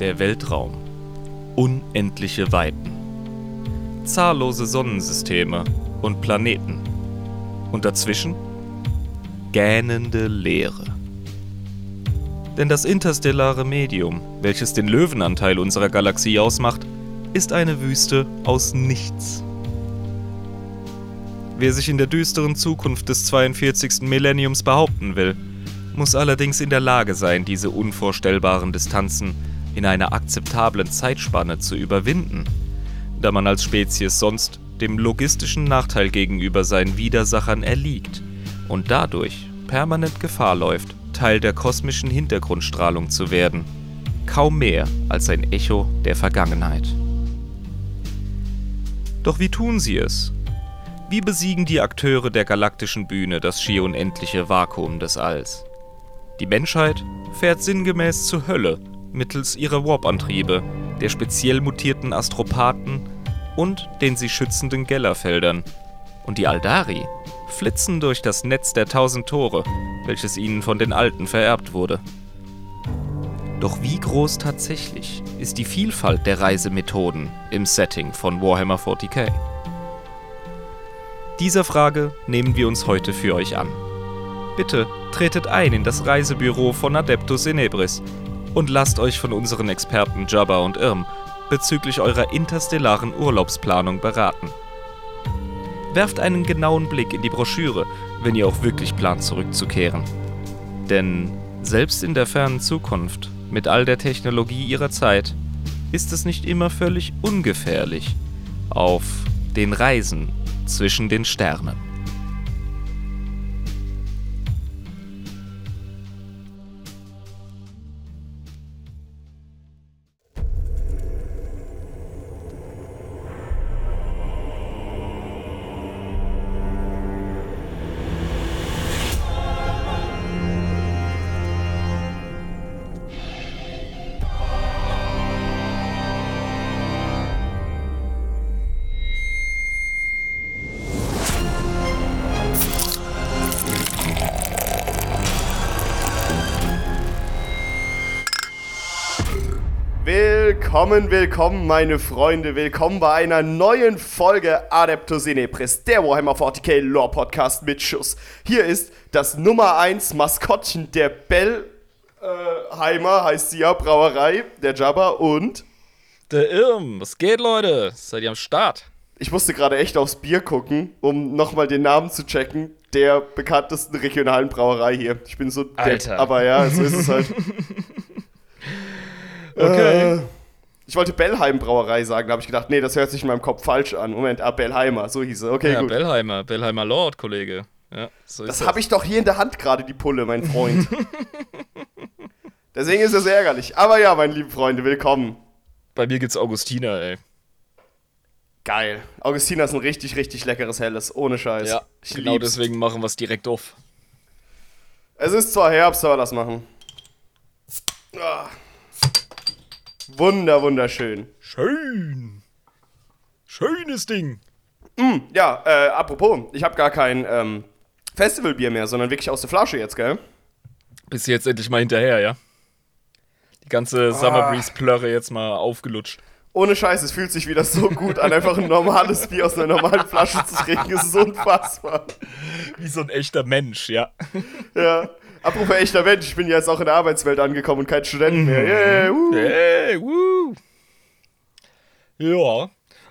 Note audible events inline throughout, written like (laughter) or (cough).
Der Weltraum. Unendliche Weiten. Zahllose Sonnensysteme und Planeten. Und dazwischen gähnende Leere. Denn das interstellare Medium, welches den Löwenanteil unserer Galaxie ausmacht, ist eine Wüste aus nichts. Wer sich in der düsteren Zukunft des 42. Millenniums behaupten will, muss allerdings in der Lage sein, diese unvorstellbaren Distanzen in einer akzeptablen Zeitspanne zu überwinden, da man als Spezies sonst dem logistischen Nachteil gegenüber seinen Widersachern erliegt und dadurch permanent Gefahr läuft, Teil der kosmischen Hintergrundstrahlung zu werden, kaum mehr als ein Echo der Vergangenheit. Doch wie tun sie es? Wie besiegen die Akteure der galaktischen Bühne das schier unendliche Vakuum des Alls? Die Menschheit fährt sinngemäß zur Hölle mittels ihrer Warp-Antriebe, der speziell mutierten Astropathen und den sie schützenden Gellerfeldern. Und die Aldari flitzen durch das Netz der tausend Tore, welches ihnen von den Alten vererbt wurde. Doch wie groß tatsächlich ist die Vielfalt der Reisemethoden im Setting von Warhammer 40k? Dieser Frage nehmen wir uns heute für euch an. Bitte tretet ein in das Reisebüro von Adeptus Inebris und lasst euch von unseren Experten Jabba und Irm bezüglich eurer interstellaren Urlaubsplanung beraten. Werft einen genauen Blick in die Broschüre, wenn ihr auch wirklich plant zurückzukehren. Denn selbst in der fernen Zukunft, mit all der Technologie ihrer Zeit, ist es nicht immer völlig ungefährlich auf den Reisen zwischen den Sternen. Willkommen, willkommen, meine Freunde. Willkommen bei einer neuen Folge Adeptus Inepris, der Warhammer 40k Lore Podcast mit Schuss. Hier ist das Nummer 1 Maskottchen der Bellheimer, äh, heißt sie ja, Brauerei, der Jabba und. Der Irm, was geht, Leute? Seid ihr am Start? Ich musste gerade echt aufs Bier gucken, um nochmal den Namen zu checken. Der bekanntesten regionalen Brauerei hier. Ich bin so Alter. dead, aber ja, so ist es halt. (laughs) Okay. Äh, ich wollte Bellheim Brauerei sagen, da habe ich gedacht, nee, das hört sich in meinem Kopf falsch an. Moment, ah, Bellheimer, so hieß er. Okay, ja, gut. Bellheimer, Bellheimer Lord, Kollege. Ja, so das habe ich doch hier in der Hand gerade, die Pulle, mein Freund. (laughs) Deswegen ist es ärgerlich. Aber ja, meine lieben Freunde, willkommen. Bei mir gibt's Augustiner, ey. Geil. Augustina ist ein richtig, richtig leckeres Helles, ohne Scheiß. Ja, ich genau lieb's. deswegen machen wir es direkt auf. Es ist zwar Herbst, aber lass machen. Ah. Wunder, wunderschön. Schön. Schönes Ding. Ja, äh, apropos, ich habe gar kein ähm, Festivalbier mehr, sondern wirklich aus der Flasche jetzt, gell? Bist du jetzt endlich mal hinterher, ja? Die ganze Summer Breeze Plörre jetzt mal aufgelutscht. Ohne Scheiß, es fühlt sich wieder so gut an, einfach ein normales Bier aus einer normalen Flasche zu trinken. Es ist unfassbar. Wie so ein echter Mensch, ja. Ja. Apropos echter Mensch, ich bin ja jetzt auch in der Arbeitswelt angekommen und kein Student mehr. Yeah, uh. Hey, woo. Ja.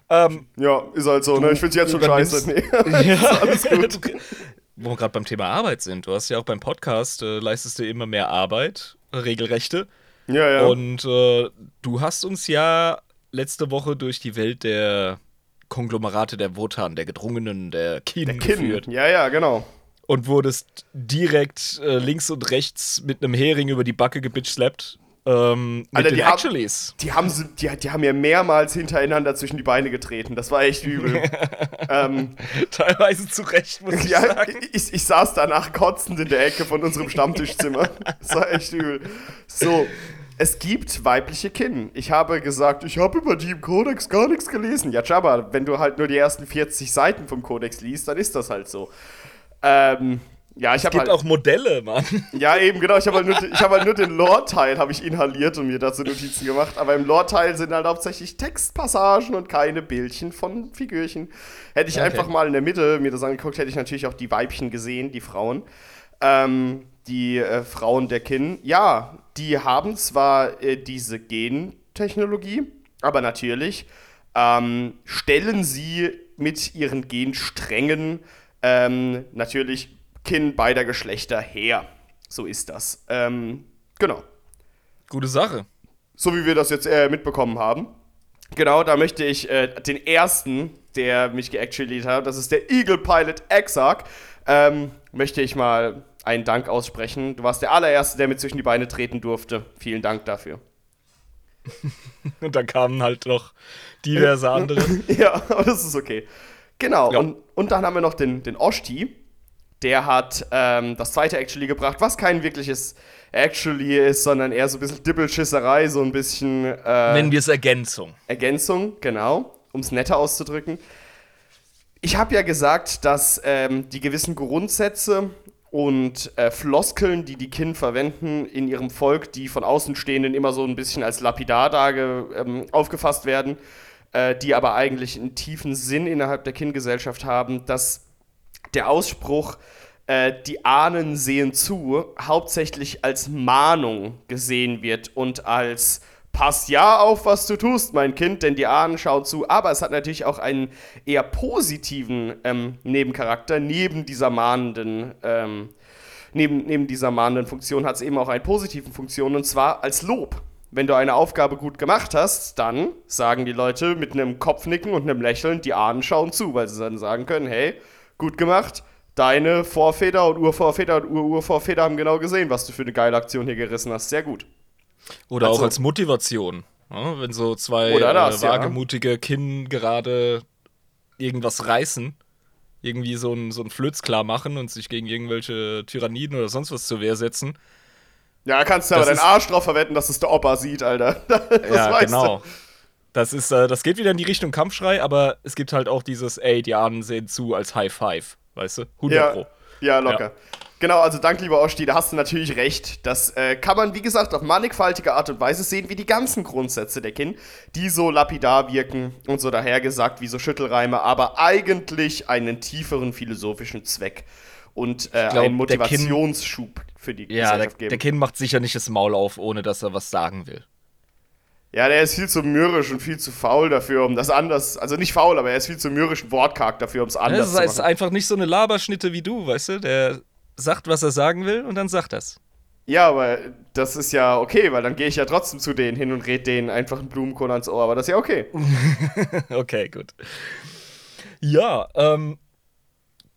Ähm, Ja, ist halt so, ne? Ich find's jetzt schon scheiße. (laughs) Nee. ja, (laughs) alles gut. (laughs) Wo wir gerade beim Thema Arbeit sind. Du hast ja auch beim Podcast, äh, leistest du immer mehr Arbeit, äh, Regelrechte. Ja, ja. Und äh, du hast uns ja letzte Woche durch die Welt der Konglomerate der Wotan, der Gedrungenen, der Kin, der Kinn. geführt. Ja, ja, genau. Und wurdest direkt äh, links und rechts mit einem Hering über die Backe gebitchslappt. Ähm, mit Alter, den die haben- Actuallys. Die haben, die, die haben mir mehrmals hintereinander zwischen die Beine getreten. Das war echt übel. (laughs) ähm, Teilweise zu Recht, muss ich (laughs) ja, sagen. ich, ich saß danach kotzend in der Ecke von unserem Stammtischzimmer. (laughs) Das war echt übel. So, es gibt weibliche Kinn. Ich habe gesagt, ich habe über die im Kodex gar nichts gelesen. Ja, Jabba, wenn du halt nur die ersten 40 Seiten vom Kodex liest, dann ist das halt so. Ähm, Ja, ich Es habe gibt halt, auch Modelle, Mann. (laughs) ja eben genau, ich habe halt nur, ich hab halt nur den Lore-Teil habe ich inhaliert und mir dazu Notizen gemacht, aber im Lore-Teil sind halt hauptsächlich Textpassagen und keine Bildchen von Figürchen. Hätte ich Okay. einfach mal in der Mitte mir das angeguckt, hätte ich natürlich auch die Weibchen gesehen, die Frauen. Ähm, die äh, Frauen der Kin, ja, die haben zwar äh, diese Gentechnologie, aber natürlich ähm, stellen sie mit ihren Gensträngen ähm, natürlich Kin beider Geschlechter her. So ist das. Ähm, genau. Gute Sache. So wie wir das jetzt äh, mitbekommen haben. Genau, da möchte ich äh, den ersten, der mich geactualisiert hat, das ist der Eagle Pilot Exarch, ähm, möchte ich mal einen Dank aussprechen. Du warst der allererste, der mir zwischen die Beine treten durfte. Vielen Dank dafür. (laughs) Und dann kamen halt noch diverse (laughs) andere. ja, aber das ist okay. Genau, Ja. und, und dann haben wir noch den, den Oshti. Der hat ähm, das zweite Actually gebracht, was kein wirkliches Actually ist, sondern eher so ein bisschen Dippelschisserei, so ein bisschen äh, Nennen wir es Ergänzung. Ergänzung, genau, um es netter auszudrücken. Ich habe ja gesagt, dass ähm, die gewissen Grundsätze und äh, Floskeln, die die Kin verwenden in ihrem Volk, die von Außenstehenden immer so ein bisschen als lapidar ähm, aufgefasst werden, äh, die aber eigentlich einen tiefen Sinn innerhalb der Kin-Gesellschaft haben, dass der Ausspruch, äh, die Ahnen sehen zu, hauptsächlich als Mahnung gesehen wird und als Pass ja auf, was du tust, mein Kind, denn die Ahnen schauen zu. Aber es hat natürlich auch einen eher positiven ähm, Nebencharakter. Neben dieser mahnenden, ähm, neben, neben dieser mahnenden Funktion hat es eben auch eine positive Funktion und zwar als Lob. Wenn du eine Aufgabe gut gemacht hast, dann sagen die Leute mit einem Kopfnicken und einem Lächeln, die Ahnen schauen zu, weil sie dann sagen können, hey, gut gemacht, deine Vorväter und Urvorväter und Ururvorväter haben genau gesehen, was du für eine geile Aktion hier gerissen hast. Sehr gut. Oder Also- auch als Motivation. Ja, wenn so zwei das, äh, ja. wagemutige Kinn gerade irgendwas reißen, irgendwie so ein, so ein Flöz klar machen und sich gegen irgendwelche Tyranniden oder sonst was zur Wehr setzen. Ja, kannst du aber deinen Arsch drauf verwetten, dass es der Opa sieht, Alter. (laughs) Das ja, weißt genau. Das ist, äh, das geht wieder in die Richtung Kampfschrei, aber es gibt halt auch dieses, ey, die Ahnen sehen zu als High Five, weißt du? 100 Ja, Pro. ja, locker. Genau, also danke, lieber Osti, da hast du natürlich recht. Das äh, kann man, wie gesagt, auf mannigfaltige Art und Weise sehen, wie die ganzen Grundsätze der Kin, die so lapidar wirken und so dahergesagt wie so Schüttelreime, aber eigentlich einen tieferen philosophischen Zweck und äh, glaub, einen Motivationsschub für die Ja, der, Gesellschaft der geben. Kind macht sicher nicht das Maul auf, ohne dass er was sagen will. Ja, der ist viel zu mürrisch und viel zu faul dafür, um das anders, also nicht faul, aber er ist viel zu mürrisch und wortkarg dafür, um es anders Das zu ist machen. einfach nicht so eine Laberschnitte wie du, weißt du? Der sagt, was er sagen will und dann sagt das. Ja, aber das ist ja okay, weil dann gehe ich ja trotzdem zu denen hin und red denen einfach einen Blumenkohl ans Ohr, aber das ist ja okay. (laughs) Okay, gut. Ja, ähm.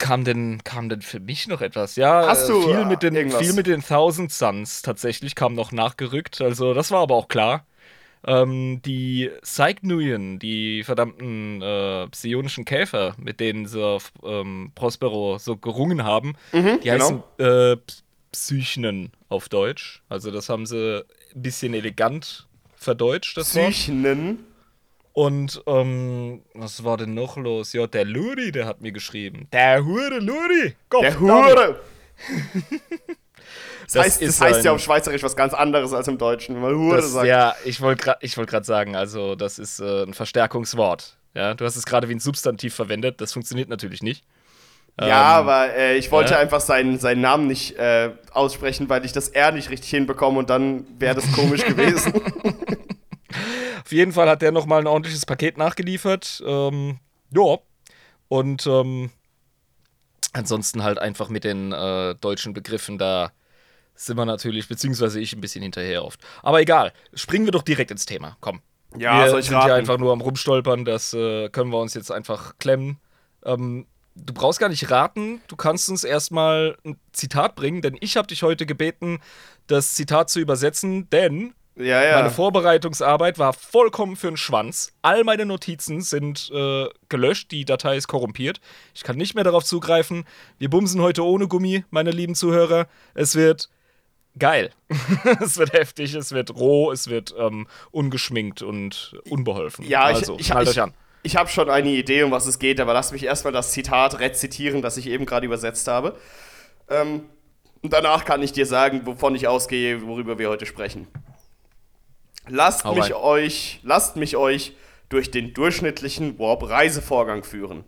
Kam denn, kam denn für mich noch etwas? Ja, Hast äh, du, viel äh, mit den, irgendwas? viel mit den Thousand Suns tatsächlich kam noch nachgerückt. Also, das war aber auch klar. Ähm, die Psych Nguyen, die verdammten äh, psionischen Käfer, mit denen sie auf ähm, Prospero so gerungen haben, die genau. heißen äh, Psychnen auf Deutsch. Also, das haben sie ein bisschen elegant verdeutscht, das Wort. Und ähm, was war denn noch los? Ja, der Luri, der hat mir geschrieben. Der Hure Luri. Gott, Der Hure. (laughs) Das, Das heißt, das heißt ja ein- auf Schweizerisch was ganz anderes als im Deutschen, wenn man Hure Das, sagt. ja, ich wollte gerade wollt sagen, also das ist äh, ein Verstärkungswort. Ja, du hast es gerade wie ein Substantiv verwendet, das funktioniert natürlich nicht. Ja, Ähm, aber äh, ich wollte ja. einfach seinen, seinen Namen nicht äh, aussprechen, weil ich das R nicht richtig hinbekomme und dann wäre das komisch (laughs) gewesen. (laughs) Auf jeden Fall hat der nochmal ein ordentliches Paket nachgeliefert. Ähm, ja. Und ähm, ansonsten halt einfach mit den äh, deutschen Begriffen, da sind wir natürlich, beziehungsweise ich ein bisschen hinterher oft. Aber egal, springen wir doch direkt ins Thema. Komm. Ja, wir soll ich sind raten? hier einfach nur am Rumstolpern, das äh, können wir uns jetzt einfach klemmen. Ähm, du brauchst gar nicht raten, du kannst uns erstmal ein Zitat bringen, denn ich habe dich heute gebeten, das Zitat zu übersetzen, denn ja, ja. meine Vorbereitungsarbeit war vollkommen für den Schwanz. All meine Notizen sind äh, gelöscht, die Datei ist korrumpiert. Ich kann nicht mehr darauf zugreifen. Wir bumsen heute ohne Gummi, meine lieben Zuhörer. Es wird geil. (laughs) es wird heftig, es wird roh, es wird ähm, ungeschminkt und unbeholfen. Ja, ich- also, ich- ich- euch an. Ich habe schon eine Idee, um was es geht, aber lass mich erstmal das Zitat rezitieren, das ich eben gerade übersetzt habe. Ähm, und danach kann ich dir sagen, wovon ich ausgehe, worüber wir heute sprechen. Lasst Hau mich rein. euch, lasst mich euch durch den durchschnittlichen Warp-Reisevorgang führen.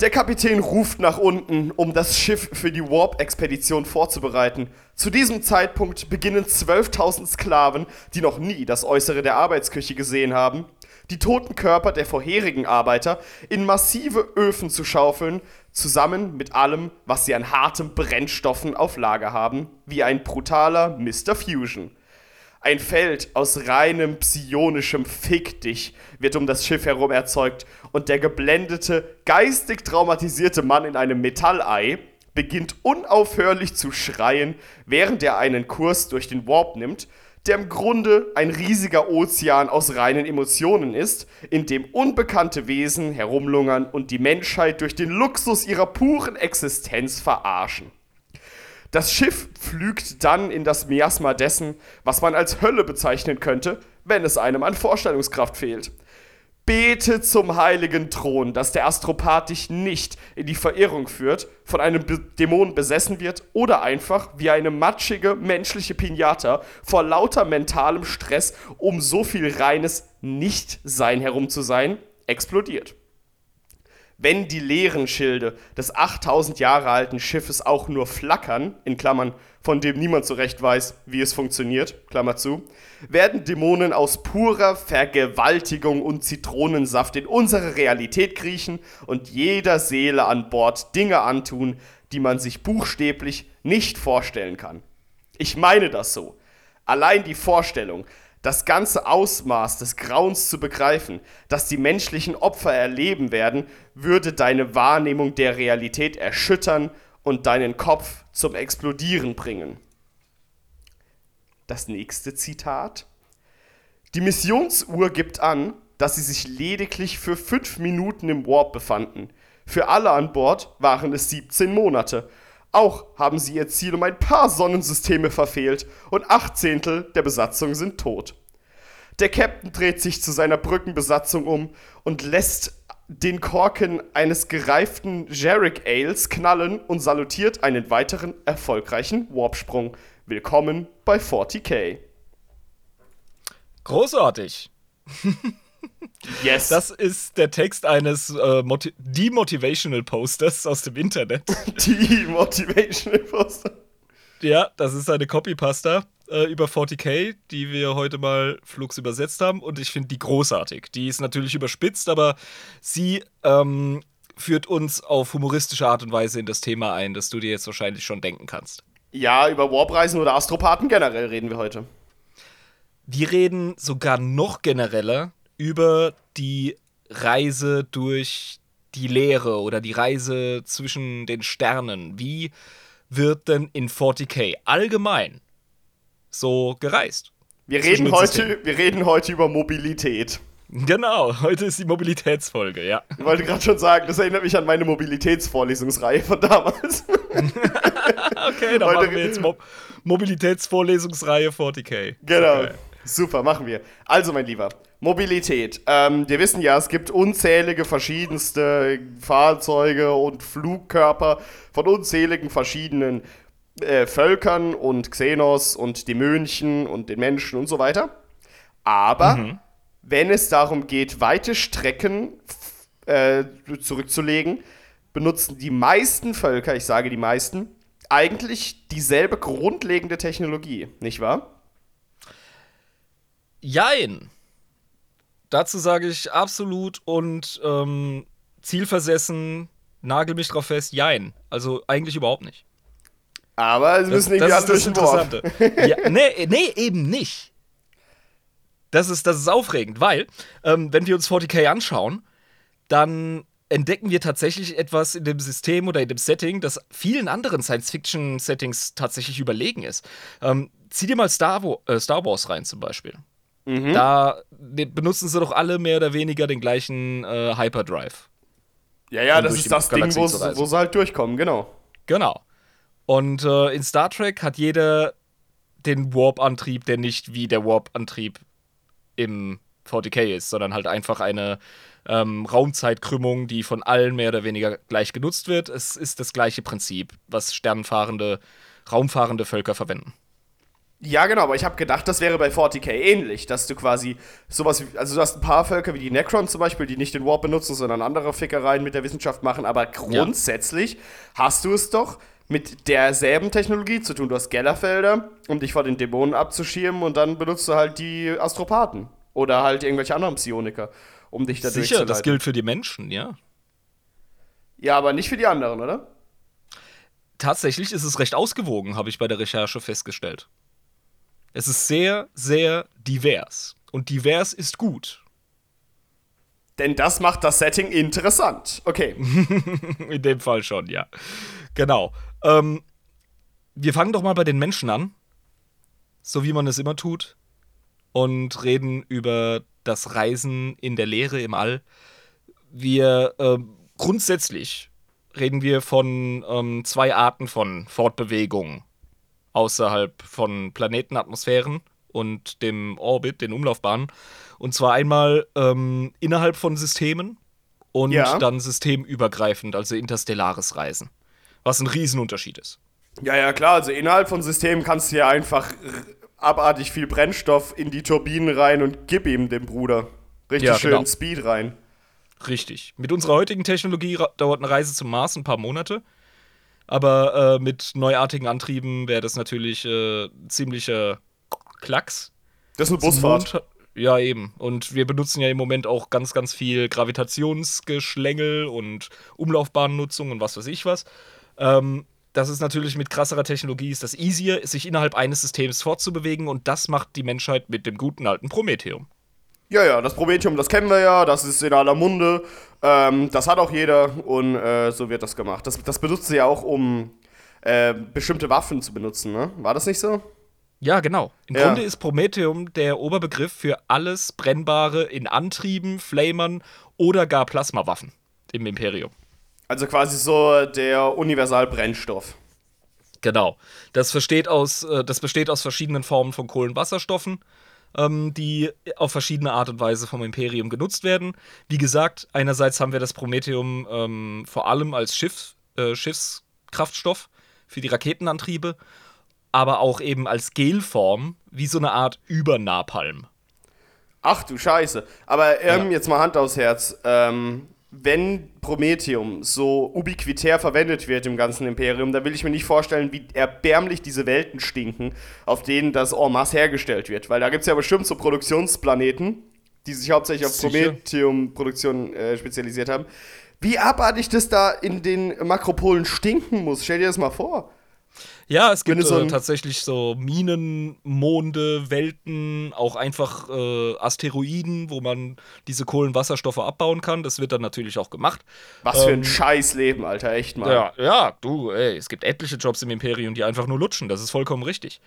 Der Kapitän ruft nach unten, um das Schiff für die Warp-Expedition vorzubereiten. Zu diesem Zeitpunkt beginnen 12.000 Sklaven, die noch nie das Äußere der Arbeitsküche gesehen haben, die toten Körper der vorherigen Arbeiter in massive Öfen zu schaufeln, zusammen mit allem, was sie an hartem Brennstoffen auf Lager haben, wie ein brutaler Mr. Fusion. Ein Feld aus reinem psionischem Fick dich wird um das Schiff herum erzeugt und der geblendete, geistig traumatisierte Mann in einem Metallei beginnt unaufhörlich zu schreien, während er einen Kurs durch den Warp nimmt, der im Grunde ein riesiger Ozean aus reinen Emotionen ist, in dem unbekannte Wesen herumlungern und die Menschheit durch den Luxus ihrer puren Existenz verarschen. Das Schiff pflügt dann in das Miasma dessen, was man als Hölle bezeichnen könnte, wenn es einem an Vorstellungskraft fehlt. Bete zum heiligen Thron, dass der Astropath dich nicht in die Verirrung führt, von einem Be Dämon besessen wird oder einfach wie eine matschige menschliche Pinata vor lauter mentalem Stress, um so viel reines Nichtsein herum zu sein, explodiert. Wenn die leeren Schilde des 8000 Jahre alten Schiffes auch nur flackern, in Klammern, von dem niemand so recht weiß, wie es funktioniert, Klammer zu, werden Dämonen aus purer Vergewaltigung und Zitronensaft in unsere Realität kriechen und jeder Seele an Bord Dinge antun, die man sich buchstäblich nicht vorstellen kann. Ich meine das so. Allein die Vorstellung, das ganze Ausmaß des Grauens zu begreifen, das die menschlichen Opfer erleben werden, würde deine Wahrnehmung der Realität erschüttern und deinen Kopf zum Explodieren bringen. Das nächste Zitat. Die Missionsuhr gibt an, dass sie sich lediglich für fünf Minuten im Warp befanden. Für alle an Bord waren es 17 Monate. Auch haben sie ihr Ziel um ein paar Sonnensysteme verfehlt und acht Zehntel der Besatzung sind tot. Der Captain dreht sich zu seiner Brückenbesatzung um und lässt den Korken eines gereiften Jarrick Ales knallen und salutiert einen weiteren erfolgreichen Warpsprung. Willkommen bei 40k. Großartig. (laughs) Yes. Das ist der Text eines äh, Moti Demotivational Posters aus dem Internet. (laughs) die Motivational Poster. ja, das ist eine Copypasta äh, über 40k, die wir heute mal flugs übersetzt haben. Und ich finde die großartig. Die ist natürlich überspitzt, aber sie ähm, führt uns auf humoristische Art und Weise in das Thema ein, das du dir jetzt wahrscheinlich schon denken kannst. Ja, über Warpreisen oder Astropathen generell reden wir heute. Die reden sogar noch genereller über die Reise durch die Leere oder die Reise zwischen den Sternen. Wie wird denn in 40k allgemein so gereist? Wir reden, heute, wir reden heute über Mobilität. Genau, heute ist die Mobilitätsfolge, ja. Ich wollte gerade schon sagen, das erinnert mich an meine Mobilitätsvorlesungsreihe von damals. (laughs) Okay, dann Heute- machen wir jetzt Mo Mobilitätsvorlesungsreihe 40k. Genau. Okay. Super, machen wir. Also, mein Lieber, Mobilität. Ähm, wir wissen ja, es gibt unzählige verschiedenste Fahrzeuge und Flugkörper von unzähligen verschiedenen äh, Völkern und Xenos und die Mönchen und den Menschen und so weiter. Aber wenn es darum geht, weite Strecken äh, zurückzulegen, benutzen die meisten Völker, ich sage die meisten, eigentlich dieselbe grundlegende Technologie, nicht wahr? Jein. Dazu sage ich absolut und ähm, zielversessen, nagel mich drauf fest, jein. Also eigentlich überhaupt nicht. Aber sie Das, müssen irgendwie das ist das. Interessante. (laughs) ja, nee, nee, eben nicht. Das ist, das ist aufregend, weil, ähm, wenn wir uns 40k anschauen, dann entdecken wir tatsächlich etwas in dem System oder in dem Setting, das vielen anderen Science-Fiction-Settings tatsächlich überlegen ist. Ähm, zieh dir mal Star, äh, Star Wars rein zum Beispiel. Mhm. Da ne, benutzen sie doch alle mehr oder weniger den gleichen äh, Hyperdrive. Ja, ja, um das ist das Ding, Galaxie reisen. wo sie halt durchkommen, genau. Genau. Und äh, in Star Trek hat jeder den Warp-Antrieb, der nicht wie der Warp-Antrieb im 40k ist, sondern halt einfach eine ähm, Raumzeitkrümmung, die von allen mehr oder weniger gleich genutzt wird. Es ist das gleiche Prinzip, was sternfahrende, raumfahrende Völker verwenden. Ja, genau, aber ich habe gedacht, das wäre bei 40k ähnlich, dass du quasi sowas wie, also du hast ein paar Völker wie die Necron zum Beispiel, die nicht den Warp benutzen, sondern andere Fickereien mit der Wissenschaft machen, aber grundsätzlich ja. hast du es doch mit derselben Technologie zu tun. Du hast Gellerfelder, um dich vor den Dämonen abzuschirmen und dann benutzt du halt die Astropathen oder halt irgendwelche anderen Psioniker, um dich da Sicher, das gilt für die Menschen, ja. Ja, aber nicht für die anderen, oder? Tatsächlich ist es recht ausgewogen, habe ich bei der Recherche festgestellt. Es ist sehr, sehr divers. Und divers ist gut. Denn das macht das Setting interessant. Okay. (laughs) In dem Fall schon, ja. Genau. Ähm, wir fangen doch mal bei den Menschen an. So wie man es immer tut. Und reden über das Reisen in der Leere im All. Wir äh, grundsätzlich reden wir von ähm, zwei Arten von Fortbewegung außerhalb von Planetenatmosphären und dem Orbit, den Umlaufbahnen. Und zwar einmal ähm, innerhalb von Systemen und ja. dann systemübergreifend, also interstellares Reisen. Was ein Riesenunterschied ist. Ja, ja, klar. Also innerhalb von Systemen kannst du ja einfach abartig viel Brennstoff in die Turbinen rein und gib ihm dem Bruder. Richtig ja, schön genau. Speed rein. Richtig. Mit unserer heutigen Technologie dauert eine Reise zum Mars ein paar Monate. Aber äh, mit neuartigen Antrieben wäre das natürlich äh, ziemlicher Klacks. Das ist eine Busfahrt. Ja, eben. Und wir benutzen ja im Moment auch ganz, ganz viel Gravitationsgeschlängel und Umlaufbahnnutzung und was weiß ich was. Ähm, das ist natürlich mit krasserer Technologie ist das easier, sich innerhalb eines Systems fortzubewegen und das macht die Menschheit mit dem guten alten Prometheum. Ja, ja, das Prometheum, das kennen wir ja, das ist in aller Munde. Ähm, das hat auch jeder und äh, so wird das gemacht. Das, das benutzt sie ja auch, um äh, bestimmte Waffen zu benutzen, ne? War das nicht so? Ja, genau. Im ja. Grunde ist Prometheum der Oberbegriff für alles Brennbare in Antrieben, Flamern oder gar Plasmawaffen im Imperium. Also quasi so der Universalbrennstoff. Genau. Das, aus, äh, das besteht aus verschiedenen Formen von Kohlenwasserstoffen ähm, die auf verschiedene Art und Weise vom Imperium genutzt werden. Wie gesagt, einerseits haben wir das Prometheum ähm, vor allem als Schiff, äh, Schiffskraftstoff für die Raketenantriebe, aber auch eben als Gelform, wie so eine Art Übernapalm. Ach du Scheiße. Aber ähm, ja. jetzt mal Hand aufs Herz. Ähm, wenn Prometheum so ubiquitär verwendet wird im ganzen Imperium, dann will ich mir nicht vorstellen, wie erbärmlich diese Welten stinken, auf denen das en masse hergestellt wird. Weil da gibt es ja bestimmt so Produktionsplaneten, die sich hauptsächlich auf Prometheum-Produktion äh, spezialisiert haben. Wie abartig das da in den Makropolen stinken muss, stell dir das mal vor. Ja, es gibt so äh, tatsächlich so Minen, Monde, Welten, auch einfach äh, Asteroiden, wo man diese Kohlenwasserstoffe abbauen kann. Das wird dann natürlich auch gemacht. Was ähm, für ein ähm, Scheißleben, Alter, echt mal. Ja, ja, du, ey, es gibt etliche Jobs im Imperium, die einfach nur lutschen. Das ist vollkommen richtig.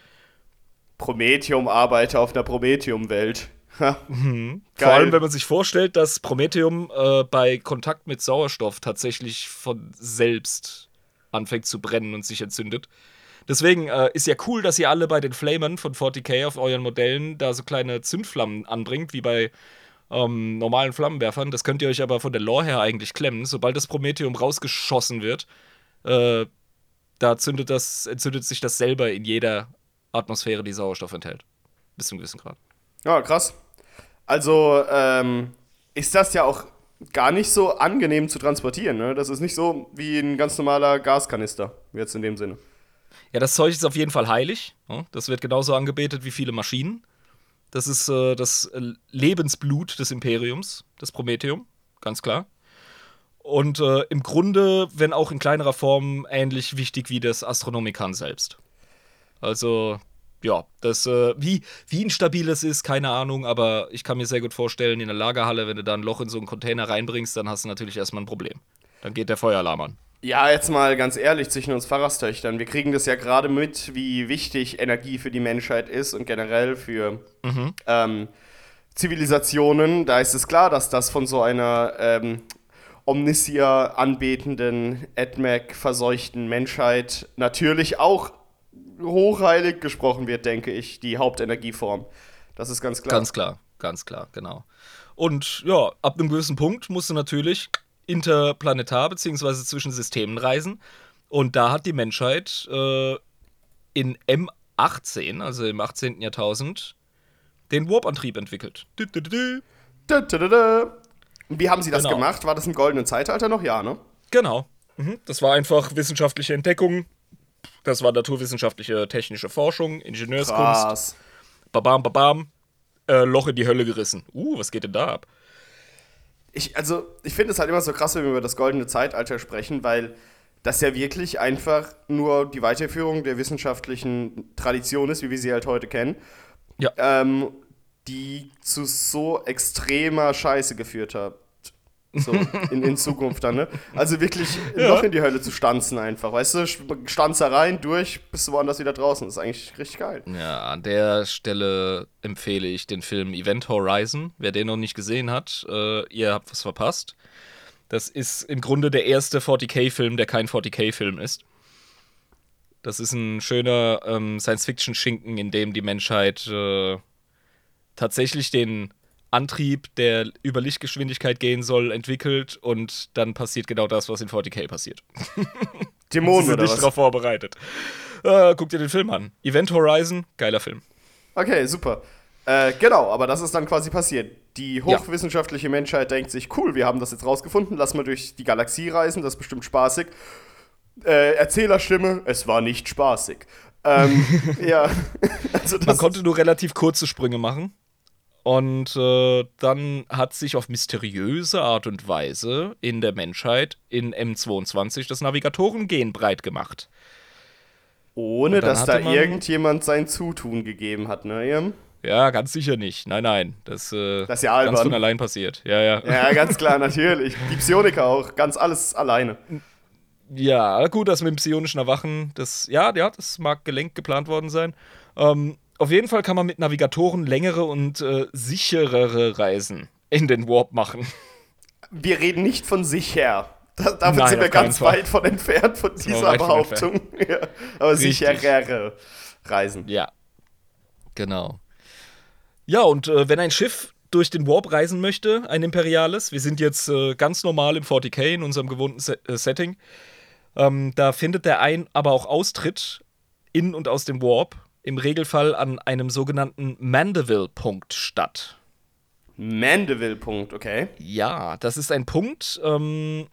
Prometheum-Arbeiter auf einer Prometheum-Welt. mhm. Vor allem, wenn man sich vorstellt, dass Prometheum äh, bei Kontakt mit Sauerstoff tatsächlich von selbst anfängt zu brennen und sich entzündet. Deswegen äh, ist ja cool, dass ihr alle bei den Flamern von 40k auf euren Modellen da so kleine Zündflammen anbringt, wie bei ähm, normalen Flammenwerfern. Das könnt ihr euch aber von der Lore her eigentlich klemmen. Sobald das Prometheum rausgeschossen wird, äh, da zündet, das, entzündet sich das selber in jeder Atmosphäre, die Sauerstoff enthält. Bis zu einem gewissen Grad. Ja, krass. Also ähm, ist das ja auch gar nicht so angenehm zu transportieren. Ne? Das ist nicht so wie ein ganz normaler Gaskanister, jetzt in dem Sinne. Ja, das Zeug ist auf jeden Fall heilig. Das wird genauso angebetet wie viele Maschinen. Das ist äh, das äh, Lebensblut des Imperiums, das Prometheum, ganz klar. Und äh, im Grunde, wenn auch in kleinerer Form, ähnlich wichtig wie das Astronomikan selbst. Also, ja, das, äh, wie, wie instabil es ist, keine Ahnung, aber ich kann mir sehr gut vorstellen, in der Lagerhalle, wenn du da ein Loch in so einen Container reinbringst, dann hast du natürlich erstmal ein Problem. Dann geht der Feueralarm an. Ja, jetzt mal ganz ehrlich zwischen uns Pfarrerstöchtern. Wir kriegen das ja gerade mit, wie wichtig Energie für die Menschheit ist und generell für mhm. ähm, Zivilisationen. Da ist es klar, dass das von so einer ähm, Omnisia anbetenden, AdMac verseuchten Menschheit natürlich auch hochheilig gesprochen wird, denke ich, die Hauptenergieform. Das ist ganz klar. Ganz klar. Ganz klar, genau. Und ja, ab einem gewissen Punkt musst du natürlich interplanetar bzw. zwischen Systemen reisen. Und da hat die Menschheit äh, in M18, also im 18. Jahrtausend, den Warp-Antrieb entwickelt. Du, Wie haben sie das Genau. gemacht? War das im goldenen Zeitalter noch? Ja, ne? Genau. Mhm. Das war einfach wissenschaftliche Entdeckung. Das war naturwissenschaftliche technische Forschung, Ingenieurskunst. Krass. Babam, babam. Äh, Loch in die Hölle gerissen. Uh, was geht denn da ab? Ich, also, ich finde es halt immer so krass, wenn wir über das goldene Zeitalter sprechen, weil das ja wirklich einfach nur die Weiterführung der wissenschaftlichen Tradition ist, wie wir sie halt heute kennen, Ja. ähm, die zu so extremer Scheiße geführt hat. So, in, in Zukunft dann, ne? Also wirklich (laughs) Ja. noch in die Hölle zu stanzen einfach, weißt du? Stanzer rein, durch, bist du woanders wieder draußen. Das ist eigentlich richtig geil. Ja, an der Stelle empfehle ich den Film Event Horizon. Wer den noch nicht gesehen hat, äh, ihr habt was verpasst. Das ist im Grunde der erste 40k-Film, der kein 40k-Film ist. Das ist ein schöner ähm, Science-Fiction-Schinken, in dem die Menschheit äh, tatsächlich den Antrieb, der über Lichtgeschwindigkeit gehen soll, entwickelt und dann passiert genau das, was in 40k passiert. (laughs) Sie Dämonen sind oder nicht was? darauf vorbereitet. Äh, guck dir den Film an. Event Horizon, geiler Film. Okay, super. Äh, genau, aber das ist dann quasi passiert. Die hochwissenschaftliche Menschheit denkt sich, cool, wir haben das jetzt rausgefunden, lass mal durch die Galaxie reisen, das ist bestimmt spaßig. Äh, Erzählerstimme, es war nicht spaßig. Ähm, (laughs) ja, (laughs) also Man konnte nur relativ kurze Sprünge machen. Und äh, dann hat sich auf mysteriöse Art und Weise in der Menschheit in M22 das Navigatoren-Gen breit gemacht. ohne, dass da irgendjemand sein Zutun gegeben hat, ne? Irm? Ja, ganz sicher nicht. Nein, nein. Das, äh, Das ist ja albern. ganz von allein passiert. Ja, ja. Ja, ganz klar, natürlich. Die Psioniker auch, ganz alles alleine. Ja, gut, das mit dem psionischen Erwachen, das, ja, ja, das mag gelenkt geplant worden sein. Ähm, auf jeden Fall kann man mit Navigatoren längere und äh, sicherere Reisen in den Warp machen. Wir reden nicht von sicher. Da, damit Nein, sind wir ganz Fall. weit von entfernt von dieser weit von Behauptung. (laughs) Ja, aber Richtig. sicherere Reisen. Ja. Genau. Ja, und äh, wenn ein Schiff durch den Warp reisen möchte, ein imperiales, wir sind jetzt äh, ganz normal im 40k in unserem gewohnten Se äh, Setting, ähm, da findet der Ein-, aber auch Austritt in und aus dem Warp im Regelfall an einem sogenannten Mandeville-Punkt statt. Mandeville-Punkt, okay. Ja, das ist ein Punkt ähm,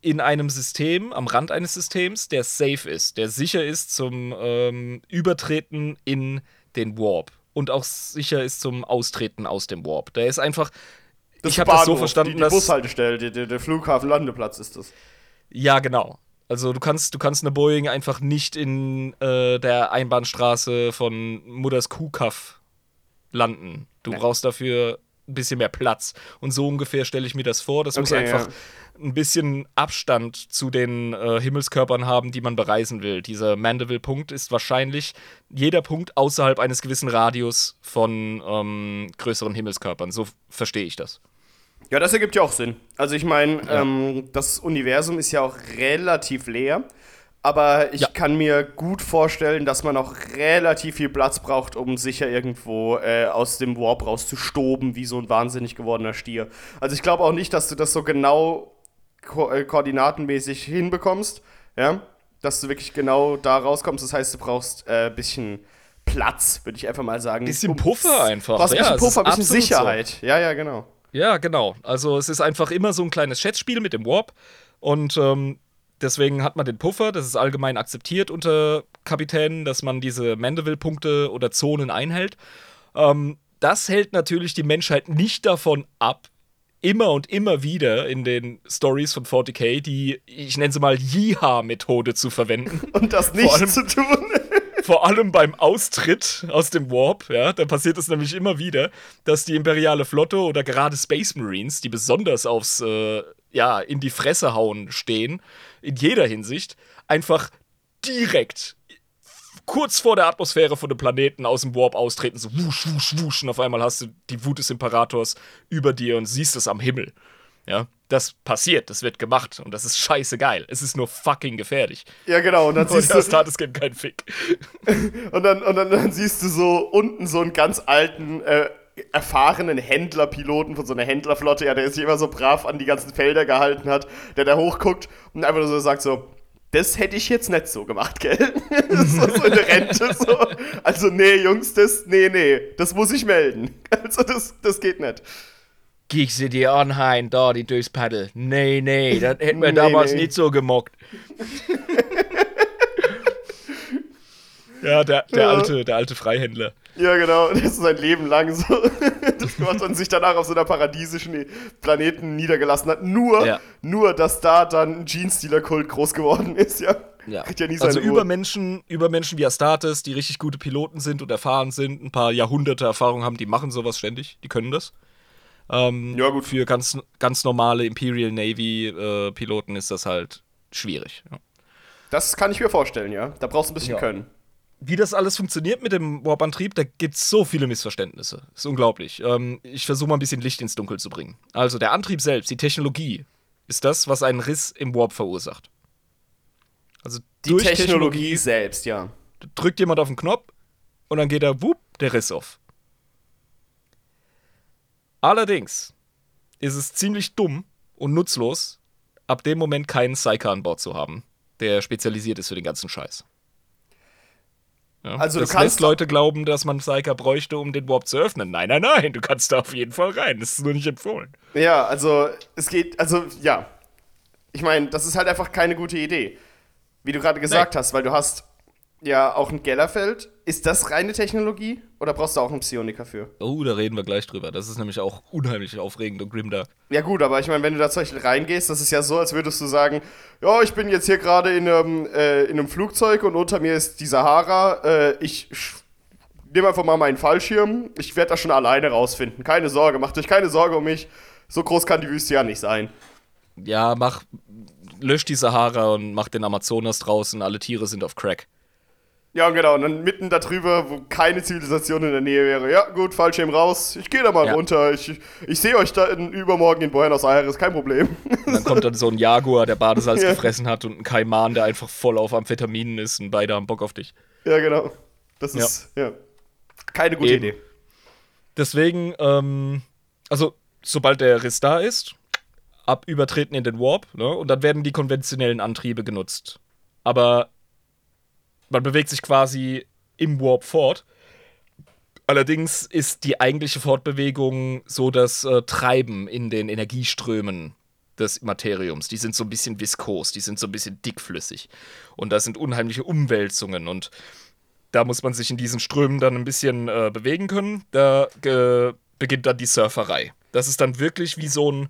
in einem System, am Rand eines Systems, der safe ist, der sicher ist zum ähm, Übertreten in den Warp und auch sicher ist zum Austreten aus dem Warp. Der ist einfach. ich habe das so verstanden, die, die dass. Bushaltestelle, der, der, der Flughafen-Landeplatz ist das. Ja, genau. Also du kannst, du kannst eine Boeing einfach nicht in äh, der Einbahnstraße von Mutters Kuhkaff landen. Du Nee. brauchst dafür ein bisschen mehr Platz. Und so ungefähr stelle ich mir das vor. Das muss Okay, einfach ja. ein bisschen Abstand zu den äh, Himmelskörpern haben, die man bereisen will. Dieser Mandeville-Punkt ist wahrscheinlich jeder Punkt außerhalb eines gewissen Radius von ähm, größeren Himmelskörpern. So verstehe ich das. Ja, das ergibt ja auch Sinn. Also ich meine, Ja. ähm, das Universum ist ja auch relativ leer, aber ich Ja. kann mir gut vorstellen, dass man auch relativ viel Platz braucht, um sicher irgendwo äh, aus dem Warp rauszustoben, wie so ein wahnsinnig gewordener Stier. Also ich glaube auch nicht, dass du das so genau ko äh, koordinatenmäßig hinbekommst, ja, dass du wirklich genau da rauskommst. Das heißt, du brauchst ein äh, bisschen Platz, würde ich einfach mal sagen. Bisschen Puffer einfach. Brauchst ein bisschen Puffer, ein bisschen absolut so. Sicherheit. Ja, ja, genau. Ja, genau. Also es ist einfach immer so ein kleines Schätzspiel mit dem Warp. Und ähm, deswegen hat man den Puffer. Das ist allgemein akzeptiert unter Kapitänen, dass man diese Mandeville-Punkte oder Zonen einhält. Ähm, das hält natürlich die Menschheit nicht davon ab, immer und immer wieder in den Stories von 40k die, ich nenne sie mal, Jiha-Methode zu verwenden. (laughs) Und das nicht allem- zu tun. Vor allem beim Austritt aus dem Warp, ja, da passiert es nämlich immer wieder, dass die imperiale Flotte oder gerade Space Marines, die besonders aufs, äh, ja, in die Fresse hauen stehen, in jeder Hinsicht, einfach direkt kurz vor der Atmosphäre von dem Planeten aus dem Warp austreten, so wusch, wusch, wusch, und auf einmal hast du die Wut des Imperators über dir und siehst es am Himmel. Ja, das passiert, das wird gemacht und das ist scheiße geil. Es ist nur fucking gefährlich. Ja, genau. Und dann (laughs) Und siehst das du, tat es kein Fick. (laughs) und dann, und dann, dann siehst du so unten so einen ganz alten, äh, erfahrenen Händlerpiloten von so einer Händlerflotte, ja, der sich immer so brav an die ganzen Felder gehalten hat, der da hochguckt und einfach nur so sagt so, das hätte ich jetzt nicht so gemacht, gell? (laughs) so, so in der Rente so. Also, nee, Jungs, das, nee, nee, das muss ich melden. Also, das, das geht nicht. Gieg sie dir an, Hein, da, die durchs Paddel. Nee, nee, das hätten wir Nee, damals nee. nicht so gemockt. (laughs) Ja, der, der, Ja. alte, der alte Freihändler. Ja, genau, (laughs) das ist sein Leben lang so (laughs) das gemacht und sich danach auf so einer paradiesischen Planeten niedergelassen hat. Nur, Ja. nur, dass da dann ein Jeans-Dealer-Kult groß geworden ist, ja. Ja. Kriegt ja nie seine Also Ruhe. Übermenschen, Übermenschen wie Astartes, die richtig gute Piloten sind und erfahren sind, ein paar Jahrhunderte Erfahrung haben, die machen sowas ständig, die können das. Ähm, Ja, gut. Für ganz, ganz normale Imperial Navy-Piloten ist das halt schwierig. Ja. Das kann ich mir vorstellen, ja. Da brauchst du ein bisschen Ja. Können. Wie das alles funktioniert mit dem Warp-Antrieb, da gibt es so viele Missverständnisse. Ist unglaublich. Ähm, ich versuche mal ein bisschen Licht ins Dunkel zu bringen. Also der Antrieb selbst, die Technologie, ist das, was einen Riss im Warp verursacht. Also Die durch Technologie, selbst, ja. drückt jemand auf den Knopf und dann geht da, wupp, der Riss auf. Allerdings ist es ziemlich dumm und nutzlos, ab dem Moment keinen Psyker an Bord zu haben, der spezialisiert ist für den ganzen Scheiß. Ja, Also du das kannst- lässt Leute glauben, dass man Psyker bräuchte, um den Warp zu öffnen. Nein, nein, nein, du kannst da auf jeden Fall rein. Das ist nur nicht empfohlen. Ja, also es geht, also ja. Ich meine, das ist halt einfach keine gute Idee. Wie du gerade gesagt hast, weil du hast ja auch ein Gellerfeld. Ist das reine Technologie oder brauchst du auch einen Psioniker für? Oh, da reden wir gleich drüber. Das ist nämlich auch unheimlich aufregend und grimdark. Ja gut, aber ich meine, wenn du da zum Beispiel reingehst, das ist ja so, als würdest du sagen, ja, ich bin jetzt hier gerade in einem, äh, in einem Flugzeug und unter mir ist die Sahara. Äh, ich nehme einfach mal meinen Fallschirm. Ich werde das schon alleine rausfinden. Keine Sorge, macht euch keine Sorge um mich. So groß kann die Wüste ja nicht sein. Ja, mach, lösch die Sahara und mach den Amazonas draußen. Alle Tiere sind auf Crack. Ja, genau. Und dann mitten da drüber, wo keine Zivilisation in der Nähe wäre. Ja, gut, Fallschirm raus. Ich gehe da mal Ja. runter. Ich, ich sehe euch da in, übermorgen in Buenos Aires. Kein Problem. Und dann kommt dann so ein Jaguar, der Badesalz (laughs) Ja. gefressen hat und ein Kaiman, der einfach voll auf Amphetaminen ist und beide haben Bock auf dich. ja, genau. Das ist, ja. Keine gute Eben. Idee. Deswegen, ähm, also, sobald der Riss da ist, ab übertreten in den Warp, ne? Und dann werden die konventionellen Antriebe genutzt. Aber man bewegt sich quasi im Warp fort. Allerdings ist die eigentliche Fortbewegung so das äh, Treiben in den Energieströmen des Materiums. Die sind so ein bisschen viskos, die sind so ein bisschen dickflüssig. Und da sind unheimliche Umwälzungen und da muss man sich in diesen Strömen dann ein bisschen äh, bewegen können. Da äh, beginnt dann die Surferei. Das ist dann wirklich wie so ein.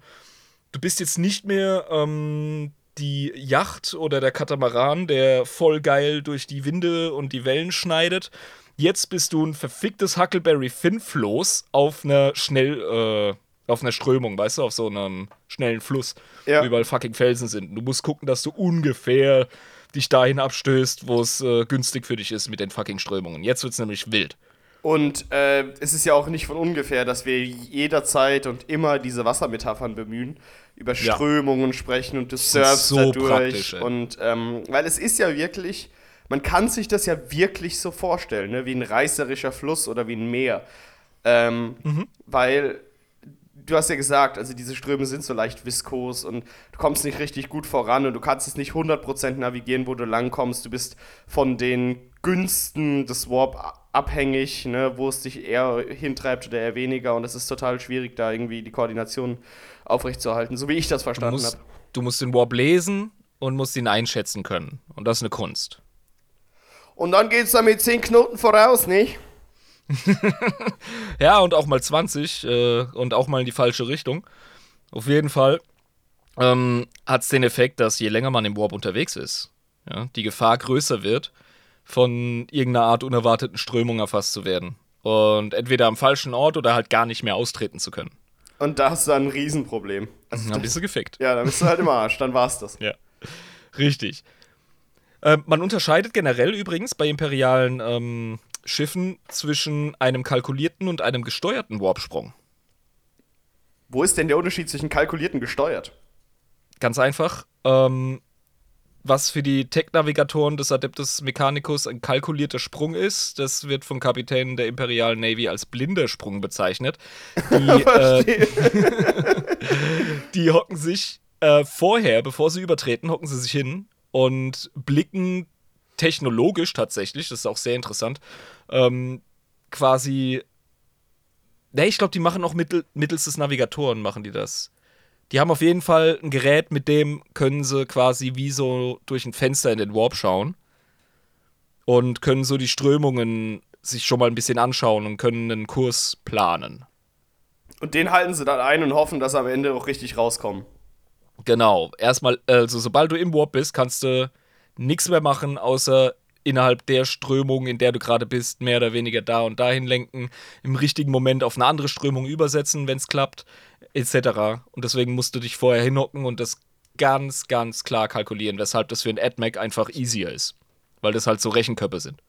Du bist jetzt nicht mehr ähm, die Yacht oder der Katamaran, der voll geil durch die Winde und die Wellen schneidet. Jetzt bist du ein verficktes Huckleberry Finn-Floß auf einer schnell, äh, auf einer Strömung, weißt du, auf so einem schnellen Fluss, Ja. wo überall fucking Felsen sind. Du musst gucken, dass du ungefähr dich dahin abstößt, wo es äh, günstig für dich ist mit den fucking Strömungen. Jetzt wird's nämlich wild. Und äh, es ist ja auch nicht von ungefähr, dass wir jederzeit und immer diese Wassermetaphern bemühen, über Ja. Strömungen sprechen und du surfst so dadurch. und ähm, weil es ist ja wirklich, man kann sich das ja wirklich so vorstellen, ne? wie ein reißerischer Fluss oder wie ein Meer. Ähm, Mhm. Weil du hast ja gesagt, also diese Ströme sind so leicht viskos und du kommst nicht richtig gut voran und du kannst es nicht 100% navigieren, wo du langkommst. Du bist von den Günsten des Warp abhängig, ne, wo es dich eher hintreibt oder eher weniger und es ist total schwierig, da irgendwie die Koordination aufrechtzuerhalten, so wie ich das verstanden habe. du musst den Warp lesen und musst ihn einschätzen können. Und das ist eine Kunst. Und dann geht's da mit 10 Knoten voraus, nicht? (laughs) Ja, und auch mal 20 äh, und auch mal in die falsche Richtung. Auf jeden Fall ähm, hat es den Effekt, dass je länger man im Warp unterwegs ist, ja, die Gefahr größer wird, von irgendeiner Art unerwarteten Strömung erfasst zu werden. Und entweder am falschen Ort oder halt gar nicht mehr austreten zu können. Und da hast du dann ein Riesenproblem. Also, Dann bist du gefickt. ja, dann bist du halt im Arsch, dann war's das. Ja, richtig. Ähm, man unterscheidet generell übrigens bei imperialen ähm, Schiffen zwischen einem kalkulierten und einem gesteuerten Warpsprung. Wo ist denn der Unterschied zwischen kalkulierten gesteuert? Ganz einfach. Ähm, was für die Tech-Navigatoren des Adeptus Mechanicus ein kalkulierter Sprung ist, das wird von Kapitänen der Imperial Navy als blinder Sprung bezeichnet. Die, (laughs) äh, (laughs) die hocken sich äh, vorher, bevor sie übertreten, hocken sie sich hin und blicken technologisch tatsächlich, das ist auch sehr interessant, ähm, quasi. Ne, ich glaube, die machen auch mittel, mittels des Navigatoren machen die das. Die haben auf jeden Fall ein Gerät, mit dem können sie quasi wie so durch ein Fenster in den Warp schauen. Und können so die Strömungen sich schon mal ein bisschen anschauen und können einen Kurs planen. Und den halten sie dann ein und hoffen, dass sie am Ende auch richtig rauskommen. Genau. Erstmal, also sobald du im Warp bist, kannst du nichts mehr machen, außer innerhalb der Strömung, in der du gerade bist, mehr oder weniger da und dahin lenken, im richtigen Moment auf eine andere Strömung übersetzen, wenn es klappt, etc. Und deswegen musst du dich vorher hinhocken und das ganz, ganz klar kalkulieren, weshalb das für ein AdMac einfach easier ist. Weil das halt so Rechenkörper sind.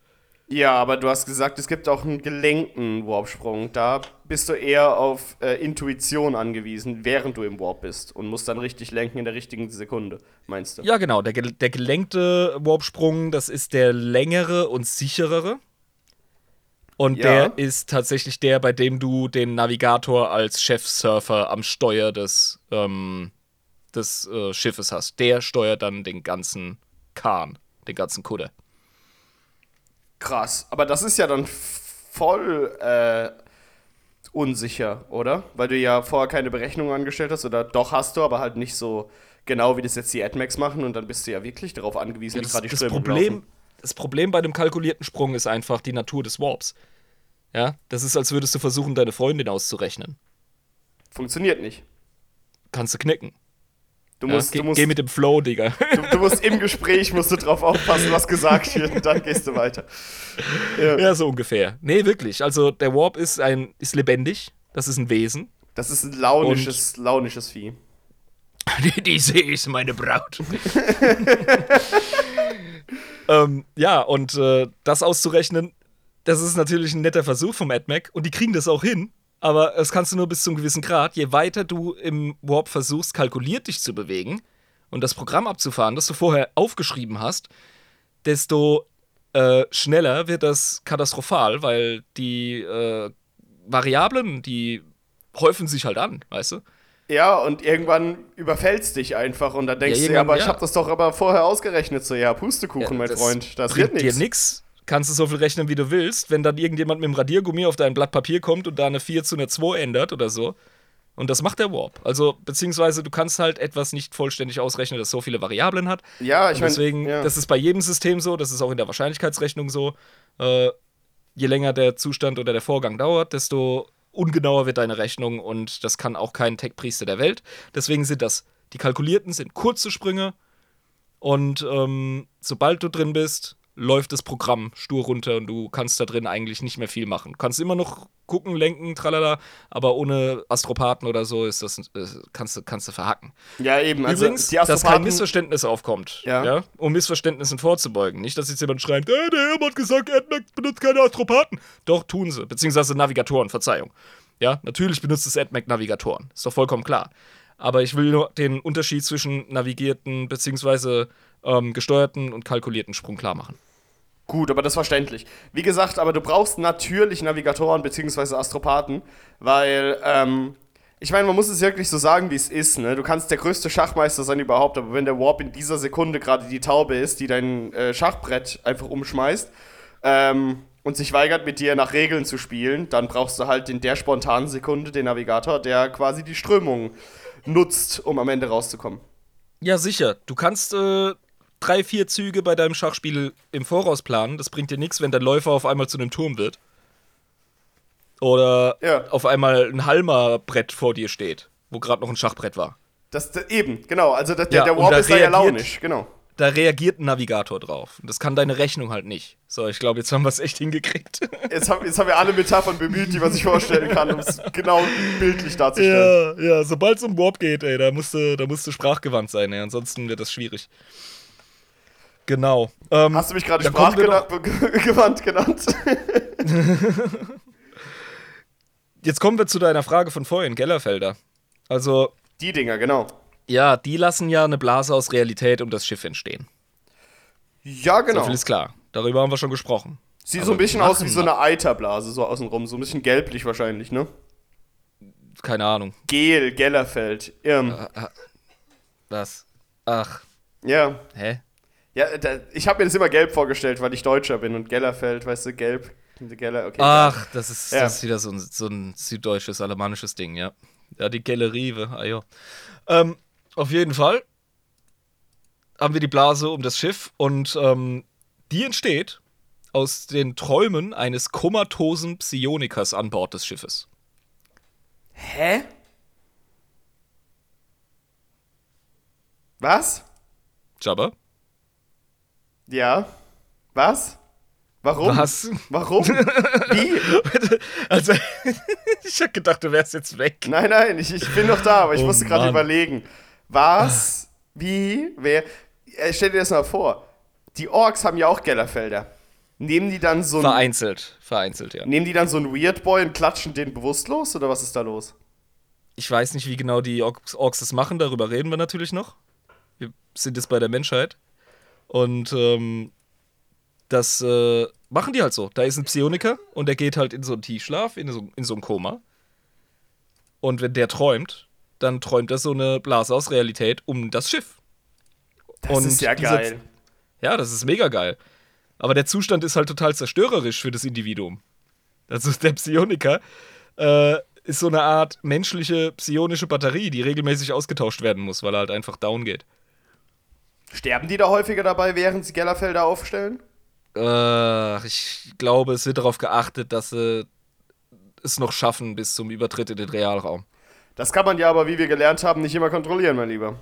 Ja, aber du hast gesagt, es gibt auch einen gelenkten Warpsprung. Da bist du eher auf äh, Intuition angewiesen, während du im Warp bist und musst dann richtig lenken in der richtigen Sekunde, meinst du? Ja, genau. Der, der gelenkte Warpsprung, das ist der längere und sicherere. Und ja. der ist tatsächlich der, bei dem du den Navigator als Chefsurfer am Steuer des, ähm, des äh, Schiffes hast. Der steuert dann den ganzen Kahn, den ganzen Kutter. Krass, aber das ist ja dann voll äh, unsicher, oder? Weil du ja vorher keine Berechnung angestellt hast oder doch hast du, aber halt nicht so genau, wie das jetzt die AdMax machen und dann bist du ja wirklich darauf angewiesen, ja, das, gerade die das Problem, laufen. Das Problem bei dem kalkulierten Sprung ist einfach die Natur des Warps. Ja, das ist, als würdest du versuchen, deine Freundin auszurechnen. Funktioniert nicht. Kannst du knicken. Du musst, ja, du musst, geh mit dem Flow, Digga. Du, du, musst im Gespräch musst du drauf aufpassen, was gesagt wird, und dann gehst du weiter. Ja. ja, so ungefähr. Nee, wirklich. Also der Warp ist ein ist lebendig. Das ist ein Wesen. Das ist ein launisches, und launisches Vieh. (laughs) Diese ist meine Braut. (laughs) ähm, ja, und äh, das auszurechnen, das ist natürlich ein netter Versuch vom AdMac und die kriegen das auch hin. Aber das kannst du nur bis zu einem gewissen Grad. Je weiter du im Warp versuchst, kalkuliert dich zu bewegen und das Programm abzufahren, das du vorher aufgeschrieben hast, desto äh, schneller wird das katastrophal, weil die äh, Variablen, die häufen sich halt an, weißt du? Ja, und irgendwann überfällst dich einfach und dann denkst ja, du, ja, aber ja. ich habe das doch aber vorher ausgerechnet. So, ja, Pustekuchen, mein Freund, das wird nichts. dir nichts kannst du so viel rechnen, wie du willst. Wenn dann irgendjemand mit dem Radiergummi auf dein Blatt Papier kommt und da eine 4 zu einer 2 ändert oder so. Und das macht der Warp. Also, beziehungsweise du kannst halt etwas nicht vollständig ausrechnen, das so viele Variablen hat. Ja, ich meine. Deswegen, ja. das ist bei jedem System so, das ist auch in der Wahrscheinlichkeitsrechnung so. Äh, je länger der Zustand oder der Vorgang dauert, desto ungenauer wird deine Rechnung und das kann auch kein Tech-Priester der Welt. Deswegen sind das, die kalkulierten sind kurze Sprünge und ähm, sobald du drin bist, läuft das Programm stur runter und du kannst da drin eigentlich nicht mehr viel machen. Du kannst immer noch gucken, lenken, tralala, aber ohne Astropathen oder so ist das, äh, kannst, du, kannst du verhacken. Ja, eben. Also Übrigens, dass kein Missverständnis aufkommt, ja. ja. um Missverständnissen vorzubeugen. Nicht, dass jetzt jemand schreibt, äh, der Herr hat gesagt, AdMac benutzt keine Astropathen. Doch, tun sie, beziehungsweise Navigatoren, Verzeihung. Ja, natürlich benutzt es AdMac Navigatoren, ist doch vollkommen klar. Aber ich will nur den Unterschied zwischen navigierten beziehungsweise ähm, gesteuerten und kalkulierten Sprung klar machen. Gut, aber das ist verständlich. Wie gesagt, aber du brauchst natürlich Navigatoren bzw. Astropathen, weil, ähm, ich meine, man muss es wirklich so sagen, wie es ist. Ne? Du kannst der größte Schachmeister sein überhaupt, aber wenn der Warp in dieser Sekunde gerade die Taube ist, die dein äh, Schachbrett einfach umschmeißt ähm, und sich weigert, mit dir nach Regeln zu spielen, dann brauchst du halt in der spontanen Sekunde den Navigator, der quasi die Strömung nutzt, um am Ende rauszukommen. Ja, sicher. Du kannst äh, drei, vier Züge bei deinem Schachspiel im Voraus planen. Das bringt dir nichts, wenn der Läufer auf einmal zu einem Turm wird. Oder ja. auf einmal ein Halmer-Brett vor dir steht, wo gerade noch ein Schachbrett war. Das, das eben, genau. Also das, ja, der, der Warp ist da ja launisch, genau. Da reagiert ein Navigator drauf. Und das kann deine Rechnung halt nicht. So, ich glaube, jetzt haben wir es echt hingekriegt. (laughs) Jetzt, haben, jetzt haben wir alle Metaphern bemüht, die man sich vorstellen kann, um es (laughs) genau bildlich darzustellen. Ja, ja, sobald es um Warp geht, ey, da musst du, da musst du sprachgewandt sein, ey. Ansonsten wird das schwierig. Genau. Ähm, Hast du mich gerade sprachgewandt (laughs) genannt? (laughs) Jetzt kommen wir zu deiner Frage von vorhin, Gellerfelder. Also. Die Dinger, genau. Ja, die lassen ja eine Blase aus Realität um das Schiff entstehen. Ja, So genau. viel ist klar. Darüber haben wir schon gesprochen. Sieht Aber so ein bisschen aus wie so eine Eiterblase, so außenrum. So ein bisschen gelblich wahrscheinlich, ne? Keine Ahnung. Gel, Gellerfeld. Ähm, Was? Ach, ja. hä? Ja, da, ich habe mir das immer gelb vorgestellt, weil ich Deutscher bin und Gellerfeld, weißt du, gelb. Geller, okay. Ach, das ist, Ja. das ist wieder so ein, so ein süddeutsches, alemannisches Ding, ja. Ja, die Gellerive, ah ja. Ähm, auf jeden Fall haben wir die Blase um das Schiff und ähm, die entsteht aus den Träumen eines komatosen Psionikers an Bord des Schiffes. Hä? Was? Jabba? Ja. Was? Warum? Was? Warum? (laughs) Wie? Also, (laughs) ich hab gedacht, du wärst jetzt weg. Nein, nein, ich, ich bin noch da, aber ich Oh musste gerade überlegen. Was? Wie? Wer? Äh, Stell dir das mal vor. Die Orks haben ja auch Gellerfelder. Nehmen die dann so ein, Vereinzelt, vereinzelt, ja. nehmen die dann so einen Weird Boy und klatschen den bewusstlos oder was ist da los? Ich weiß nicht, wie genau die Orks, Orks das machen, darüber reden wir natürlich noch. Wir sind jetzt bei der Menschheit. Und ähm, das äh, machen die halt so. Da ist ein Psioniker und der geht halt in so einen Tiefschlaf, in so, in so ein Koma. Und wenn der träumt, dann träumt er so eine Blase aus Realität um das Schiff. Das Und ist ja dieser- geil. Ja, das ist mega geil. Aber der Zustand ist halt total zerstörerisch für das Individuum. Also (laughs) der Psioniker äh, ist so eine Art menschliche psionische Batterie, die regelmäßig ausgetauscht werden muss, weil er halt einfach down geht. Sterben die da häufiger dabei, während sie Gellerfelder aufstellen? Äh, ich glaube, es wird darauf geachtet, dass sie es noch schaffen bis zum Übertritt in den Realraum. Das kann man ja aber, wie wir gelernt haben, nicht immer kontrollieren, mein Lieber.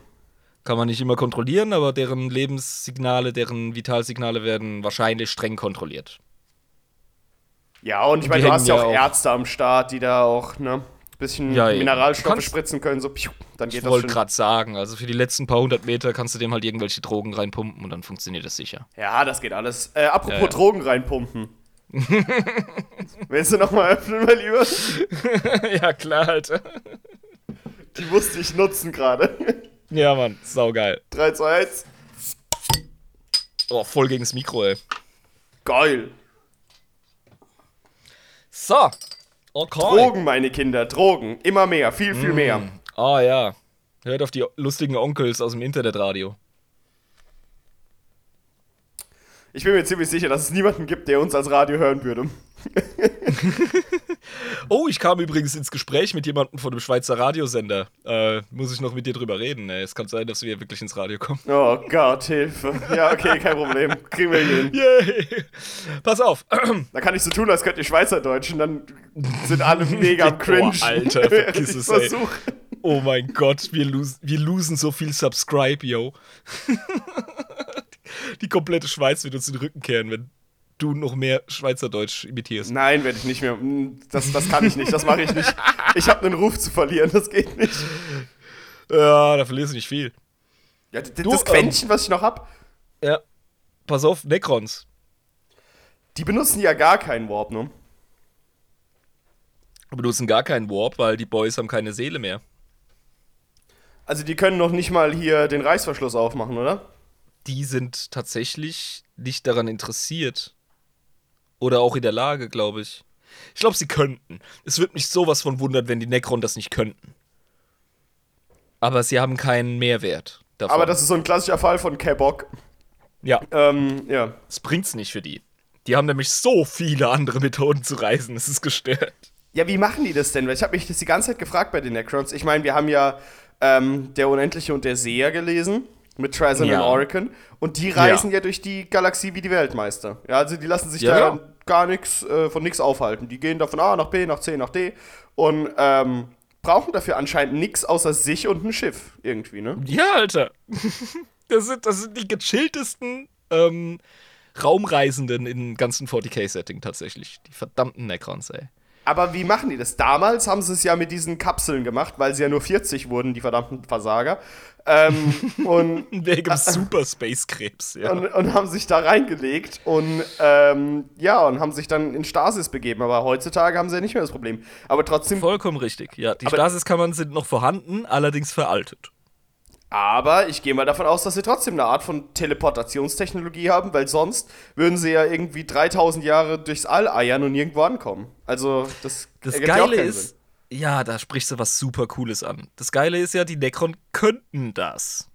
Kann man nicht immer kontrollieren, aber deren Lebenssignale, deren Vitalsignale werden wahrscheinlich streng kontrolliert. Ja, und ich meine, du hast ja hängen auch ja auch- Ärzte am Start, die da auch, ne, bisschen Ja. Mineralstoffe Kannst- spritzen können, so, piu, dann geht Ich das wollte schon. gerade sagen, also für die letzten paar hundert Meter kannst du dem halt irgendwelche Drogen reinpumpen und dann funktioniert das sicher. Ja, das geht alles. Äh, apropos Ja, ja. Drogen reinpumpen. (laughs) Willst du nochmal öffnen, mein Lieber? (laughs) ja, klar, Alter. Die musste ich nutzen gerade. Ja, Mann, saugeil. 3, 2, 1. Oh, voll gegen das Mikro, ey. Geil. So. Okay. Drogen, meine Kinder, Drogen. Immer mehr, viel, viel mehr. Ah, ja. Hört auf die lustigen Onkels aus dem Internetradio. Ich bin mir ziemlich sicher, dass es niemanden gibt, der uns als Radio hören würde. (laughs) Oh, ich kam übrigens ins Gespräch mit jemandem von dem Schweizer Radiosender. Äh, muss ich noch mit dir drüber reden. Ey. Es kann sein, dass wir wirklich ins Radio kommen. Oh Gott, Hilfe. Ja, okay, kein Problem. Kriegen wir hin. Yay! Pass auf. Da kann ich so tun, als könnt ihr Schweizerdeutsch und dann sind alle (laughs) mega am Cringe. Boah, Alter, vergiss (laughs) es, ey. versuch. Oh mein Gott, wir, los wir losen so viel Subscribe, yo. Die komplette Schweiz wird uns den Rücken kehren, wenn du noch mehr Schweizerdeutsch imitierst. Nein, werde ich nicht mehr. Mm, Das, das kann ich nicht, das mache ich nicht. Ich habe einen Ruf zu verlieren, das geht nicht. Ja, da verlierst du nicht viel. Ja, d- Du, das Quäntchen, was ich noch hab, Ja. Pass auf, Necrons. die benutzen ja gar keinen Warp, ne? Benutzen gar keinen Warp, weil die Boys haben keine Seele mehr. Also die können noch nicht mal hier den Reißverschluss aufmachen, oder? Die sind tatsächlich nicht daran interessiert. Oder auch in der Lage, glaube ich. Ich glaube, sie könnten. Es würde mich sowas von wundern, wenn die Necron das nicht könnten. Aber sie haben keinen Mehrwert davon. Aber das ist so ein klassischer Fall von Kebok. ja, Ähm, ja. das bringt's nicht für die. Die haben nämlich so viele andere Methoden zu reisen. Es ist gestört. Ja, wie machen die das denn? Ich habe mich das die ganze Zeit gefragt bei den Necrons. Ich meine, wir haben ja ähm, Der Unendliche und der Seher gelesen. Mit Trizon Ja. und Oricon. Und die reisen ja. durch die Galaxie wie die Weltmeister. Ja, also die lassen sich Ja, da ja. dann gar nichts äh, von nichts aufhalten. Die gehen da von A nach B, nach C, nach D. Und ähm, brauchen dafür anscheinend nichts außer sich und ein Schiff. Irgendwie, ne? Ja, Alter. (laughs) Das sind, das sind die gechilltesten ähm, Raumreisenden im ganzen 40k-Setting tatsächlich. Die verdammten Necrons, ey. Aber wie machen die das? Damals haben sie es ja mit diesen Kapseln gemacht, weil sie ja nur 40 wurden, die verdammten Versager. Ähm, (laughs) und, Wegen dem (laughs) Super Space Krebs, ja. und, und haben sich da reingelegt und ähm, ja, und haben sich dann in Stasis begeben. Aber heutzutage haben sie ja nicht mehr das Problem. Aber trotzdem, Vollkommen richtig. Ja, die Stasiskammern sind noch vorhanden, allerdings veraltet. Aber ich gehe mal davon aus, dass sie trotzdem eine Art von Teleportationstechnologie haben, weil sonst würden sie ja irgendwie 3000 Jahre durchs All eiern und nirgendwo ankommen. Also, das Das ja Geile keinen ist, Sinn. ja, da sprichst du was super Cooles an. Das Geile ist ja, die Necron könnten das.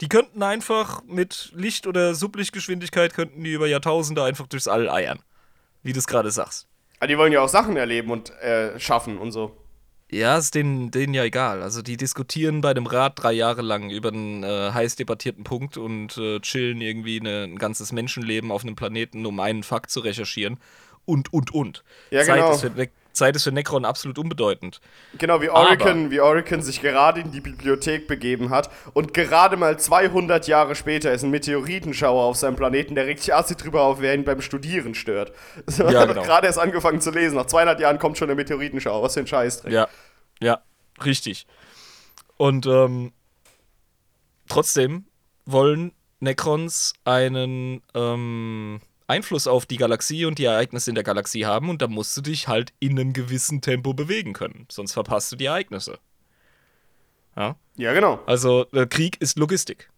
Die könnten einfach mit Licht- oder Sublichtgeschwindigkeit könnten die über Jahrtausende einfach durchs All eiern. Wie du es gerade sagst. Aber die wollen ja auch Sachen erleben und äh, schaffen und so. Ja, ist denen, denen ja egal. Also die diskutieren bei dem Rat drei Jahre lang über einen äh, heiß debattierten Punkt und äh, chillen irgendwie eine, ein ganzes Menschenleben auf einem Planeten, um einen Fakt zu recherchieren. Und, und, und. Ja, Zeit, genau. ist Ne- Zeit ist für Necron absolut unbedeutend. Genau, wie Orican, wie Orican sich gerade in die Bibliothek begeben hat und gerade mal 200 Jahre später ist ein Meteoritenschauer auf seinem Planeten, der regt sich assi drüber auf, wer ihn beim Studieren stört. (laughs) So, Ja, hat genau. gerade erst angefangen zu lesen. Nach 200 Jahren kommt schon der Meteoritenschauer. Was für ein Scheiß. Ja, ja, richtig. Und ähm, trotzdem wollen Necrons einen ähm, Einfluss auf die Galaxie und die Ereignisse in der Galaxie haben und da musst du dich halt in einem gewissen Tempo bewegen können, sonst verpasst du die Ereignisse. Ja, Ja, genau. also äh, Krieg ist Logistik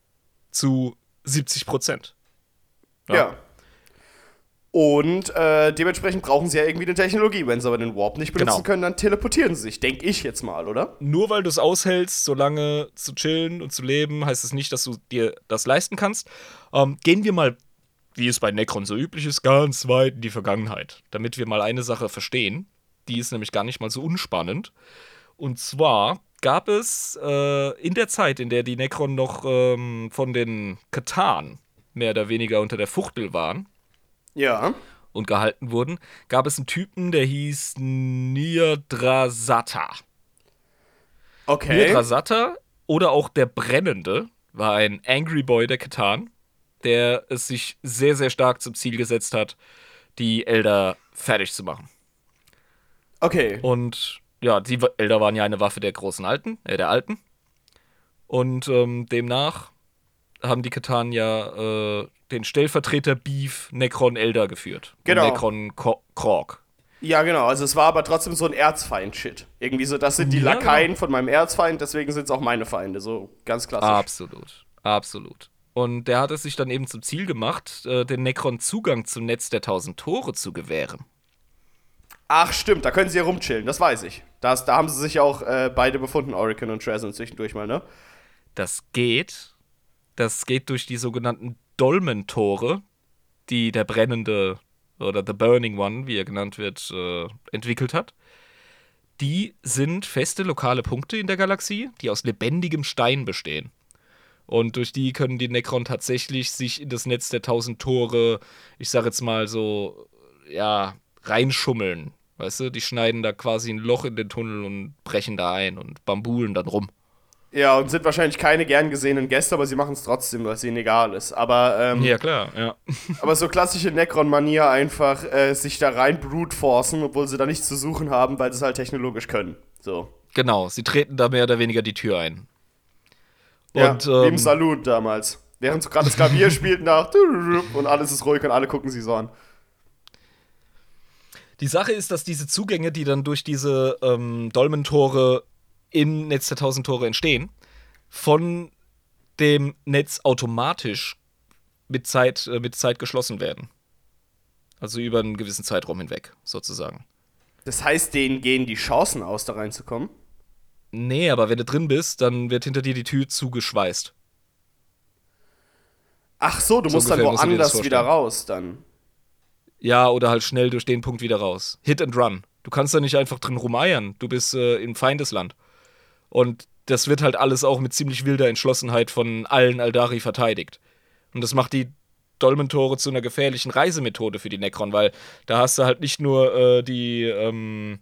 zu 70 Prozent. Ja. Und äh, dementsprechend brauchen sie ja irgendwie eine Technologie. Wenn sie aber den Warp nicht benutzen Genau. können, dann teleportieren sie sich. Denke ich jetzt mal, oder? nur weil du es aushältst, so lange zu chillen und zu leben, heißt es nicht, dass du dir das leisten kannst. Ähm, gehen wir mal, wie es bei Necron so üblich ist, ganz weit in die Vergangenheit, damit wir mal eine Sache verstehen. Die ist nämlich gar nicht mal so unspannend. Und zwar gab es äh, in der Zeit, in der die Necron noch ähm, von den Katan mehr oder weniger unter der Fuchtel waren, Ja. und gehalten wurden, gab es einen Typen, der hieß Nirdrasata. Okay. Nirdrasata oder auch der Brennende war ein Angry Boy der Katan, der es sich sehr, sehr stark zum Ziel gesetzt hat, die Elder fertig zu machen. Okay. Und ja, die Elder waren ja eine Waffe der großen Alten, äh, der Alten. Und ähm, demnach haben die Katan ja äh, den Stellvertreter Beef Necron Elder geführt. Genau. Necron Ko- Krog. Ja, genau. Also es war aber trotzdem so ein Erzfeind-Shit. Irgendwie so, das sind die Ja, Lakaien von meinem Erzfeind, deswegen sind es auch meine Feinde. So ganz klassisch. Absolut, absolut. Und der hat es sich dann eben zum Ziel gemacht, äh, den Necron Zugang zum Netz der tausend Tore zu gewähren. Ach, stimmt, da können sie ja rumchillen, das weiß ich. Das, da haben sie sich auch äh, beide befunden, Orican und Trezor zwischendurch mal, ne? Das geht. Das geht durch die sogenannten Dolmentore, die der brennende oder The Burning One, wie er genannt wird, äh, entwickelt hat. Die sind feste lokale Punkte in der Galaxie, die aus lebendigem Stein bestehen. Und durch die können die Necron tatsächlich sich in das Netz der tausend Tore, ich sag jetzt mal so, ja, reinschummeln. Weißt du, die schneiden da quasi ein Loch in den Tunnel und brechen da ein und bambulen dann rum. Ja, und sind wahrscheinlich keine gern gesehenen Gäste, aber sie machen es trotzdem, weil es ihnen egal ist. Aber, ähm, Ja, klar, ja. (laughs) aber so klassische Necron-Manier einfach äh, sich da rein brute forcen, obwohl sie da nichts zu suchen haben, weil sie es halt technologisch können. So. Genau, sie treten da mehr oder weniger die Tür ein. Ja, Und wie im ähm, Salut damals. Während sie gerade das Klavier (laughs) spielt nach und alles ist ruhig und alle gucken sie so an. die Sache ist, dass diese Zugänge, die dann durch diese ähm, Dolmentore im Netz der tausend Tore entstehen, von dem Netz automatisch mit Zeit, äh, mit Zeit geschlossen werden. Also über einen gewissen Zeitraum hinweg, sozusagen. Das heißt, denen gehen die Chancen aus, da reinzukommen. Nee, aber wenn du drin bist, dann wird hinter dir die Tür zugeschweißt. Ach so, du So musst dann woanders wieder raus dann. Ja, oder halt schnell durch den Punkt wieder raus. Hit and run. Du kannst da nicht einfach drin rumeiern. Du bist äh, im Feindesland. Und das wird halt alles auch mit ziemlich wilder Entschlossenheit von allen Aldari verteidigt. Und das macht die Dolmentore zu einer gefährlichen Reisemethode für die Necron, weil da hast du halt nicht nur äh, die, ähm,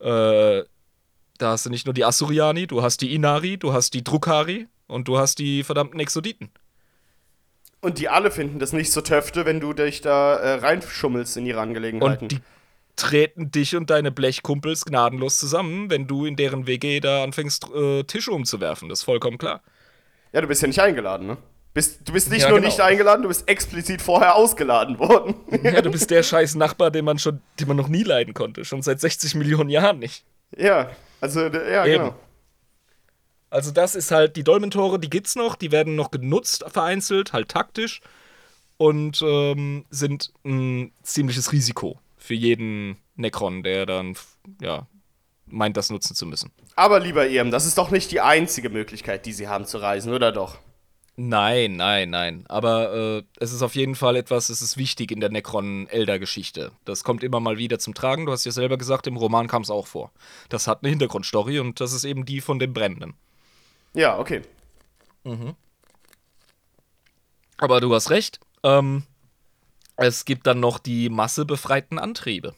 äh, da hast du nicht nur die Asuriani, du hast die Inari, du hast die Drukhari und du hast die verdammten Exoditen. Und die alle finden das nicht so töfte, wenn du dich da äh, reinschummelst in ihre Angelegenheiten. Und die treten dich und deine Blechkumpels gnadenlos zusammen, wenn du in deren WG da anfängst, äh, Tische umzuwerfen. Das ist vollkommen klar. ja, du bist ja nicht eingeladen, ne? Bist, du bist nicht Ja, nur genau. nicht eingeladen, du bist explizit vorher ausgeladen worden. (laughs) Ja, du bist der (laughs) scheiß Nachbar, den man schon, den man noch nie leiden konnte. Schon seit 60 Millionen Jahren nicht. ja, also, ja, Eben. genau. Also das ist halt, die Dolmentore, die gibt's noch, die werden noch genutzt, vereinzelt, halt taktisch und ähm, sind ein ziemliches Risiko für jeden Necron, der dann, ja, meint, das nutzen zu müssen. Aber lieber Irm, das ist doch nicht die einzige Möglichkeit, die sie haben zu reisen, oder doch? Nein, nein, nein. Aber äh, es ist auf jeden Fall etwas, es ist wichtig in der Necron-Elder-Geschichte. Das kommt immer mal wieder zum Tragen. Du hast ja selber gesagt, im Roman kam es auch vor. Das hat eine Hintergrundstory und das ist eben die von dem Brennenden. Ja, okay. Aber du hast recht. Ähm, es gibt dann noch die massebefreiten Antriebe.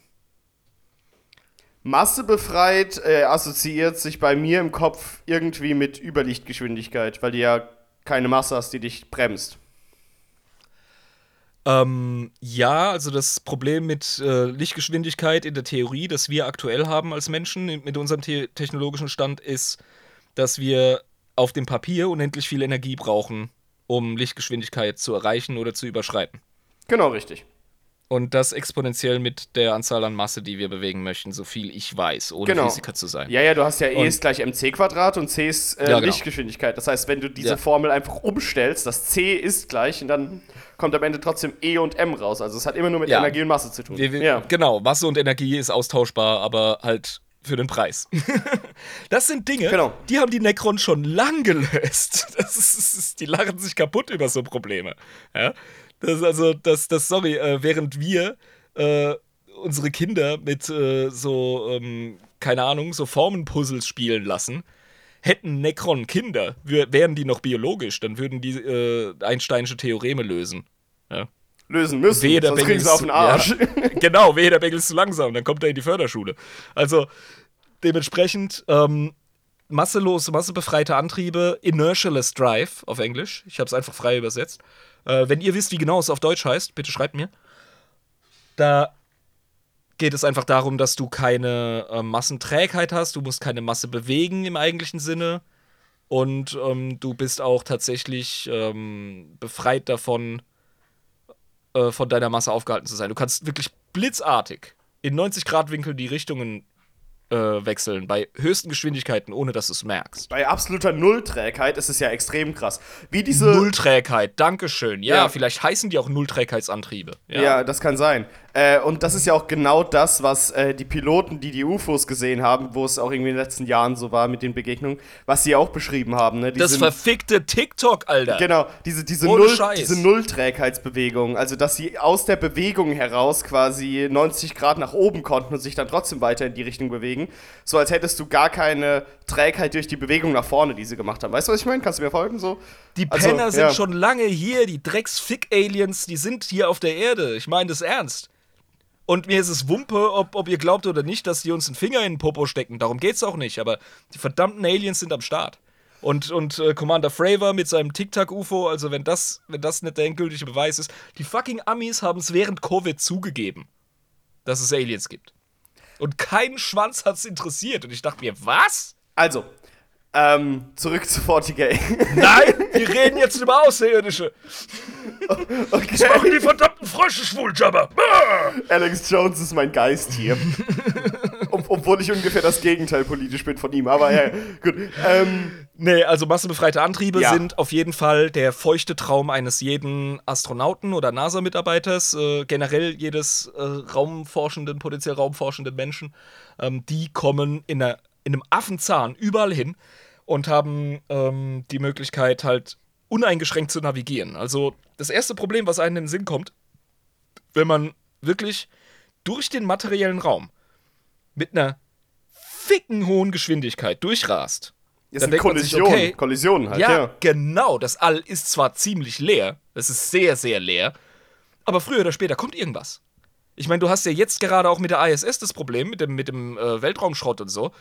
Masse befreit äh, assoziiert sich bei mir im Kopf irgendwie mit Überlichtgeschwindigkeit, weil du ja keine Masse hast, die dich bremst. Ähm, ja, also das Problem mit äh, Lichtgeschwindigkeit in der Theorie, das wir aktuell haben als Menschen mit unserem te technologischen Stand, ist, dass wir auf dem Papier unendlich viel Energie brauchen, um Lichtgeschwindigkeit zu erreichen oder zu überschreiten. Genau, richtig. Und das exponentiell mit der Anzahl an Masse, die wir bewegen möchten, so viel ich weiß, ohne Genau. Physiker zu sein. Ja, ja, du hast ja E Und- ist gleich mc Quadrat und c ist äh, Ja, genau. Lichtgeschwindigkeit. Das heißt, wenn du diese Ja. Formel einfach umstellst, das c ist gleich und dann kommt am Ende trotzdem E und m raus. Also es hat immer nur mit Ja. Energie und Masse zu tun. Wir, wir, ja. Genau, Masse und Energie ist austauschbar, aber halt für den Preis. (laughs) das sind Dinge, Genau. die haben die Necron schon lang gelöst. (laughs) Das ist, das ist, die lachen sich kaputt über so Probleme. Ja? Das also, das, das, sorry, äh, während wir äh, unsere Kinder mit äh, so, ähm, keine Ahnung, so Formenpuzzles spielen lassen, hätten Necron Kinder, wär, wären die noch biologisch, dann würden die äh, Einsteinische Theoreme lösen. Ja? Lösen müssen, Wehe, der sonst kriegen sie auf den Arsch. Ja, (laughs) genau, wehe, der Bengel ist zu langsam, dann kommt er in die Förderschule. Also dementsprechend ähm, masselose, massebefreite Antriebe, inertialess drive auf Englisch. Ich habe es einfach frei übersetzt. Äh, wenn ihr wisst, wie genau es auf Deutsch heißt, bitte schreibt mir. Da geht es einfach darum, dass du keine äh, Massenträgheit hast, du musst keine Masse bewegen im eigentlichen Sinne. Und ähm, du bist auch tatsächlich ähm, befreit davon, äh, von deiner Masse aufgehalten zu sein. Du kannst wirklich blitzartig in 90 Grad Winkel die Richtungen äh, wechseln bei höchsten Geschwindigkeiten, ohne dass du es merkst. Bei absoluter Nullträgheit ist es ja extrem krass. Wie diese. Nullträgheit, Dankeschön. Ja, Ja. vielleicht heißen die auch Nullträgheitsantriebe. Ja. das kann sein. Äh, und das ist ja auch genau das, was äh, die Piloten, die die UFOs gesehen haben, wo es auch irgendwie in den letzten Jahren so war mit den Begegnungen, was sie auch beschrieben haben. Ne? Das Diese- verfickte TikTok, Alter. Genau, diese, diese, Ohne Null, Scheiß. diese Nullträgheitsbewegung, also dass sie aus der Bewegung heraus quasi 90 Grad nach oben konnten und sich dann trotzdem weiter in die Richtung bewegen, so als hättest du gar keine Trägheit durch die Bewegung nach vorne, die sie gemacht haben. Weißt du, was ich meine? Kannst du mir folgen? So? Die Also, Penner sind ja. schon lange hier, die Drecks-Fick-Aliens, die sind hier auf der Erde. Ich meine das ernst. Und mir ist es Wumpe, ob, ob ihr glaubt oder nicht, dass die uns einen Finger in den Popo stecken. Darum geht's auch nicht. Aber die verdammten Aliens sind am Start. Und, und äh, Commander Fravor mit seinem Tic-Tac-UFO, also wenn das, wenn das nicht der endgültige Beweis ist, die fucking Amis haben es während Covid zugegeben, dass es Aliens gibt. Und kein Schwanz hat's interessiert. Und ich dachte mir, was? Also, ähm, zurück zu 40k. (laughs) Nein, wir reden jetzt über Außerirdische. okay. Machen die verdammten Frösche schwul, Jabba. Alex Jones ist mein Geist hier. Ob, obwohl ich ungefähr das Gegenteil politisch bin von ihm, aber ja, gut. Ähm, Nee, also massebefreite Antriebe Ja. sind auf jeden Fall der feuchte Traum eines jeden Astronauten oder NASA-Mitarbeiters, äh, generell jedes äh, raumforschenden, potenziell raumforschenden Menschen. Ähm, die kommen in, einer, in einem Affenzahn überall hin und haben ähm, die Möglichkeit, halt uneingeschränkt zu navigieren. Also das erste Problem, was einem in den Sinn kommt, wenn man wirklich durch den materiellen Raum mit einer ficken hohen Geschwindigkeit durchrast, ist Dann eine man sich, Kollision. okay, Kollisionen halt, ja, ja. genau. Das All ist zwar ziemlich leer, es ist sehr, sehr leer, aber früher oder später kommt irgendwas. Ich meine, du hast ja jetzt gerade auch mit der ISS das Problem, mit dem, mit dem äh, Weltraumschrott und so.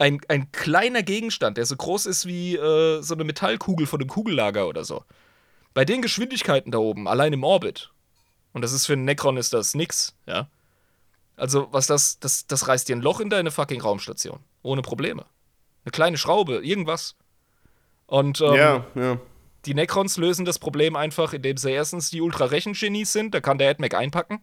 Ein, ein kleiner Gegenstand, der so groß ist wie äh, so eine Metallkugel von einem Kugellager oder so. Bei den Geschwindigkeiten da oben, allein im Orbit, und das ist für einen Necron ist das nix, ja. Also, was das, das, das reißt dir ein Loch in deine fucking Raumstation. Ohne Probleme. Eine kleine Schraube, irgendwas. Und ähm, ja, ja. die Necrons lösen das Problem einfach, indem sie erstens die Ultra-Rechengenies sind, da kann der AdMac einpacken.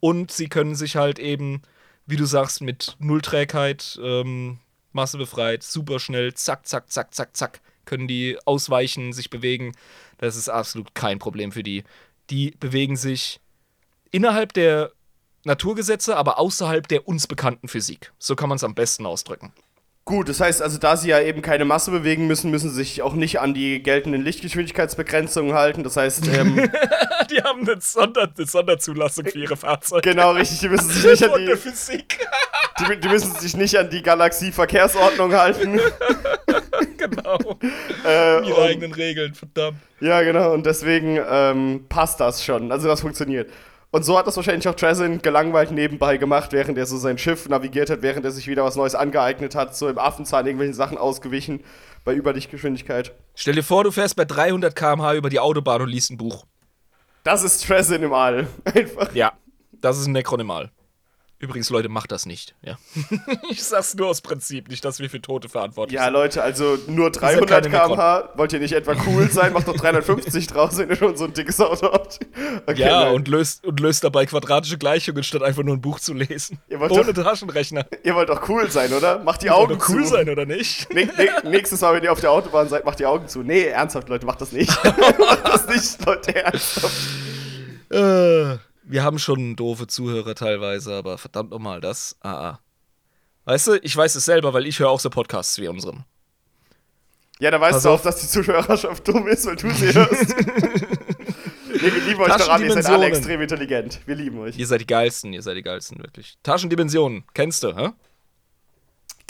Und sie können sich halt eben, wie du sagst, mit Nullträgheit ähm, Masse befreit, super schnell, zack, zack, zack, zack, zack, können die ausweichen, sich bewegen. Das ist absolut kein Problem für die. Die bewegen sich innerhalb der Naturgesetze, aber außerhalb der uns bekannten Physik. So kann man es am besten ausdrücken. Gut, das heißt also, da sie ja eben keine Masse bewegen müssen, müssen sie sich auch nicht an die geltenden Lichtgeschwindigkeitsbegrenzungen halten. Das heißt, ähm, (laughs) Die haben eine, Sonder eine Sonderzulassung für ihre Fahrzeuge. genau richtig, die müssen sich nicht an die, Physik. Die, die müssen sich nicht an die Galaxie-Verkehrsordnung halten. (laughs) genau. Äh, Ihre und- eigenen Regeln, verdammt. Ja, genau, und deswegen ähm, passt das schon. Also das funktioniert. Und so hat das wahrscheinlich auch Trazin gelangweilt nebenbei gemacht, während er so sein Schiff navigiert hat, während er sich wieder was Neues angeeignet hat, so im Affenzahn irgendwelchen Sachen ausgewichen bei Überlichtgeschwindigkeit. Stell dir vor, du fährst bei 300 km/h über die Autobahn und liest ein Buch. Das ist Trazin im All. (laughs) Einfach. Ja, das ist ein Necronimal. Übrigens, Leute, macht das nicht. Ja. (laughs) ich sag's nur aus Prinzip, nicht, dass wir für Tote verantwortlich Ja, sind. Leute, also nur ja 300 keine Necron. km/h. Wollt ihr nicht etwa cool sein? Macht doch 350 draus, wenn ihr schon so ein dickes Auto habt. (laughs) Okay, Ja, nein. und löst, und löst dabei quadratische Gleichungen, statt einfach nur ein Buch zu lesen. Ihr wollt Ohne doch- Taschenrechner. ihr wollt doch cool sein, oder? Macht die Soll Augen doch cool zu. sein, oder nicht? (laughs) Nee, nee, nächstes Mal, wenn ihr auf der Autobahn seid, macht die Augen zu. Nee, ernsthaft, Leute, macht das nicht. macht das nicht, Leute, ernsthaft. Äh, wir haben schon doofe Zuhörer teilweise, aber verdammt nochmal, das. Ah, ah. Weißt du, ich weiß es selber, weil ich höre auch so Podcasts wie unseren. Ja, da weißt Pass du auch, dass die Zuhörerschaft dumm ist, weil du sie hörst. nee, (laughs) wir lieben euch doch alle, ihr seid alle extrem intelligent. Wir lieben euch. Ihr seid die geilsten, ihr seid die geilsten, wirklich. Taschendimensionen, kennst du, hä?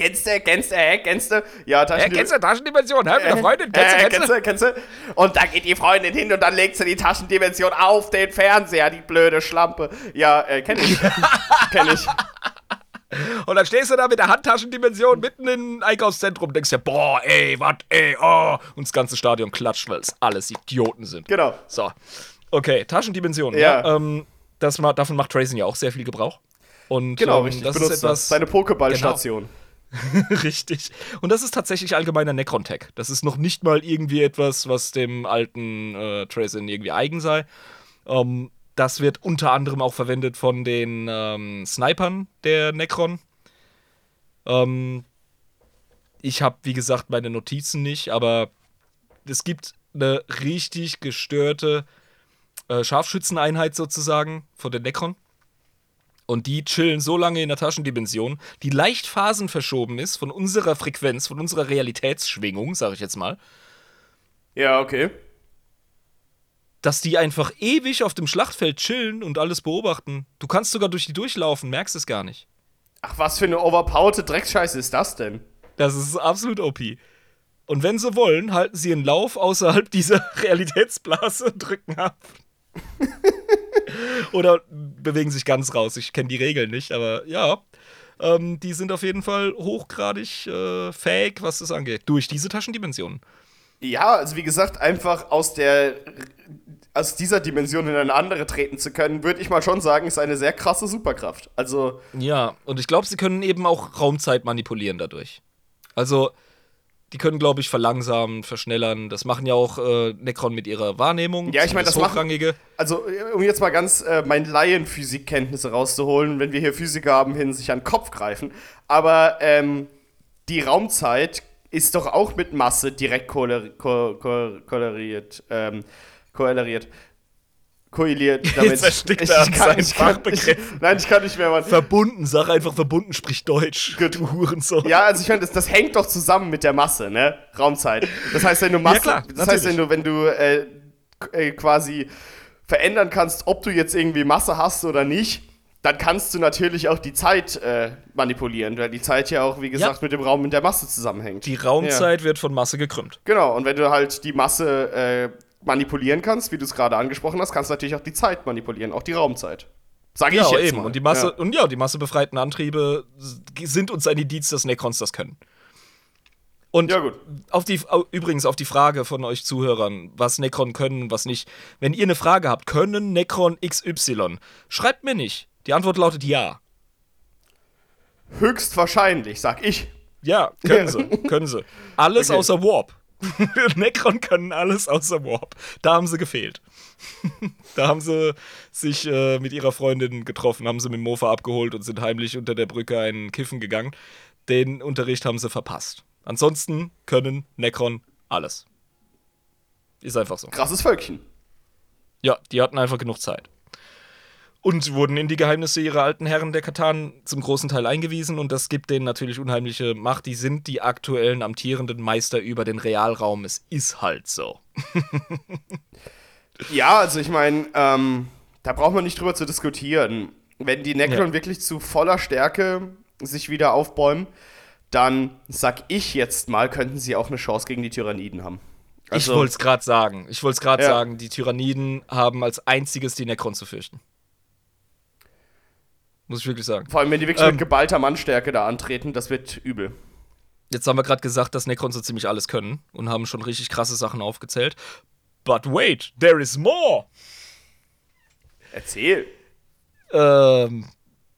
Kennst du, kennst du, hä, kennst du? Ja, Taschen du Taschendimensionen, hä? Mit der Freundin, äh, kennst du, kennst du? Und dann geht die Freundin hin und dann legt sie die Taschendimension auf den Fernseher, die blöde Schlampe. Ja, äh, kenn ich. (laughs) kenn ich. Und dann stehst du da mit der Handtaschendimension mitten im Einkaufszentrum und denkst dir, boah, ey, wat, ey, oh. Und das ganze Stadion klatscht, weil es alles Idioten sind. Genau. So. Okay, Taschendimensionen, Ja. ja. ähm, das, davon macht Trazen ja auch sehr viel Gebrauch. Und Genau, ähm, richtig. das Benutzt ist etwas. Seine Pokéball-Station. (laughs) Richtig. Und das ist tatsächlich allgemeiner Necron-Tech. Das ist noch nicht mal irgendwie etwas, was dem alten äh, Tracen irgendwie eigen sei. Ähm, das wird unter anderem auch verwendet von den ähm, Snipern der Necron. Ähm, ich habe, wie gesagt, meine Notizen nicht, aber es gibt eine richtig gestörte äh, Scharfschützeneinheit sozusagen von den Necron. Und die chillen so lange in der Taschendimension, die leicht phasenverschoben ist von unserer Frequenz, von unserer Realitätsschwingung, sage ich jetzt mal, Ja, okay. dass die einfach ewig auf dem Schlachtfeld chillen und alles beobachten. Du kannst sogar durch die durchlaufen, merkst es gar nicht. Ach, was für eine overpowerte Dreckscheiße ist das denn? Das ist absolut OP. Und wenn sie wollen, halten sie einen Lauf außerhalb (laughs) dieser Realitätsblase und drücken ab. (laughs) Oder bewegen sich ganz raus. Ich kenne die Regeln nicht, aber ja. Ähm, die sind auf jeden Fall hochgradig äh, fähig, was das angeht. Durch diese Taschendimensionen. Ja, also wie gesagt, einfach aus der aus dieser Dimension in eine andere treten zu können, würde ich mal schon sagen, ist eine sehr krasse Superkraft. Also, Ja, und ich glaube, sie können eben auch Raumzeit manipulieren dadurch. Also, die können, glaube ich, verlangsamen, verschnellern. Das machen ja auch äh, Necron mit ihrer Wahrnehmung. Ja, ich meine, das machen- Hochrangige. also um jetzt mal ganz äh, meine Laienphysikkenntnisse rauszuholen, wenn wir hier Physiker haben, hin sich an den Kopf greifen. Aber ähm, die Raumzeit ist doch auch mit Masse direkt korreliert, ko ko korreliert, ähm, korreliert. Korreliert damit. erstickt er an seinen ich kann, ich. Nein, ich kann nicht mehr, Mann. Verbunden, sag einfach verbunden, sprich Deutsch. Gut. Du Hurensohn. Ja, also ich meine, das, das hängt doch zusammen mit der Masse, ne? Raumzeit. Das heißt, wenn du Masse, klar, das heißt, wenn du, wenn du äh, äh, quasi verändern kannst, ob du jetzt irgendwie Masse hast oder nicht, dann kannst du natürlich auch die Zeit äh, manipulieren, weil die Zeit ja auch, wie gesagt, mit dem Raum und der Masse zusammenhängt. Die Raumzeit wird von Masse gekrümmt. Genau, und wenn du halt die Masse äh, manipulieren kannst, wie du es gerade angesprochen hast, kannst du natürlich auch die Zeit manipulieren, auch die Raumzeit. Sag ich Ja, jetzt eben. mal. Und die Masse, Ja. und ja, die massebefreiten Antriebe sind uns ein Indiz, dass Necrons das können. Und Ja, gut. Auf die, übrigens auf die Frage von euch Zuhörern, was Necron können und was nicht. Wenn ihr eine Frage habt, können Necron XY? Schreibt mir nicht. Die Antwort lautet ja. Höchstwahrscheinlich, sag ich. Ja, können (laughs) sie. Können sie. Alles Okay. außer Warp. (laughs) Necron können alles außer Warp. Da haben sie gefehlt. (laughs) da haben sie sich äh, mit ihrer Freundin getroffen, haben sie mit dem Mofa abgeholt und sind heimlich unter der Brücke einen Kiffen gegangen. Den Unterricht haben sie verpasst. Ansonsten können Necron alles. Ist einfach so. Krasses Völkchen. Ja, die hatten einfach genug Zeit. Und wurden in die Geheimnisse ihrer alten Herren der Katan zum großen Teil eingewiesen und das gibt denen natürlich unheimliche Macht. Die sind die aktuellen amtierenden Meister über den Realraum. Es ist halt so. (laughs) Ja, also ich meine, ähm, da braucht man nicht drüber zu diskutieren. Wenn die Necron Ja. wirklich zu voller Stärke sich wieder aufbäumen, dann sag ich jetzt mal, könnten sie auch eine Chance gegen die Tyranniden haben. ich wollte es gerade sagen. Ich wollte es gerade Ja. sagen. Die Tyranniden haben als einziges die Necron zu fürchten. Muss ich wirklich sagen. Vor allem, wenn die wirklich Ähm. mit geballter Mannstärke da antreten, das wird übel. Jetzt haben wir gerade gesagt, dass Necron so ziemlich alles können und haben schon richtig krasse Sachen aufgezählt. But wait, there is more! Erzähl. Ähm,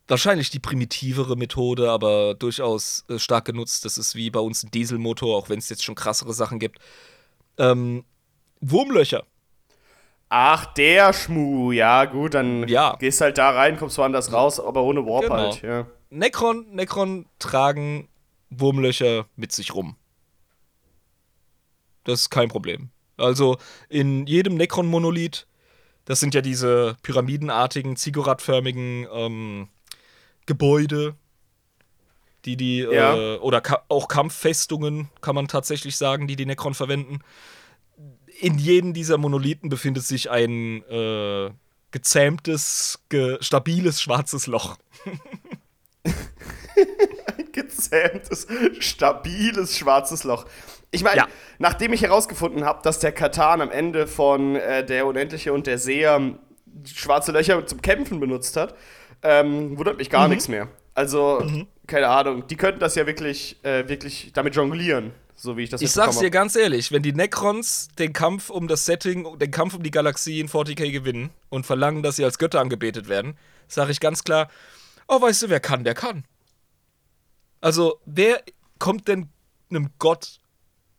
wahrscheinlich die primitivere Methode, aber durchaus äh, stark genutzt. Das ist wie bei uns ein Dieselmotor, auch wenn es jetzt schon krassere Sachen gibt. Ähm, Wurmlöcher. Ach, der Schmu, ja, gut, dann Ja. gehst halt da rein, kommst woanders raus, aber ohne Warp Genau. halt, ja. Necron, Necron tragen Wurmlöcher mit sich rum. Das ist kein Problem. Also in jedem Necron-Monolith, das sind ja diese pyramidenartigen, zigguratförmigen ähm, Gebäude, die die, Ja. äh, oder ka auch Kampffestungen, kann man tatsächlich sagen, die die Necron verwenden. In jedem dieser Monolithen befindet sich ein äh, gezähmtes, ge stabiles schwarzes Loch. gezähmtes, stabiles schwarzes Loch. Ich meine, Ja. nachdem ich herausgefunden habe, dass der Katan am Ende von äh, der Unendliche und der Seher schwarze Löcher zum Kämpfen benutzt hat, ähm, wundert mich Mhm. gar nichts mehr. Also, keine Ahnung, die könnten das ja wirklich, äh, wirklich damit jonglieren, so wie ich das Ich sag's dir ganz ehrlich, wenn die Necrons den Kampf um das Setting, den Kampf um die Galaxie in 40k gewinnen und verlangen, dass sie als Götter angebetet werden, sage ich ganz klar, oh, weißt du, wer kann, der kann. Also, wer kommt denn einem Gott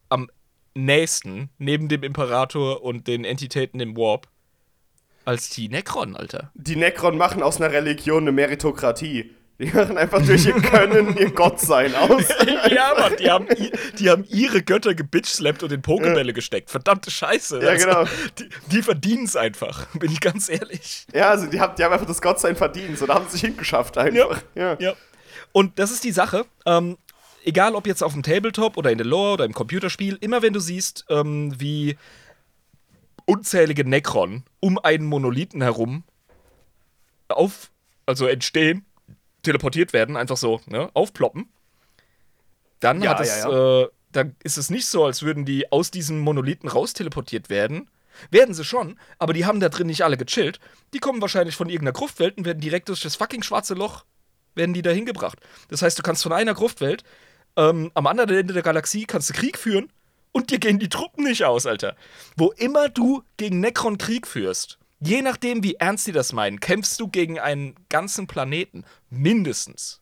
am nächsten, neben dem Imperator und den Entitäten im Warp, als die Necron, Alter? Die Necron machen aus einer Religion eine Meritokratie. Die machen einfach durch ihr Können ihr Gottsein aus. (laughs) ja, Mann, die haben, die haben ihre Götter gebitchslappt und in Pokebälle gesteckt. Verdammte Scheiße. Also, Ja, genau. Die, die verdienen es einfach, bin ich ganz ehrlich. Ja, also die haben, die haben einfach das Gottsein verdient, so da haben sie sich hingeschafft einfach. Ja. Ja. Und das ist die Sache. Ähm, egal ob jetzt auf dem Tabletop oder in der Lore oder im Computerspiel, immer wenn du siehst, ähm, wie unzählige Necron um einen Monolithen herum auf, also entstehen, teleportiert werden, einfach so, ne, aufploppen, dann Ja, hat es, ja, Äh, dann ist es nicht so, als würden die aus diesem Monolithen rausteleportiert werden. Werden sie schon, aber die haben da drin nicht alle gechillt. Die kommen wahrscheinlich von irgendeiner Gruftwelt und werden direkt durch das fucking schwarze Loch werden die da hingebracht. Das heißt, du kannst von einer Gruftwelt ähm, am anderen Ende der Galaxie kannst du Krieg führen und dir gehen die Truppen nicht aus, Alter. Wo immer du gegen Necron Krieg führst, je nachdem, wie ernst die das meinen, kämpfst du gegen einen ganzen Planeten. Mindestens.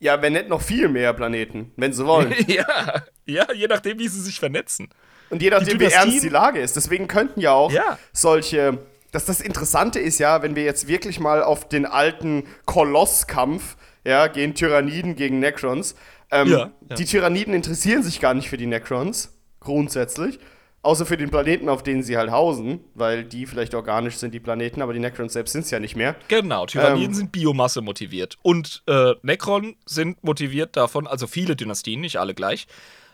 ja, wenn nicht noch viel mehr Planeten, wenn sie wollen. (laughs) ja, ja, je nachdem, wie sie sich vernetzen. Und je nachdem, wie ernst die Lage ist. Deswegen könnten ja auch Ja. solche. Das, das Interessante ist ja, wenn wir jetzt wirklich mal auf den alten Kolosskampf, ja, gegen Tyranniden, gegen Necrons. Ähm, Ja, ja. Die Tyranniden interessieren sich gar nicht für die Necrons, grundsätzlich. Außer für den Planeten, auf denen sie halt hausen, weil die vielleicht organisch sind, die Planeten, aber die Necrons selbst sind es ja nicht mehr. Genau, Tyranniden Ähm. sind Biomasse motiviert. Und äh, Necron sind motiviert davon, also viele Dynastien, nicht alle gleich,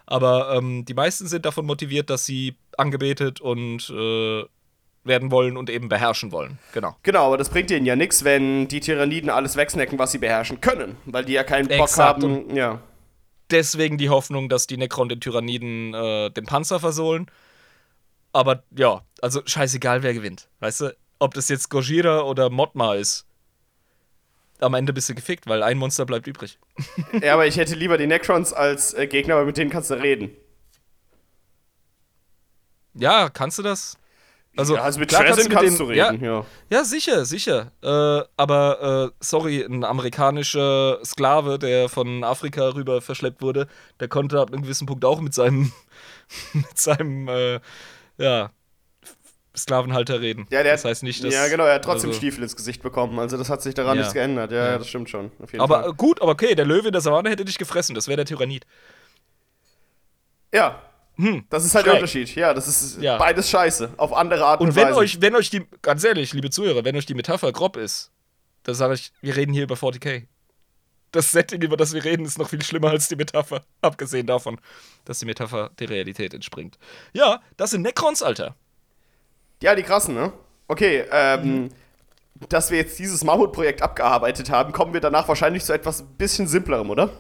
aber ähm, die meisten sind davon motiviert, dass sie angebetet und äh, werden wollen und eben beherrschen wollen. Genau. Genau, aber das bringt ihnen ja nichts, wenn die Tyranniden alles wegsnacken, was sie beherrschen können, weil die ja keinen Bock Exakt, haben. Ja. Deswegen die Hoffnung, dass die Necron den Tyranniden äh, den Panzer versohlen. Aber ja, also scheißegal, wer gewinnt. Weißt du, ob das jetzt Gojira oder Modma ist. Am Ende bist du gefickt, weil ein Monster bleibt übrig. (laughs) Ja, aber ich hätte lieber die Necrons als äh, Gegner, aber mit denen kannst du reden. Ja, kannst du das? Also, ja, also mit klar kannst, mit du den- ja, reden, ja. Ja, sicher, sicher. Äh, aber, äh, sorry, ein amerikanischer Sklave, der von Afrika rüber verschleppt wurde, der konnte ab einem gewissen Punkt auch mit seinem, (laughs) mit seinem, äh, ja, Sklavenhalter reden. Ja, der das heißt nicht, dass. ja, genau, er hat trotzdem also- Stiefel ins Gesicht bekommen. Also das hat sich daran Ja. nichts geändert. Ja, Ja. das stimmt schon. Aber Fall. äh, gut, aber okay, der Löwe in der Savanne hätte dich gefressen, das wäre der Tyrannid. Ja. Das ist halt schräg. der Unterschied. Ja, das ist Ja. beides scheiße. Auf andere Art und, Und wenn Weise. euch, wenn euch die, ganz ehrlich, liebe Zuhörer, wenn euch die Metapher grob ist, dann sage ich, wir reden hier über 40k. Das Setting, über das wir reden, ist noch viel schlimmer als die Metapher. Abgesehen davon, dass die Metapher der Realität entspringt. Ja, das sind Necrons, Alter. Ja, die krassen, ne? Okay, ähm, dass wir jetzt dieses Mammutprojekt abgearbeitet haben, kommen wir danach wahrscheinlich zu etwas bisschen simplerem, oder?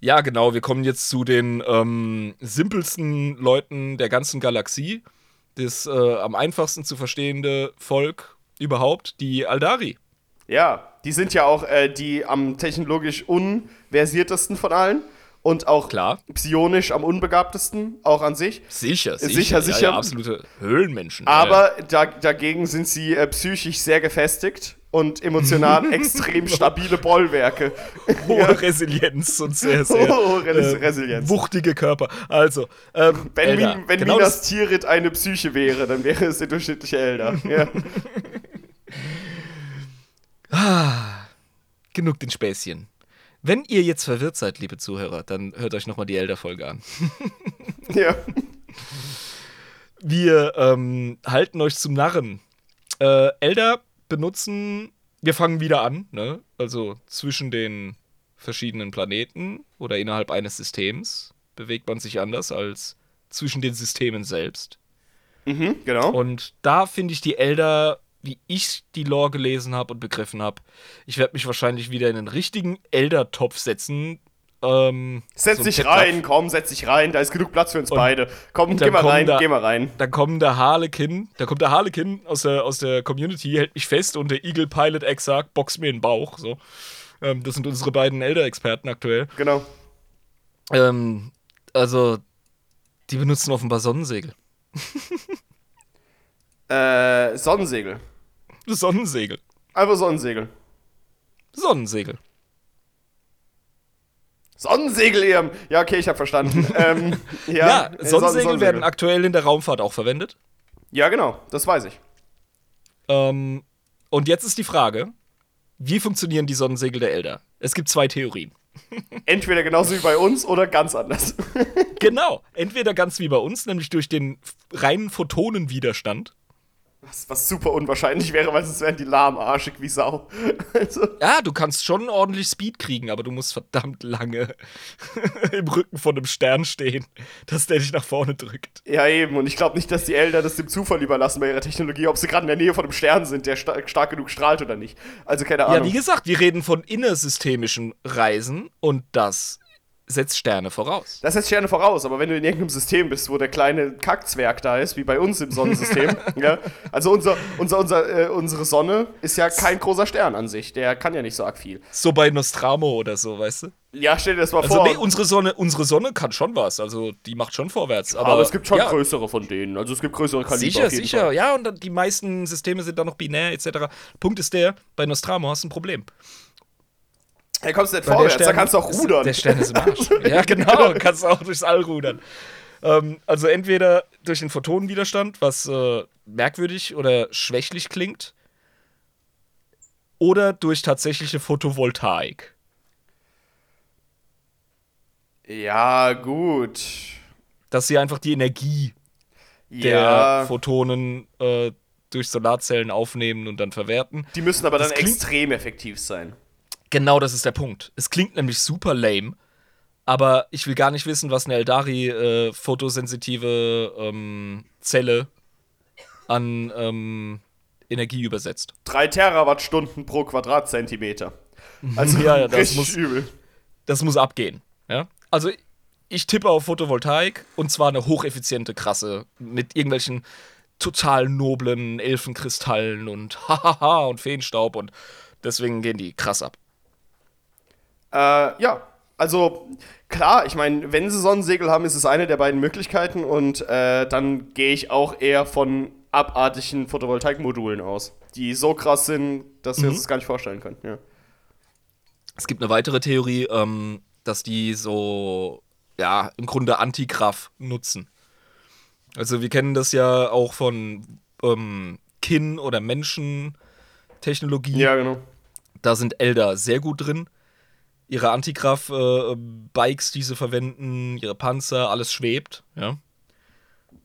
Ja, genau, wir kommen jetzt zu den ähm, simpelsten Leuten der ganzen Galaxie. Das äh, am einfachsten zu verstehende Volk überhaupt, die Aldari. Ja, die sind ja auch äh, die am technologisch unversiertesten von allen und auch Klar. psionisch am unbegabtesten, auch an sich. Sicher, sicher. Sicher, ja, sicher. Ja, absolute Höhlenmenschen. ja, ja. Aber da, dagegen sind sie äh, psychisch sehr gefestigt und emotional (laughs) extrem stabile Bollwerke. (laughs) hohe Resilienz und sehr, (laughs) sehr Hohe Res- äh, Resilienz. wuchtige Körper. Also, ähm, Wenn, Elder, wenn genau Minas das, Tirith eine Psyche wäre, dann wäre es der durchschnittliche Elder. Ja. Genug den Späßchen. Wenn ihr jetzt verwirrt seid, liebe Zuhörer, dann hört euch nochmal die Elder-Folge an. (laughs) ja. Wir ähm, halten euch zum Narren. Äh, Elder benutzen, wir fangen wieder an, ne? Also zwischen den verschiedenen Planeten oder innerhalb eines Systems bewegt man sich anders als zwischen den Systemen selbst. Mhm, genau. Und da finde ich die Elder, wie ich die Lore gelesen habe und begriffen habe, ich werde mich wahrscheinlich wieder in den richtigen Elder-Topf setzen. Ähm, Setz so dich rein, komm, setz dich rein, da ist genug Platz für uns beide. Komm, dann geh mal rein, da- geh mal rein. Da kommen der Harlekin, da kommt der Harlekin aus der, aus der Community, hält mich fest und der Eagle Pilot X sagt, box mir in den Bauch. So. Ähm, das sind unsere beiden Elder-Experten aktuell. Genau. Ähm, also, die benutzen offenbar Sonnensegel. Äh, Sonnensegel. (laughs) Sonnensegel. Einfach Sonnensegel. Sonnensegel. Sonnensegel, ihr. Ja, okay, ich hab verstanden. (laughs) ähm, ja, Ja, äh, Sonnensegel Son- werden aktuell in der Raumfahrt auch verwendet. Ja, genau, das weiß ich. Ähm, und jetzt ist die Frage, wie funktionieren die Sonnensegel der Elder? Es gibt zwei Theorien. (laughs) Entweder genauso wie bei uns oder ganz anders. Genau, entweder ganz wie bei uns, nämlich durch den reinen Photonenwiderstand. Was, was super unwahrscheinlich wäre, weil sonst wären die lahmarschig wie Sau. (laughs) Also, Ja, du kannst schon ordentlich Speed kriegen, aber du musst verdammt lange (laughs) im Rücken von einem Stern stehen, dass der dich nach vorne drückt. ja, eben. Und ich glaube nicht, dass die Eltern das dem Zufall überlassen bei ihrer Technologie, ob sie gerade in der Nähe von einem Stern sind, der sta stark genug strahlt oder nicht. Also keine Ja, Ahnung. wie gesagt, wir reden von innersystemischen Reisen und das setzt Sterne voraus. Das setzt Sterne voraus, aber wenn du in irgendeinem System bist, wo der kleine Kackzwerg da ist, wie bei uns im Sonnensystem, (laughs) ja, also unser, unser, unser, äh, unsere Sonne ist ja kein großer Stern an sich, der kann ja nicht so arg viel. So bei Nostramo oder so, weißt du? Ja, stell dir das mal Also vor. nee, unsere Sonne, unsere Sonne kann schon was, also die macht schon vorwärts. Aber, aber, es gibt schon ja, größere von denen, also es gibt größere Kaliber Sicher, sicher. Fall. Ja, und die meisten Systeme sind dann noch binär etc. Punkt ist der, bei Nostramo hast du ein Problem. Hey, kommst du nicht Weil vorwärts, der da kannst du auch ist- rudern. Der Stern ist im Arsch. (laughs) ja, genau, kannst auch durchs All rudern. Ähm, also entweder durch den Photonenwiderstand, was äh, merkwürdig oder schwächlich klingt, oder durch tatsächliche Photovoltaik. Ja, gut. Dass sie einfach die Energie der Ja, Photonen äh, durch Solarzellen aufnehmen und dann verwerten. die müssen aber dann Das klingt- extrem effektiv sein. Genau, das ist der Punkt. Es klingt nämlich super lame, aber ich will gar nicht wissen, was eine Eldari äh, fotosensitive ähm, Zelle an ähm, Energie übersetzt. Drei Terawattstunden pro Quadratzentimeter. Also (laughs) Ja, ja, das muss- übel. Das muss abgehen. Ja? Also ich tippe auf Photovoltaik und zwar eine hocheffiziente, krasse, mit irgendwelchen total noblen Elfenkristallen und (laughs) hahaha und Feenstaub und deswegen gehen die krass ab. Äh, ja, also klar, ich meine, wenn sie Sonnensegel haben, ist es eine der beiden Möglichkeiten und äh, dann gehe ich auch eher von abartigen Photovoltaikmodulen aus, die so krass sind, dass wir uns das gar nicht vorstellen können. Ja. Es gibt eine weitere Theorie, ähm, dass die so, ja, im Grunde Antikraft nutzen. Also wir kennen das ja auch von ähm, Kin- oder Menschentechnologie. Ja, genau. Da sind Elder sehr gut drin. Ihre Antigraph-Bikes, die sie verwenden, ihre Panzer, alles schwebt, ja.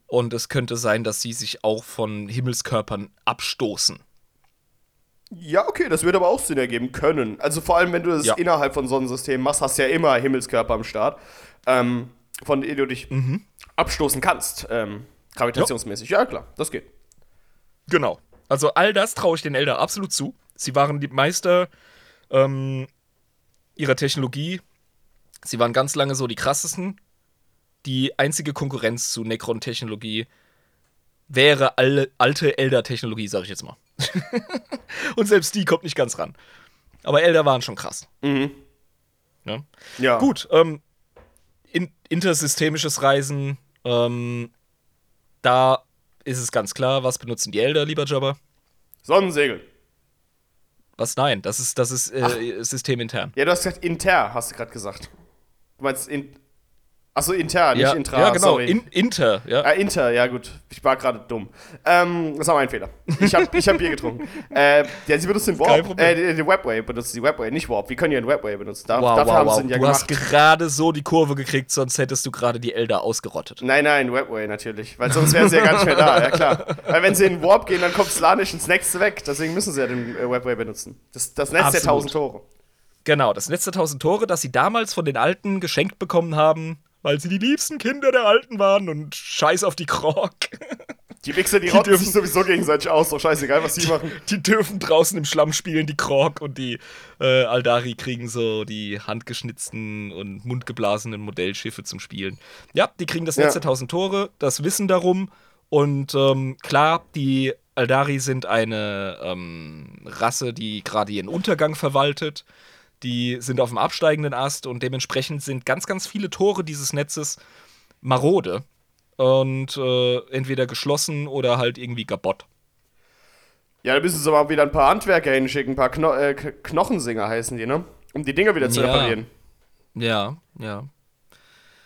Und es könnte sein, dass sie sich auch von Himmelskörpern abstoßen. Ja, okay, das würde aber auch Sinn ergeben können. Also vor allem, wenn du das Ja. innerhalb von Sonnensystemen machst, hast du ja immer Himmelskörper am Start, ähm, von denen du dich Mhm. abstoßen kannst, ähm, gravitationsmäßig. Ja. klar, das geht. Genau. Also all das traue ich den Elder absolut zu. Sie waren die Meister ähm, ihrer Technologie. Sie waren ganz lange so die krassesten. Die einzige Konkurrenz zu Necron-Technologie wäre alle, alte Elder-Technologie, sag ich jetzt mal. (laughs) Und selbst die kommt nicht ganz ran. Aber Elder waren schon krass. Mhm. Ne? Ja. Gut, ähm, in, intersystemisches Reisen, ähm, da ist es ganz klar, was benutzen die Elder, lieber Jobber? Sonnensegel. Was? Nein, das ist, das ist äh, systemintern. Ja, du hast gesagt inter, hast du gerade gesagt. Du meinst in. Achso, inter, nicht ja, intra. ja, genau. Sorry. In, inter, ja. Ah, Inter, ja gut. Ich war gerade dumm. Ähm, das war mein Fehler. Ich habe ich hab Bier getrunken. (laughs) äh, ja, sie benutzt den Warp. Äh, die Webway benutzt die Webway, nicht Warp. Wir können ja einen Webway benutzen. Da, wow, dafür wow, haben wow. sie ihn ja du gemacht. hast gerade so die Kurve gekriegt, sonst hättest du gerade die Elder ausgerottet. Nein, nein, Webway natürlich. Weil sonst wären sie ja gar nicht mehr da, ja klar. Weil wenn sie in den Warp gehen, dann kommt Slanisch ins nächste weg. Deswegen müssen sie ja den äh, Webway benutzen. Das, das Netz der Absolut. tausend Tore. Genau, das letzte tausend Tore, das sie damals von den Alten geschenkt bekommen haben, weil sie die liebsten Kinder der Alten waren und scheiß auf die Krog. Die Wichser, die rotten dürfen- sich sowieso gegenseitig aus. Doch scheißegal, was sie machen. Die dürfen draußen im Schlamm spielen, die Krog und die äh, Aldari kriegen so die handgeschnitzten und mundgeblasenen Modellschiffe zum Spielen. Ja, die kriegen das Ja. Netz der 1000 Tore, das Wissen darum und ähm, klar, die Aldari sind eine ähm, Rasse, die gerade ihren Untergang verwaltet. Die sind auf dem absteigenden Ast und dementsprechend sind ganz, ganz viele Tore dieses Netzes marode und äh, entweder geschlossen oder halt irgendwie gabott. Ja, da müssen sie mal wieder ein paar Handwerker hinschicken. Ein paar Kno äh, Knochensinger heißen die, ne? Um die Dinger wieder zu Ja. reparieren. Ja, ja.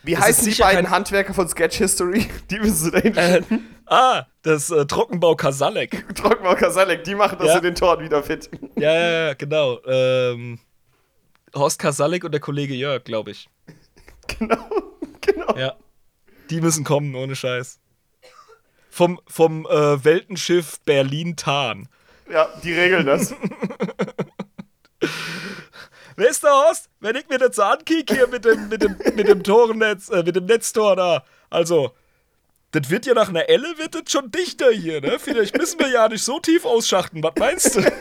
Wie Es heißen die beiden Handwerker von Sketch History? (laughs) Die müssen sie da hinschicken. Ah, das äh, Trockenbau Kasalek. (laughs) Trockenbau Kasalek, die machen das Ja. in den Toren wieder fit. Ja, ja, ja, genau. Ähm, Horst Kasalek und der Kollege Jörg, glaube ich. genau, (laughs) genau. Ja. Die müssen kommen, ohne Scheiß. Vom, vom äh, Weltenschiff Berlin-Tarn. Ja, die regeln das. (laughs) Du, Horst, wenn ich mir das so ankicke hier mit dem, mit dem, mit dem Torennetz, äh, mit dem Netztor da, also, das wird ja nach einer Elle, wird das schon dichter hier, ne? Vielleicht müssen wir ja nicht so tief ausschachten, was meinst du? (laughs)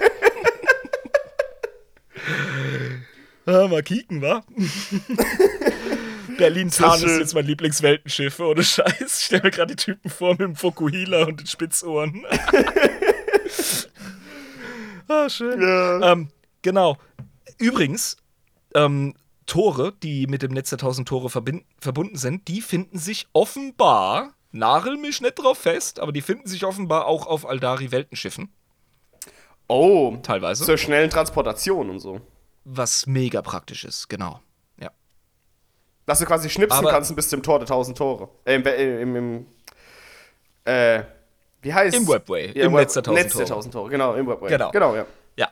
ah, mal kicken, wa? Berlin-Tarn So ist jetzt mein Lieblingsweltenschiff, ohne Scheiß. Ich stell mir gerade die Typen vor mit dem Fokuhila und den Spitzohren. (laughs) ah, schön. Ja. Ähm, genau. Übrigens, ähm, Tore, die mit dem Netz der 1000 Tore verbunden sind, die finden sich offenbar, nagel mich nicht drauf fest, aber die finden sich offenbar auch auf Aldari-Weltenschiffen, Oh, teilweise. zur schnellen Transportation und so. Was mega praktisch ist, genau. Ja. Dass du quasi schnipsen Aber- kannst bis zum Tor der tausend Tore. Äh, im, äh, im, im äh, wie heißt Im Webway, Ja, im Web Netz der 1000 Netz der Tore. tausend Tore, genau, im Webway. Genau. Genau, ja. Ja.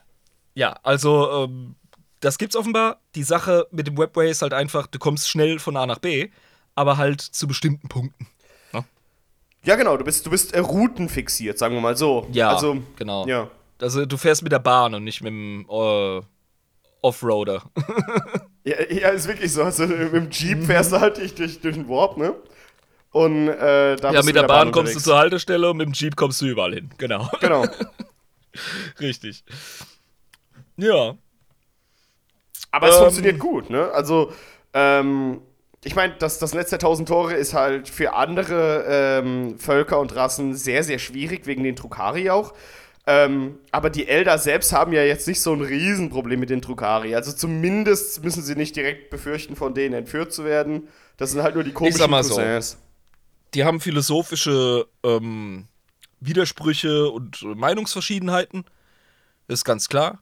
Ja, also, ähm, das gibt's offenbar. Die Sache mit dem Webway ist halt einfach, du kommst schnell von A nach B, aber halt zu bestimmten Punkten. Ja, genau, du bist, du bist äh, routenfixiert, sagen wir mal so. Ja, also, genau. Ja. Also, du fährst mit der Bahn und nicht mit dem äh, Offroader. Ja, ja, ist wirklich so. Also mit dem Jeep fährst du halt durch, durch, durch den Warp, ne? Und äh, da Ja, mit der Bahn, kommst du zur Haltestelle und mit dem Jeep kommst du überall hin. Genau. Genau. (laughs) Richtig. Ja. Aber es Ähm. funktioniert gut, ne? Also, ähm, ich meine, das, das Netz der tausend Tore ist halt für andere ähm, Völker und Rassen sehr, sehr schwierig, wegen den Drukari auch. Ähm, aber die Elder selbst haben ja jetzt nicht so ein Riesenproblem mit den Drukari. Also zumindest müssen sie nicht direkt befürchten, von denen entführt zu werden. Das sind halt nur die komischen sag mal so. Cousins. Die haben philosophische ähm, Widersprüche und Meinungsverschiedenheiten. Ist ganz klar.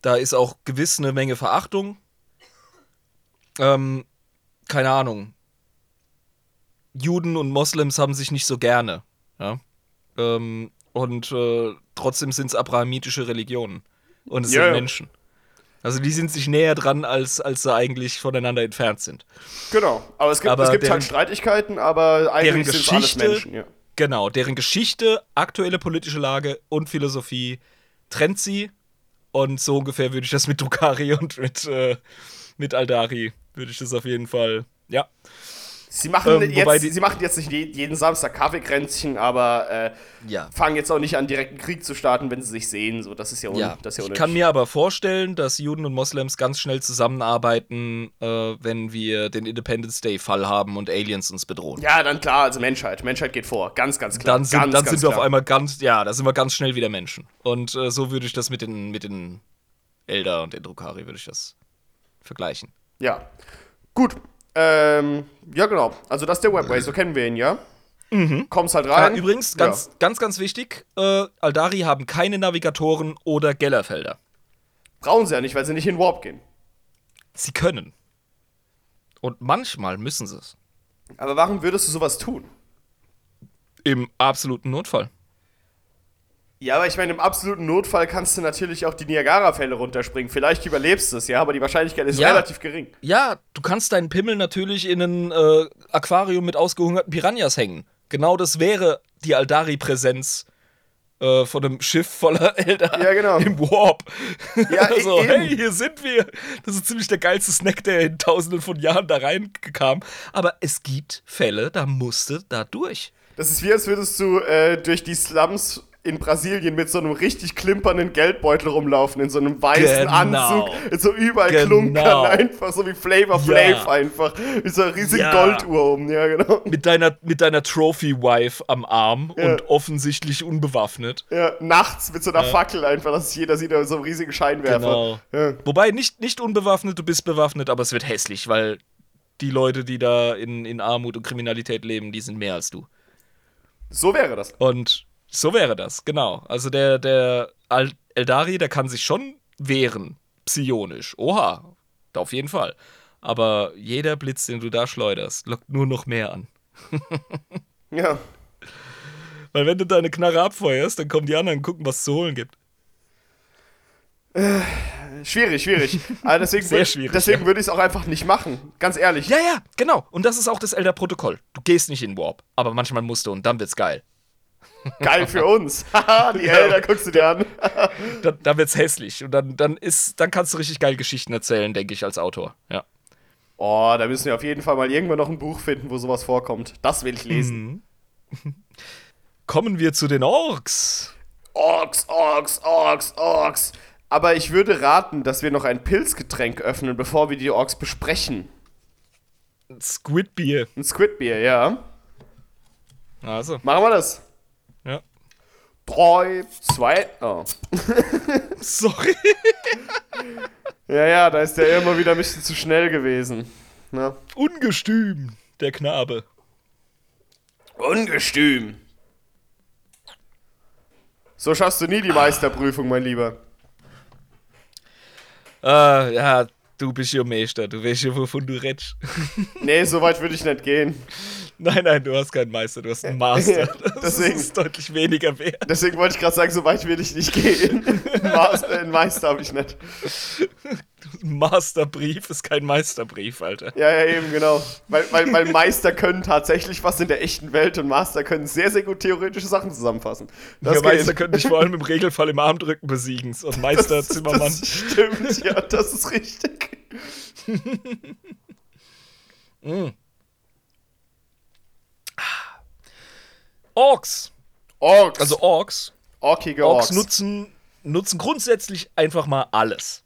Da ist auch gewiss eine Menge Verachtung. Ähm, keine Ahnung. Juden und Moslems haben sich nicht so gerne. Ja? Ähm, und äh, trotzdem sind es abrahamitische Religionen. Und es Ja, sind. Menschen. Also die sind sich näher dran, als, als sie eigentlich voneinander entfernt sind. Genau. Aber es gibt, Aber es gibt deren- halt Streitigkeiten, aber eigentlich sind es alles Menschen. Ja. Genau, deren Geschichte, aktuelle politische Lage und Philosophie trennt sie. Und so ungefähr würde ich das mit Drukari (laughs) und mit, äh, mit Aldari, würde ich das auf jeden Fall, ja. Sie machen, Ähm, jetzt, die- sie machen jetzt nicht je- jeden Samstag Kaffeekränzchen, aber äh, Ja. fangen jetzt auch nicht an, direkt einen Krieg zu starten, wenn sie sich sehen. So, das ist ja, un Ja, das ist ja ich kann mir aber vorstellen, dass Juden und Moslems ganz schnell zusammenarbeiten, äh, wenn wir den Independence Day-Fall haben und Aliens uns bedrohen. Ja, dann klar, also Menschheit. Menschheit geht vor. Ganz, ganz klar. dann sind, ganz, dann ganz sind wir klar. auf einmal ganz, ja, da sind wir ganz schnell wieder Menschen. Und äh, so würde ich das mit den, mit den Elder und den Drukari würde ich das vergleichen. Ja. Gut. Ähm, ja, genau. Also, das ist der Webway. So kennen wir ihn, ja? Mhm. Kommst halt rein. übrigens, ganz, ganz, ganz wichtig, äh, Aldari haben keine Navigatoren oder Gellerfelder. Brauchen sie ja nicht, weil sie nicht in Warp gehen. Sie können. Und manchmal müssen sie es. Aber warum würdest du sowas tun? Im absoluten Notfall. Ja, aber ich meine, im absoluten Notfall kannst du natürlich auch die Niagara-Fälle runterspringen. Vielleicht überlebst du es, ja, aber die Wahrscheinlichkeit ist Ja. relativ gering. Ja, du kannst deinen Pimmel natürlich in ein äh, Aquarium mit ausgehungerten Piranhas hängen. Genau das wäre die Aldari-Präsenz äh, von einem Schiff voller (laughs) Elder Ja, genau. im Warp. Ja, (laughs) so, eben. hey, hier sind wir. Das ist ziemlich der geilste Snack, der in tausenden von Jahren da reinkam. Aber es gibt Fälle, da musste da durch. Das ist wie, als würdest du äh, durch die Slums in Brasilien mit so einem richtig klimpernden Geldbeutel rumlaufen, in so einem weißen Genau. Anzug, so überall Genau. Klunkern einfach, so wie Flavor Ja. Flav einfach, mit so einer riesigen Ja. Golduhr um, ja, genau. Mit deiner, mit deiner Trophy-Wife am Arm Ja. und offensichtlich unbewaffnet. Ja, nachts mit so einer Fackel einfach, dass es jeder sieht, mit so einem riesigen Scheinwerfer. Genau. Wobei nicht, nicht unbewaffnet, du bist bewaffnet, aber es wird hässlich, weil die Leute, die da in, in Armut und Kriminalität leben, die sind mehr als du. So wäre das. Und so wäre das, genau. Also der, der Al Eldari, der kann sich schon wehren, psionisch. Oha, auf jeden Fall. Aber jeder Blitz, den du da schleuderst, lockt nur noch mehr an. (laughs) Ja. Weil wenn du deine Knarre abfeuerst, dann kommen die anderen und gucken, was es zu holen gibt. Schwierig, schwierig. (laughs) Aber deswegen Sehr schwierig, Deswegen ja. würde ich es auch einfach nicht machen. Ganz ehrlich. Ja, ja, genau. Und das ist auch das Elder-Protokoll. Du gehst nicht in Warp, aber manchmal musst du und dann wird's geil. Geil für uns. (laughs) Haha, die Elder guckst du dir an. (laughs) Dann, dann wird's hässlich. Und dann, dann, ist, dann kannst du richtig geil Geschichten erzählen, denke ich, als Autor. Ja. Oh, da müssen wir auf jeden Fall mal irgendwann noch ein Buch finden, wo sowas vorkommt. Das will ich lesen. (laughs) Kommen wir zu den Orks. Orks, Orks, Orks, Orks. Aber ich würde raten, dass wir noch ein Pilzgetränk öffnen, bevor wir die Orks besprechen. Squidbeer. Ein Squidbeer, ja. Also, Machen wir das. Drei, zwei, oh. (laughs) Sorry. Ja, ja, da ist der immer wieder ein bisschen zu schnell gewesen. Na? Ungestüm, der Knabe. Ungestüm. So schaffst du nie die Meisterprüfung, mein Lieber. Äh, ja, du bist ja Meister. Du weißt ja, wovon du redest. Nee, so weit würde ich nicht gehen. (laughs) nein, nein, du hast keinen Meister, du hast einen Master. Ja, Das deswegen- ist deutlich weniger wert. Deswegen wollte ich gerade sagen, so weit will ich nicht gehen. Master, einen Meister habe ich nicht. Ein (laughs) Masterbrief ist kein Meisterbrief, Alter. Ja, ja, eben, genau. Weil, weil, weil Meister können tatsächlich was in der echten Welt und Master können sehr, sehr gut theoretische Sachen zusammenfassen. Das Der Meister könnte dich vor allem im Regelfall im Armdrücken besiegen. Und Meister das, Zimmermann. Das stimmt, ja, das ist richtig. (laughs) Orks. Orks. Also Orks. orkige Orks Orks. nutzen, nutzen grundsätzlich einfach mal alles.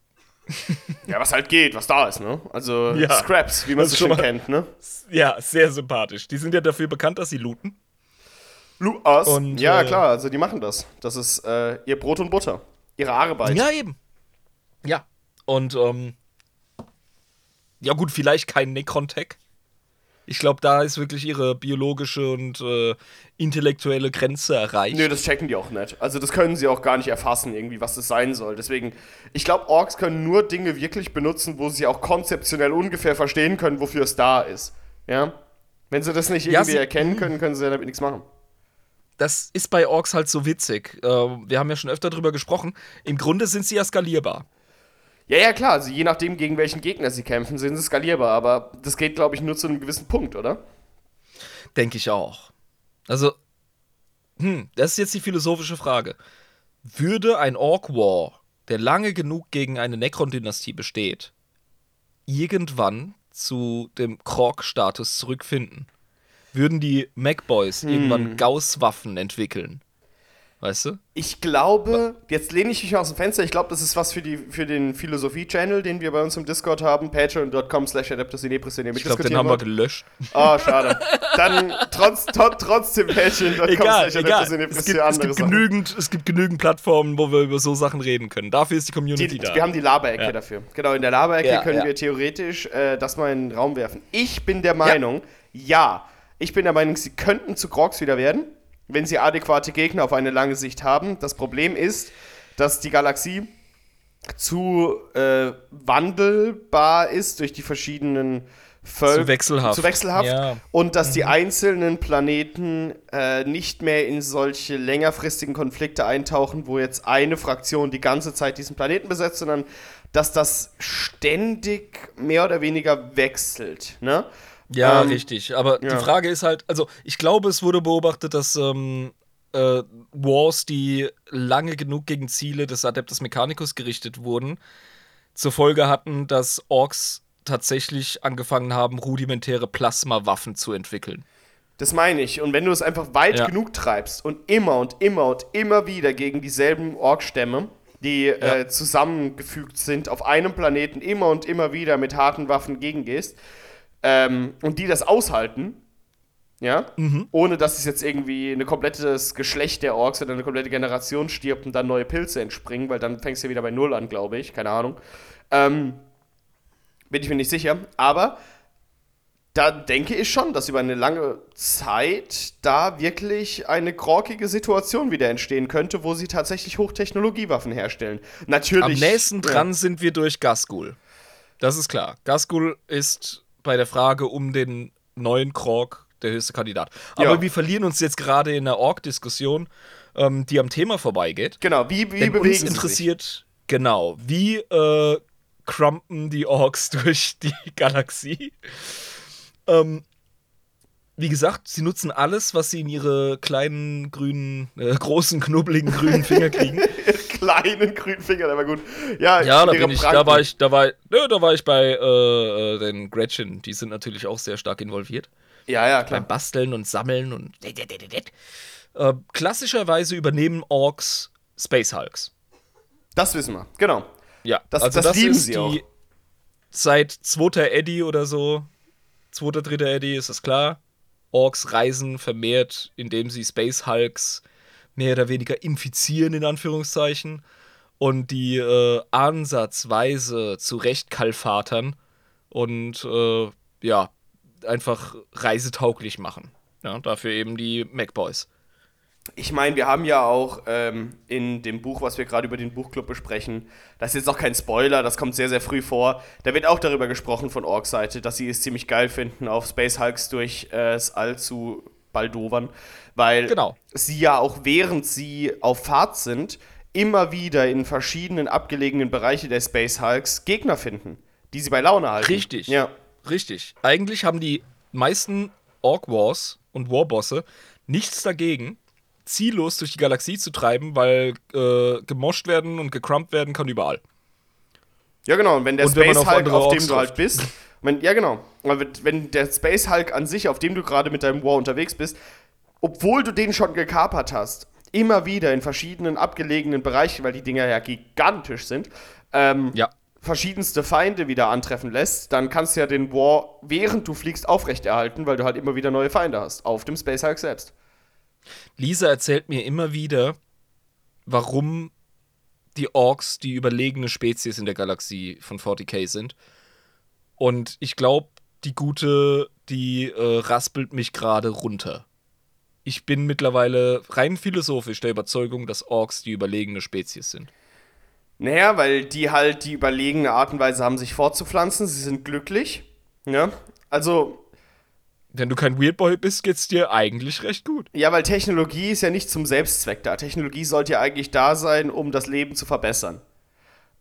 Ja, was halt geht, was da ist, ne? Also Ja. Scraps, wie man es schon mal- kennt, ne? Ja, sehr sympathisch. Die sind ja dafür bekannt, dass sie looten. Luas. Und, ja, äh, klar, also die machen das. Das ist äh, ihr Brot und Butter. Ihre Arbeit. Ja, eben. Ja. Und, ähm, ja gut, vielleicht kein Necron-Tech. Ich glaube, da ist wirklich ihre biologische und äh, intellektuelle Grenze erreicht. Nö, das checken die auch nicht. Also das können sie auch gar nicht erfassen, irgendwie, was das sein soll. Deswegen, ich glaube, Orks können nur Dinge wirklich benutzen, wo sie auch konzeptionell ungefähr verstehen können, wofür es da ist. Ja? Wenn sie das nicht Ja, irgendwie sie- erkennen können, können sie ja damit nichts machen. Das ist bei Orks halt so witzig. Äh, wir haben ja schon öfter drüber gesprochen. Im Grunde sind sie ja skalierbar. Ja, ja, klar. Also je nachdem, gegen welchen Gegner sie kämpfen, sind sie skalierbar. Aber das geht, glaube ich, nur zu einem gewissen Punkt, oder? Denke ich auch. Also, hm, das ist jetzt die philosophische Frage. Würde ein Orc War, der lange genug gegen eine Necron-Dynastie besteht, irgendwann zu dem Krog-Status zurückfinden? Würden die Macboys irgendwann Gauss-Waffen entwickeln? Weißt du? Ich glaube, jetzt lehne ich mich aus dem Fenster, ich glaube, das ist was für, die, für den Philosophie-Channel, den wir bei uns im Discord haben, patreon.com slash ihr Ich glaube, den haben wir gelöscht. Oh, schade. Dann trotz, to, trotzdem patreon.com Egal, slash egal. adeptusinepris Es gibt, es, gibt genügend, es gibt genügend Plattformen, wo wir über so Sachen reden können. Dafür ist die Community Die, da. wir haben die Laberecke Ja. dafür. Genau, in der Laberecke Ja, können ja. wir theoretisch äh, das mal in den Raum werfen. Ich bin der Meinung, ja. ich bin der Meinung, sie könnten zu Grogs wieder werden, wenn sie adäquate Gegner auf eine lange Sicht haben. Das Problem ist, dass die Galaxie zu äh, wandelbar ist durch die verschiedenen Völker. Zu wechselhaft. Zu wechselhaft. Ja. Und dass die einzelnen Planeten äh, nicht mehr in solche längerfristigen Konflikte eintauchen, wo jetzt eine Fraktion die ganze Zeit diesen Planeten besetzt, sondern dass das ständig mehr oder weniger wechselt. Ne? Ja, Ähm, richtig. Aber ja. die Frage ist halt, also ich glaube, es wurde beobachtet, dass ähm, äh, Wars, die lange genug gegen Ziele des Adeptus Mechanicus gerichtet wurden, zur Folge hatten, dass Orks tatsächlich angefangen haben, rudimentäre Plasmawaffen zu entwickeln. Das meine ich. Und wenn du es einfach weit Ja. genug treibst und immer und immer und immer wieder gegen dieselben Orkstämme, die äh, zusammengefügt sind, auf einem Planeten immer und immer wieder mit harten Waffen gegengehst, ähm, und die das aushalten, ja, ohne dass es jetzt irgendwie ein komplettes Geschlecht der Orks oder eine komplette Generation stirbt und dann neue Pilze entspringen, weil dann fängst du wieder bei Null an, glaube ich, keine Ahnung. Ähm, bin ich mir nicht sicher, aber da denke ich schon, dass über eine lange Zeit da wirklich eine krokige Situation wieder entstehen könnte, wo sie tatsächlich Hochtechnologiewaffen herstellen. Natürlich. Am nächsten ja. dran sind wir durch Gasgul. Das ist klar. Gasgul ist bei der Frage um den neuen Krog der höchste Kandidat. Aber Ja. wir verlieren uns jetzt gerade in einer Ork-Diskussion, ähm, die am Thema vorbeigeht. Genau, wie, wie Denn bewegen uns sie sich? interessiert, genau, wie äh, crumpen die Orks (laughs) durch die Galaxie? Ähm, wie gesagt, sie nutzen alles, was sie in ihre kleinen, grünen, äh, großen, knubbeligen, grünen Finger kriegen. (laughs) Kleinen grünen Finger, der war gut. Ja, Ja, da bin ich, da war ich, da war, nö, da war ich bei äh, äh, den Gretchen. Die sind natürlich auch sehr stark involviert. Ja, ja, Beim klar. Basteln und Sammeln und. Äh, klassischerweise übernehmen Orks Space Hulks. Das wissen wir, genau. Ja, Das- also das das, lieben ist sie die auch. seit zweiter Eddie oder so, zweiter, dritter Eddie, ist das klar. Orks reisen vermehrt, indem sie Space Hulks mehr oder weniger infizieren, in Anführungszeichen, und die äh, ansatzweise zurechtkalfatern und äh, ja, einfach reisetauglich machen. Ja, dafür eben die MacBoys. Ich meine, wir haben ja auch ähm, in dem Buch, was wir gerade über den Buchclub besprechen, das ist jetzt auch kein Spoiler, das kommt sehr, sehr früh vor. Da wird auch darüber gesprochen von Orks Seite, dass sie es ziemlich geil finden, auf Space Hulks durch äh, das All zu baldowern, weil Genau. sie ja auch während sie auf Fahrt sind, immer wieder in verschiedenen abgelegenen Bereichen der Space Hulks Gegner finden, die sie bei Laune halten. Richtig. Ja. Richtig. Eigentlich haben die meisten Orc Wars und Warbosse nichts dagegen, ziellos durch die Galaxie zu treiben, weil äh, gemoscht werden und gecrumpt werden kann überall. Ja, genau. Und wenn der Und wenn Space auf Hulk, andere auf dem Orks du halt bist, (laughs) wenn, ja, genau. Wenn der Space Hulk an sich, auf dem du gerade mit deinem War unterwegs bist, obwohl du den schon gekapert hast, immer wieder in verschiedenen abgelegenen Bereichen, weil die Dinger ja gigantisch sind, ähm, Ja. verschiedenste Feinde wieder antreffen lässt, dann kannst du ja den War, während du fliegst, aufrechterhalten, weil du halt immer wieder neue Feinde hast. Auf dem Space Hulk selbst. Lisa erzählt mir immer wieder, warum die Orks die überlegene Spezies in der Galaxie von 40k sind. Und ich glaube, die gute, die äh, raspelt mich gerade runter. Ich bin mittlerweile rein philosophisch der Überzeugung, dass Orks die überlegene Spezies sind. Naja, weil die halt die überlegene Art und Weise haben, sich fortzupflanzen. Sie sind glücklich. Ja. Also, wenn du kein Weirdboy bist, geht's dir eigentlich recht gut. Ja, weil Technologie ist ja nicht zum Selbstzweck da. Technologie sollte ja eigentlich da sein, um das Leben zu verbessern.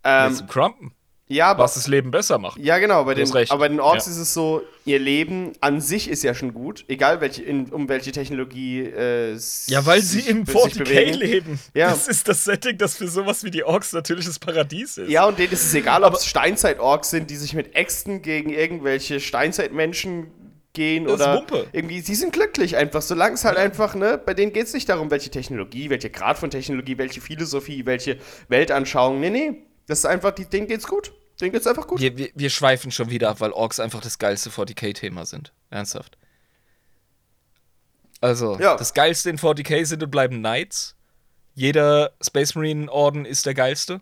Ähm, Jetzt Crumpen. Ja, aber, was das Leben besser macht. Ja, genau. Bei den, aber bei den Orks ja. ist es so, ihr Leben an sich ist ja schon gut, egal welche, in, um welche Technologie äh, Ja, weil sie im 40k leben. Ja. Das ist das Setting, das für sowas wie die Orks natürlich das Paradies ist. Ja, und denen ist es egal, ob es Steinzeit-Orks sind, die sich mit Äxten gegen irgendwelche Steinzeitmenschen gehen oder Wumpe. irgendwie, sie sind glücklich einfach, solange es halt ja. einfach, ne, bei denen geht es nicht darum, welche Technologie, welche Grad von Technologie, welche Philosophie, welche Weltanschauung, nee, nee, das ist einfach, die, denen geht's gut. Denen geht's einfach gut. Wir, wir, wir schweifen schon wieder ab, weil Orks einfach das geilste 40k-Thema sind. Ernsthaft. Also, ja. das geilste in 40k sind und bleiben Knights. Jeder Space Marine Orden ist der geilste.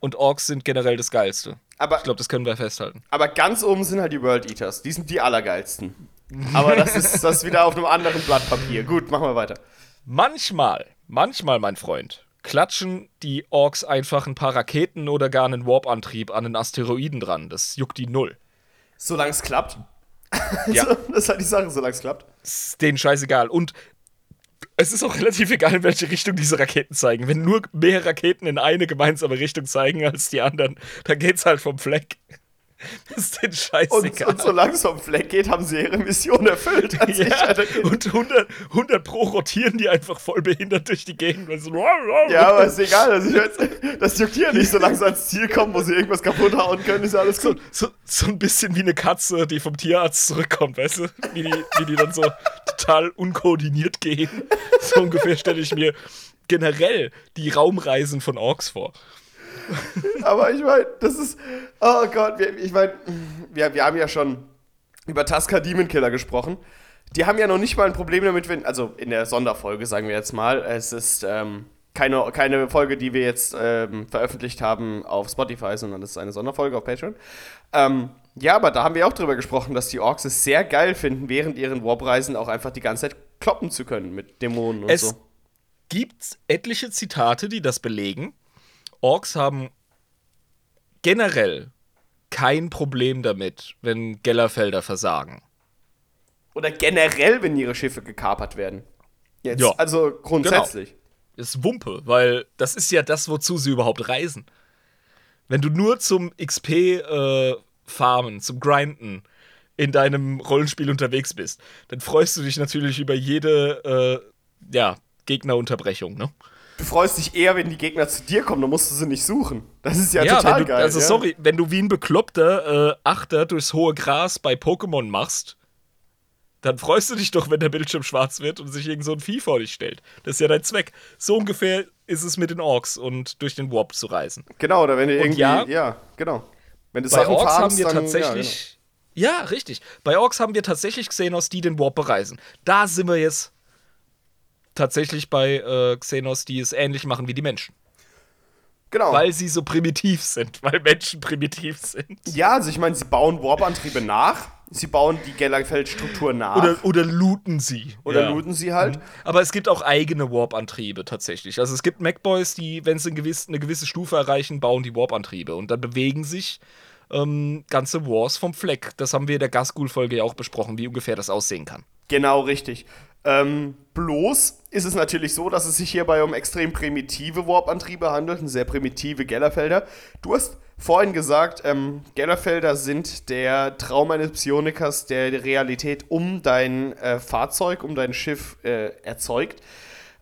Und Orks sind generell das geilste. Aber, ich glaube, das können wir festhalten. Aber ganz oben sind halt die World Eaters. Die sind die allergeilsten. aber das ist das ist wieder auf einem anderen Blatt Papier. Gut, machen wir weiter. Manchmal, manchmal, mein Freund, klatschen die Orks einfach ein paar Raketen oder gar einen Warp-Antrieb an einen Asteroiden dran. Das juckt die null. Solange es klappt. (laughs) Ja. das ist halt die Sache, solange es klappt. Ist denen scheißegal. Und es ist auch relativ egal, in welche Richtung diese Raketen zeigen. Wenn nur mehr Raketen in eine gemeinsame Richtung zeigen als die anderen, dann geht's halt vom Fleck. (laughs) Das ist den scheißegal. Und, und solange es vom Fleck geht, haben sie ihre Mission erfüllt. (laughs) Ja, und 100, 100 pro rotieren die einfach voll behindert durch die Gegend. So ja, aber ist egal. Das, das juckt hier nicht. Solange sie ans Ziel kommen, wo sie irgendwas kaputt hauen können, ist alles gut. So, so, so, ein bisschen wie eine Katze, die vom Tierarzt zurückkommt, weißt du? Wie die, wie die dann so total unkoordiniert gehen. So ungefähr stelle ich mir generell die Raumreisen von Orks vor. Aber ich meine, das ist. Oh Gott, wir, ich meine, wir, wir haben ja schon über Tusker Demon Killer gesprochen. Die haben ja noch nicht mal ein Problem damit, wenn. Also in der Sonderfolge, sagen wir jetzt mal. Es ist ähm, keine, keine Folge, die wir jetzt ähm, veröffentlicht haben auf Spotify, sondern es ist eine Sonderfolge auf Patreon. Ähm, ja, aber da haben wir auch drüber gesprochen, dass die Orks es sehr geil finden, während ihren Warp-Reisen auch einfach die ganze Zeit kloppen zu können mit Dämonen und es so. Es gibt etliche Zitate, die das belegen. Orks haben generell kein Problem damit, wenn Gellerfelder versagen. Oder generell, wenn ihre Schiffe gekapert werden. Jetzt, ja. Also grundsätzlich. Genau. Ist Wumpe, weil das ist ja das, wozu sie überhaupt reisen. Wenn du nur zum XP äh, farmen, zum Grinden in deinem Rollenspiel unterwegs bist, dann freust du dich natürlich über jede äh, ja, Gegnerunterbrechung, ne? Du freust dich eher, wenn die Gegner zu dir kommen, dann musst du sie nicht suchen. Das ist ja, ja total du, geil. Also, ja. sorry, wenn du wie ein bekloppter äh, Achter durchs hohe Gras bei Pokémon machst, dann freust du dich doch, wenn der Bildschirm schwarz wird und sich irgend so ein Vieh vor dich stellt. Das ist ja dein Zweck. So ungefähr ist es mit den Orks und durch den Warp zu reisen. Genau, oder wenn du irgendwie. Ja, ja, genau. Wenn du bei Sachen Orks haben wir dann, tatsächlich. Ja, genau. ja, richtig. Bei Orks haben wir tatsächlich gesehen, aus die den Warp bereisen. Da sind wir jetzt tatsächlich bei äh, Xenos, die es ähnlich machen wie die Menschen. Genau. Weil sie so primitiv sind, weil Menschen primitiv sind. Ja, also ich meine, sie bauen Warp-Antriebe nach. Sie bauen die Gellerfeld-Struktur nach. Oder, oder looten sie. Oder ja. looten sie halt. Mhm. Aber es gibt auch eigene Warp-Antriebe tatsächlich. Also es gibt MacBoys, die, wenn sie eine gewisse, eine gewisse Stufe erreichen, bauen die Warp-Antriebe. Und dann bewegen sich ähm, ganze Wars vom Fleck. Das haben wir in der Gasgul-Folge ja auch besprochen, wie ungefähr das aussehen kann. Genau, richtig. Ähm, bloß ist es natürlich so, dass es sich hierbei um extrem primitive Warp-Antriebe handelt, sehr primitive Gellerfelder. Du hast vorhin gesagt, ähm, Gellerfelder sind der Traum eines Psionikers, der die Realität um dein äh, Fahrzeug, um dein Schiff äh, erzeugt.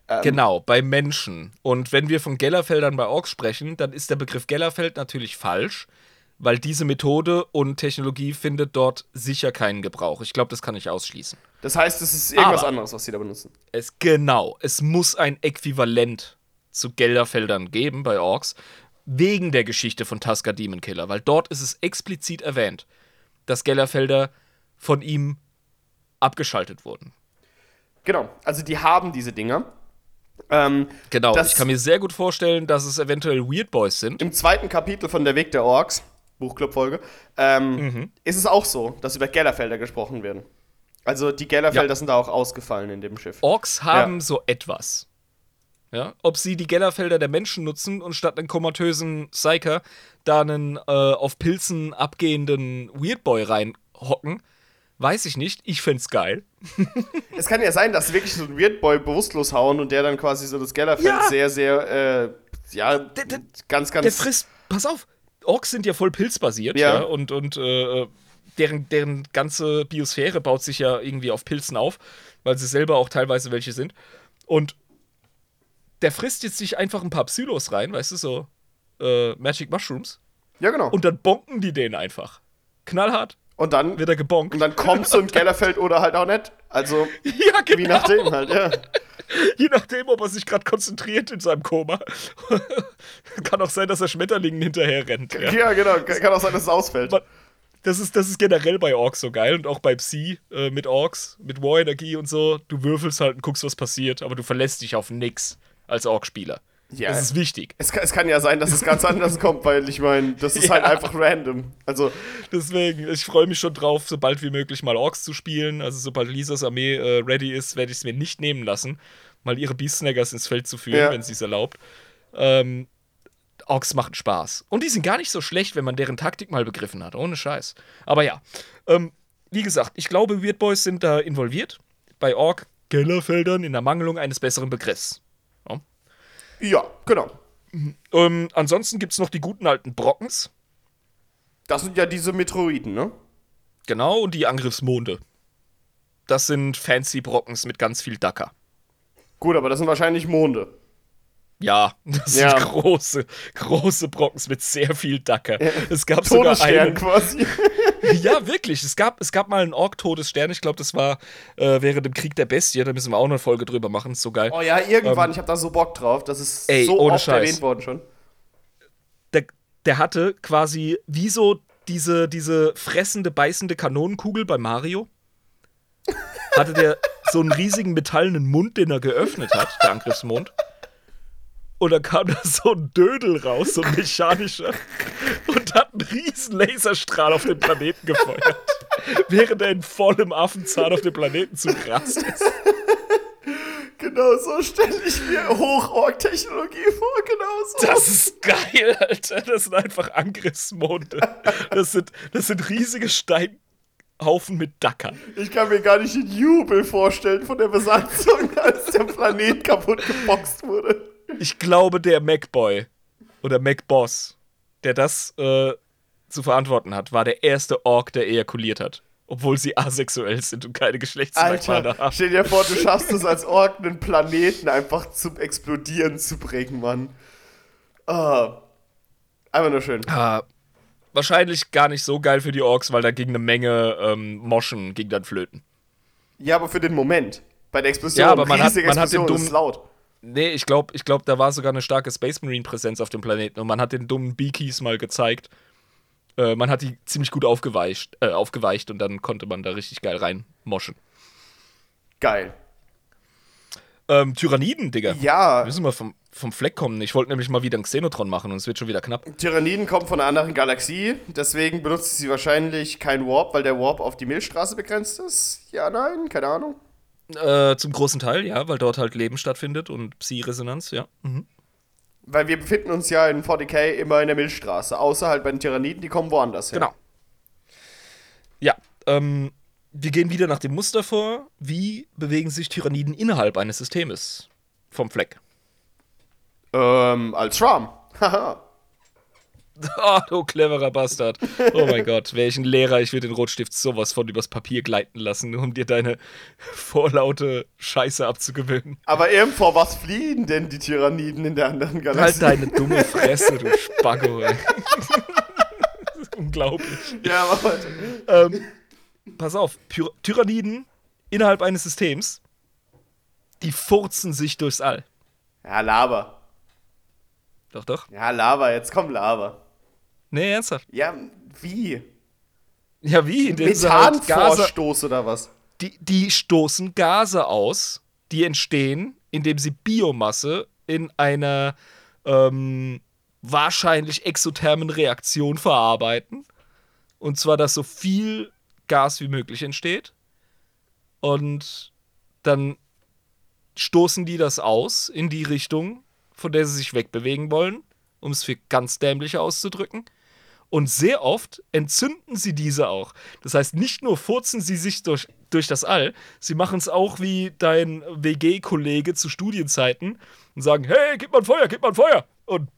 Ähm, genau, bei Menschen. Und wenn wir von Gellerfeldern bei Orks sprechen, dann ist der Begriff Gellerfeld natürlich falsch weil diese Methode und Technologie findet dort sicher keinen Gebrauch. Ich glaube, das kann ich ausschließen. Das heißt, es ist irgendwas Aber anderes, was sie da benutzen. Es genau, es muss ein Äquivalent zu Gelderfeldern geben bei Orks wegen der Geschichte von Tusker Demon Killer, weil dort ist es explizit erwähnt, dass Gellerfelder von ihm abgeschaltet wurden. Genau, also die haben diese Dinger. Ähm, genau, ich kann mir sehr gut vorstellen, dass es eventuell Weird Boys sind. Im zweiten Kapitel von Der Weg der Orks Buchclub-Folge, ähm, mhm. ist es auch so, dass über Gellerfelder gesprochen werden. Also die Gellerfelder ja. sind da auch ausgefallen in dem Schiff. Orks haben ja. so etwas. Ja? Ob sie die Gellerfelder der Menschen nutzen und statt einen komatösen Psyker da einen äh, auf Pilzen abgehenden Weirdboy reinhocken, Weiß ich nicht. Ich fänd's geil. (laughs) Es kann ja sein, dass wirklich so ein Weirdboy bewusstlos hauen und der dann quasi so das Gellerfeld Ja. sehr, sehr, äh, ja, der- ganz, ganz. Der frisst, pass auf, Orks sind ja voll pilzbasiert, Ja. ja, und, und äh, deren, deren ganze Biosphäre baut sich ja irgendwie auf Pilzen auf, weil sie selber auch teilweise welche sind. Und der frisst jetzt sich einfach ein paar Psylos rein, weißt du, so äh, Magic Mushrooms, ja, genau. Und, und dann bonken die den einfach. Knallhart dann, wird er gebonkt. und dann kommt so (laughs) ein Gellerfeld oder halt auch nicht. Also, (laughs) ja, genau. wie nachdem halt, ja. Je nachdem, ob er sich gerade konzentriert in seinem Koma. (laughs) Kann auch sein, dass er Schmetterlingen hinterher rennt. Ja. Ja, genau. Kann auch sein, dass es ausfällt. Man- Das ist, das ist generell bei Orks so geil und auch bei Psi äh, mit Orks, mit War-Energie und so. Du würfelst halt und guckst, was passiert, aber du verlässt dich auf nix als Ork-Spieler. Ja. Das ist wichtig. Es kann, es kann ja sein, dass es ganz anders kommt, weil ich meine, das ist (laughs) halt Ja. einfach random. Also, Deswegen, ich freue mich schon drauf, so bald wie möglich mal Orks zu spielen. Also sobald Lisas Armee äh, ready ist, werde ich es mir nicht nehmen lassen, mal ihre Beast-Snaggers ins Feld zu führen, Ja. wenn sie es erlaubt. Ähm, Orks machen Spaß. Und die sind gar nicht so schlecht, wenn man deren Taktik mal begriffen hat. Ohne Scheiß. Aber ja, ähm, wie gesagt, ich glaube, Weird Boys sind da involviert. Bei Ork-Kellerfeldern in der Mangelung eines besseren Begriffs. ja, genau. Ähm, ansonsten gibt es noch die guten alten Brockens. Das sind ja diese Meteoriten, ne? Genau, und die Angriffsmonde. Das sind fancy Brockens mit ganz viel Dacker. Gut, aber das sind wahrscheinlich Monde. Ja, (laughs) das Ja. sind große, große Brockens mit sehr viel Dacker. Es gab sogar einen. quasi. (laughs) Ja, wirklich. Es gab, es gab mal einen Ork-Todesstern. Ich glaube, das war äh, während dem Krieg der Bestie. Da müssen wir auch noch eine Folge drüber machen. Ist so geil. Oh ja, irgendwann, ich habe da so Bock drauf. Das ist Ey, so ohne oft Scheiß. erwähnt worden schon. Der, der hatte quasi wie so diese, diese fressende, beißende Kanonenkugel bei Mario. (laughs) Hatte der so einen riesigen metallenen Mund, den er geöffnet hat, der Angriffsmond. Und dann kam da so ein Dödel raus, so ein mechanischer, und hat einen riesen Laserstrahl auf den Planeten gefeuert. während er in vollem Affenzahn auf den Planeten zugerast ist. Genau so stelle ich mir Hochorg-Technologie vor, genau so. Das ist geil, Alter. Das sind einfach Angriffsmonde. Das sind, das sind riesige Steinhaufen mit Dackern. Ich kann mir gar nicht den Jubel vorstellen von der Besatzung, als der Planet kaputt geboxt wurde. Ich glaube, der Macboy oder Macboss, der das äh, zu verantworten hat, war der erste Ork, der ejakuliert hat. Obwohl sie asexuell sind und keine Geschlechtsmerkmale Alter, haben. stell dir vor, du schaffst es als Ork, einen Planeten einfach zum Explodieren zu bringen, Mann. Ah. Einfach nur schön. Ah, wahrscheinlich gar nicht so geil für die Orks, weil da ging eine Menge ähm, Moschen ging dann flöten. Ja, aber für den Moment. Bei der Explosion, Ja, aber man hat- man hat den Explosion, ist laut. Nee, ich glaube, ich glaub, da war sogar eine starke Space Marine Präsenz auf dem Planeten und man hat den dummen Beakies mal gezeigt. Äh, man hat die ziemlich gut aufgeweicht, äh, aufgeweicht und dann konnte man da richtig geil reinmoschen. Geil. Ähm, Tyranniden, Digga. Ja, Müssen wir vom, vom Fleck kommen. Ich wollte nämlich mal wieder einen Xenotron machen und es wird schon wieder knapp. Tyranniden kommen von einer anderen Galaxie, deswegen benutzt sie wahrscheinlich kein Warp, weil der Warp auf die Milchstraße begrenzt ist. Ja, nein, keine Ahnung. Äh, zum großen Teil, ja, weil dort halt Leben stattfindet und Psi-Resonanz, ja. Mhm. Weil wir befinden uns ja in 40k immer in der Milchstraße, außer halt bei den Tyranniden, die kommen woanders her. Genau. Ja, ähm, wir gehen wieder nach dem Muster vor. Wie bewegen sich Tyranniden innerhalb eines Systems vom Fleck? Ähm, als Schwarm. (laughs) Haha. (laughs) Ah, du cleverer Bastard. Oh mein Gott, wäre ich ein Lehrer, ich würde den Rotstift sowas von übers Papier gleiten lassen, um dir deine (laughs) vorlaute Scheiße abzugewöhnen. Aber eben vor was fliehen denn die Tyranniden in der anderen Halt Galaxie? deine (laughs) dumme Fresse, du Spacko, ey. Das ist Unglaublich. Ja, aber warte. Ähm, pass auf, Ty Tyranniden innerhalb eines Systems, die furzen sich durchs All. Ja, Lava. Doch, doch. Ja, Lava, jetzt komm Lava. Nee, ernsthaft. Ja, wie? Ja, wie? Halt Methanvorstoß oder was? die, die stoßen Gase aus, die entstehen, indem sie Biomasse in einer ähm, wahrscheinlich exothermen Reaktion verarbeiten. Und zwar, dass so viel Gas wie möglich entsteht. Und dann stoßen die das aus in die Richtung, von der sie sich wegbewegen wollen, um es für ganz dämliche auszudrücken. Und sehr oft entzünden sie diese auch. Das heißt, nicht nur furzen sie sich durch, durch das All, sie machen es auch wie dein WG-Kollege zu Studienzeiten und sagen: Hey, gib mal ein Feuer, gib mal ein Feuer! Und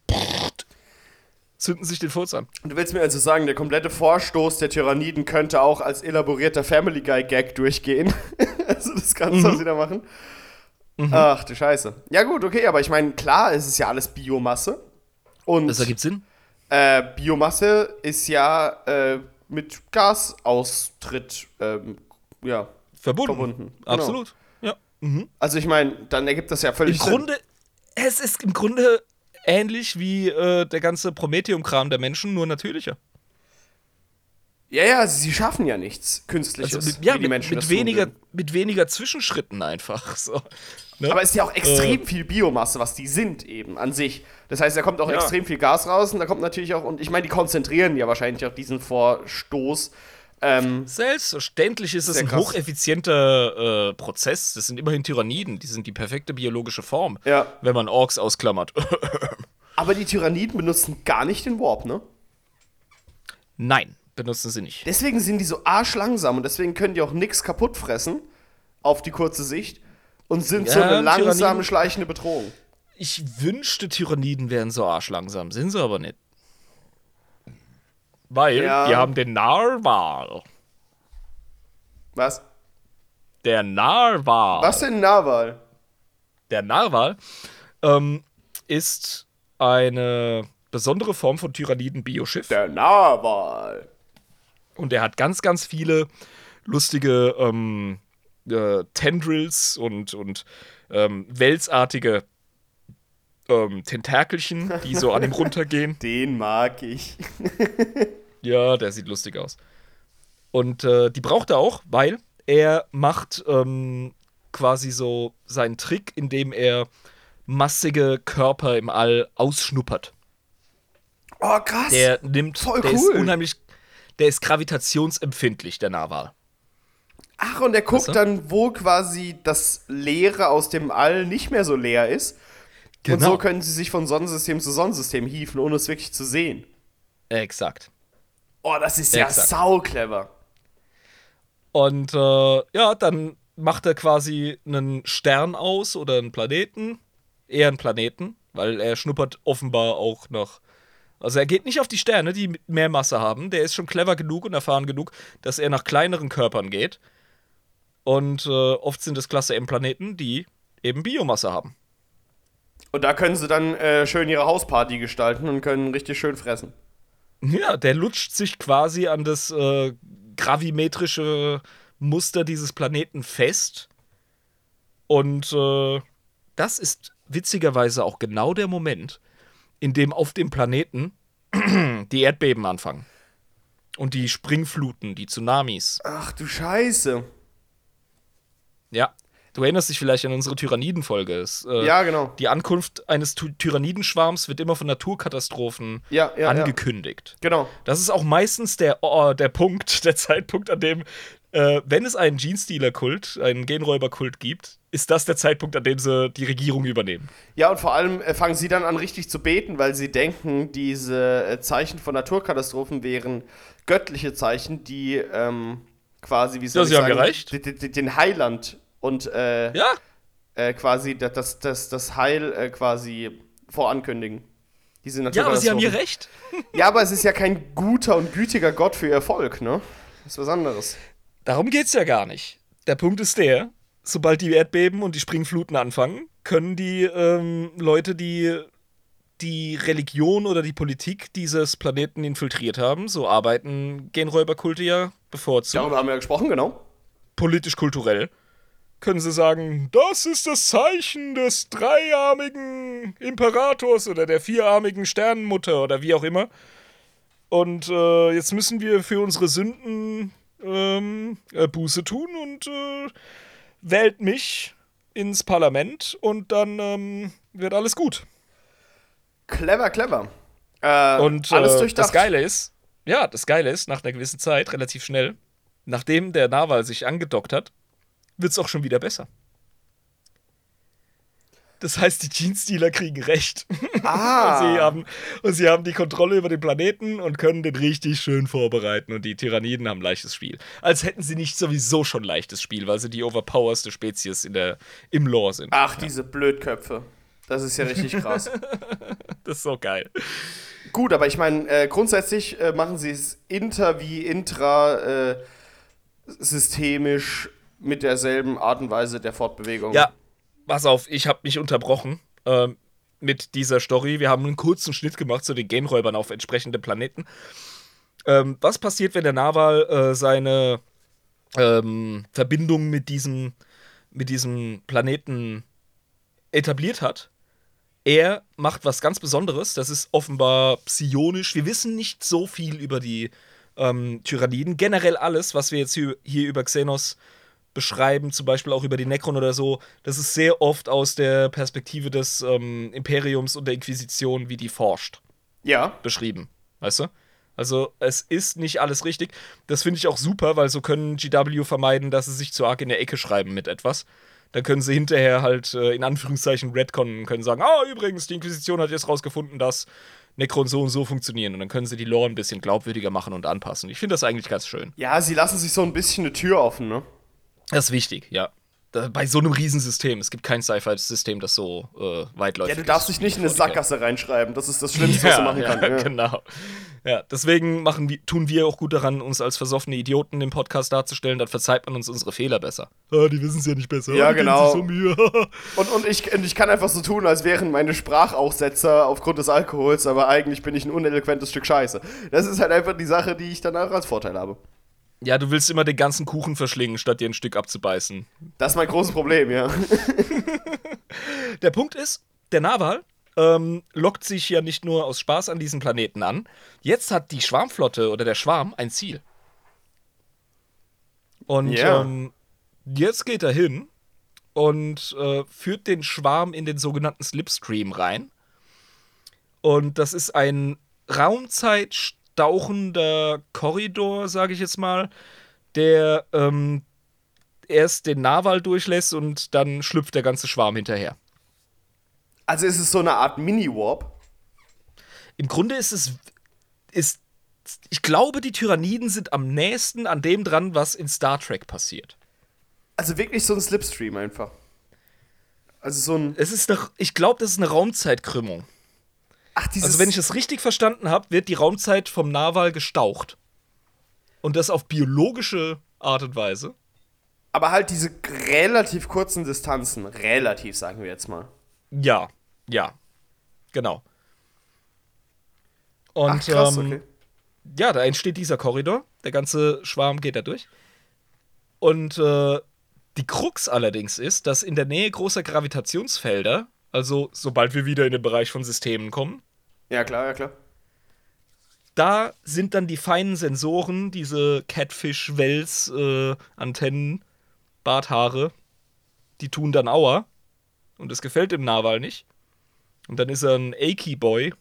zünden sich den Furz an. Du willst mir also sagen, der komplette Vorstoß der Tyranniden könnte auch als elaborierter Family Guy Gag durchgehen. (laughs) also das Ganze, was sie da machen. Ach du Scheiße. Ja gut, okay, aber ich meine, klar, es ist ja alles Biomasse. Und Das ergibt Sinn. Äh, Biomasse ist ja äh, mit Gasaustritt ähm, ja, Verbunden. verbunden. Genau. Absolut. Ja. Also ich meine, dann ergibt das ja völlig Im Grunde, es ist im Grunde ähnlich wie äh, der ganze Prometheum-Kram der Menschen, nur natürlicher. Ja, ja, sie schaffen ja nichts Künstliches, Also mit, ja, die mit, Menschen mit, das tun weniger, mit weniger Zwischenschritten einfach. (laughs) So. Ne? Aber es ist ja auch extrem Äh. viel Biomasse, was die sind eben an sich. Das heißt, da kommt auch Ja. extrem viel Gas raus und da kommt natürlich auch, und ich meine, die konzentrieren ja wahrscheinlich auch diesen Vorstoß. Ähm, Selbstverständlich ist es ein krass. hocheffizienter äh, Prozess. Das sind immerhin Tyranniden. Die sind die perfekte biologische Form, Ja. wenn man Orks ausklammert. (laughs) aber die Tyranniden benutzen gar nicht den Warp, ne? Nein, benutzen sie nicht. Deswegen sind die so arschlangsam und deswegen können die auch nichts kaputt fressen auf die kurze Sicht und sind so Ja, eine langsame, Tyranniden- schleichende Bedrohung. Ich wünschte, Tyranniden wären so arschlangsam. Sind sie aber nicht. Weil Ja. die haben den Narwal. Was? Der Narwal. Was denn Narwal? Der Narwal ähm, ist eine besondere Form von Tyranniden-Bioschiff. Der Narwal. Und er hat ganz, ganz viele lustige ähm, äh, Tendrils und, und ähm, welsartige ähm, Tentakelchen, die so an ihm (laughs) runtergehen. Den mag ich. (laughs) Ja, der sieht lustig aus. Und äh, die braucht er auch, weil er macht ähm, quasi so seinen Trick, indem er massige Körper im All ausschnuppert. Oh, krass. Der nimmt, Voll der ist cool. unheimlich, der ist gravitationsempfindlich, der Narwal. Ach, und er guckt Weißt du? dann, wo quasi das Leere aus dem All nicht mehr so leer ist. Und Genau. so können sie sich von Sonnensystem zu Sonnensystem hieven, ohne es wirklich zu sehen. Exakt. Oh, das ist ja Exakt. sau clever. Und äh, ja, dann macht er quasi einen Stern aus oder einen Planeten. Eher einen Planeten, weil er schnuppert offenbar auch noch. Also er geht nicht auf die Sterne, die mehr Masse haben. Der ist schon clever genug und erfahren genug, dass er nach kleineren Körpern geht. Und äh, oft sind es Klasse M-Planeten, die eben Biomasse haben. Und da können sie dann äh, schön ihre Hausparty gestalten und können richtig schön fressen. Ja, der lutscht sich quasi an das äh, gravimetrische Muster dieses Planeten fest. Und äh, das ist witzigerweise auch genau der Moment, in dem auf dem Planeten (clears throat) die Erdbeben anfangen. Und die Springfluten, die Tsunamis. Ach du Scheiße. Ja. Du erinnerst dich vielleicht an unsere Tyranniden-Folge. Äh, Ja, genau. Die Ankunft eines Ty Tyrannidenschwarms wird immer von Naturkatastrophen Ja, ja, ja. angekündigt. Genau. Das ist auch meistens der, oh, der Punkt, (laughs) der Zeitpunkt, an dem, äh, wenn es einen Genestealer-Kult, einen Genräuber-Kult gibt, ist das der Zeitpunkt, an dem sie die Regierung übernehmen. Ja, und vor allem äh, fangen sie dann an, richtig zu beten, weil sie denken, diese äh, Zeichen von Naturkatastrophen wären göttliche Zeichen, die ähm, quasi, wie soll Ja, ich sie haben d- den Heiland und äh, Ja, äh, quasi das, das, das, Heil äh, quasi vorankündigen. Diese ja, aber sie haben hier recht. Ja, aber es ist ja kein guter und gütiger Gott für ihr Volk, ne? Das ist was anderes. Darum geht's ja gar nicht. Der Punkt ist der, sobald die Erdbeben und die Springfluten anfangen, können die ähm, Leute, die die Religion oder die Politik dieses Planeten infiltriert haben, so arbeiten Genräuberkulte ja bevorzugt. Darüber haben wir ja gesprochen, genau. politisch-kulturell, können sie sagen, das ist das Zeichen des dreiarmigen Imperators oder der vierarmigen Sternenmutter oder wie auch immer. Und äh, jetzt müssen wir für unsere Sünden ähm, äh, Buße tun und äh, wählt mich ins Parlament und dann ähm, wird alles gut. Clever, clever. Äh, Und alles äh, das Geile ist, ja, das Geile ist, nach einer gewissen Zeit, relativ schnell, nachdem der Narwal sich angedockt hat, wird es auch schon wieder besser. Das heißt, die Jeans-Dealer kriegen recht. (laughs) Ah. und, sie haben, und sie haben die Kontrolle über den Planeten und können den richtig schön vorbereiten. Und die Tyranniden haben leichtes Spiel. Als hätten sie nicht sowieso schon leichtes Spiel, weil sie die overpowerste Spezies in der, im Lore sind. Ach, diese Blödköpfe. Das ist ja richtig krass. (laughs) Das ist so geil. Gut, aber ich meine, äh, grundsätzlich äh, machen sie es inter wie intra äh, systemisch mit derselben Art und Weise der Fortbewegung. Ja, pass auf, ich habe mich unterbrochen ähm, mit dieser Story. Wir haben einen kurzen Schnitt gemacht zu den Genräubern auf entsprechende Planeten. Ähm, was passiert, wenn der Narwal äh, seine ähm, Verbindung mit diesem, mit diesem Planeten etabliert hat? Er macht was ganz Besonderes. Das ist offenbar psionisch. Wir wissen nicht so viel über die ähm, Tyranniden. Generell alles, was wir jetzt hier, hier über Xenos beschreiben, zum Beispiel auch über die Necron oder so, das ist sehr oft aus der Perspektive des ähm, Imperiums und der Inquisition, wie die forscht, Ja. beschrieben. Weißt du? Also, es ist nicht alles richtig. Das finde ich auch super, weil so können GW vermeiden, dass sie sich zu arg in der Ecke schreiben mit etwas. Dann können sie hinterher halt äh, in Anführungszeichen Redcon und können sagen: Ah, übrigens, die Inquisition hat jetzt rausgefunden, dass Necron so und so funktionieren. Und dann können sie die Lore ein bisschen glaubwürdiger machen und anpassen. Ich finde das eigentlich ganz schön. Ja, sie lassen sich so ein bisschen eine Tür offen, ne? Das ist wichtig, ja. Bei so einem Riesensystem. Es gibt kein Sci-Fi-System, das so äh, weitläufig Ja, ist. du darfst dich nicht in eine wie 40K. Sackgasse reinschreiben. Das ist das Schlimmste, was du machen ja, kannst. Ja. genau. Ja, deswegen machen wir, tun wir auch gut daran, uns als versoffene Idioten im Podcast darzustellen. Dann verzeiht man uns unsere Fehler besser. Ah, die wissen es ja nicht besser. Ja, geben genau. so. (laughs) Und, und, ich, und ich kann einfach so tun, als wären meine Sprachaussetzer aufgrund des Alkohols, aber eigentlich bin ich ein uneloquentes Stück Scheiße. Das ist halt einfach die Sache, die ich danach als Vorteil habe. Ja, du willst immer den ganzen Kuchen verschlingen, statt dir ein Stück abzubeißen. Das ist mein großes Problem, ja. (laughs) Der Punkt ist, der Narwal ähm, lockt sich ja nicht nur aus Spaß an diesen Planeten an. Jetzt hat die Schwarmflotte oder der Schwarm ein Ziel. Und Ja. ähm, jetzt geht er hin und äh, führt den Schwarm in den sogenannten Slipstream rein. Und das ist ein raumzeitstauchender Korridor, sage ich jetzt mal, der ähm, erst den Narwal durchlässt und dann schlüpft der ganze Schwarm hinterher. Also ist es so eine Art Mini-Warp. Im Grunde ist es. Ist, ich glaube, die Tyranniden sind am nächsten an dem dran, was in Star Trek passiert. Also wirklich so ein Slipstream einfach. Also so ein. Es ist doch, ich glaube, das ist eine Raumzeitkrümmung. Ach, dieses. Also, wenn ich es richtig verstanden habe, wird die Raumzeit vom Narwal gestaucht. Und das auf biologische Art und Weise. aber halt diese relativ kurzen Distanzen. Relativ, sagen wir jetzt mal. Ja, ja. Genau. Und Ach, krass, ähm, okay. ja, da entsteht dieser Korridor. Der ganze Schwarm geht da durch. Und äh, die Krux allerdings ist, dass in der Nähe großer Gravitationsfelder, also sobald wir wieder in den Bereich von Systemen kommen, Ja, klar, ja, klar. da sind dann die feinen Sensoren, diese Catfish-Wels-Antennen, Barthaare, die tun dann Aua. Und das gefällt dem Narwal nicht. Und dann ist er ein Achy-Boy.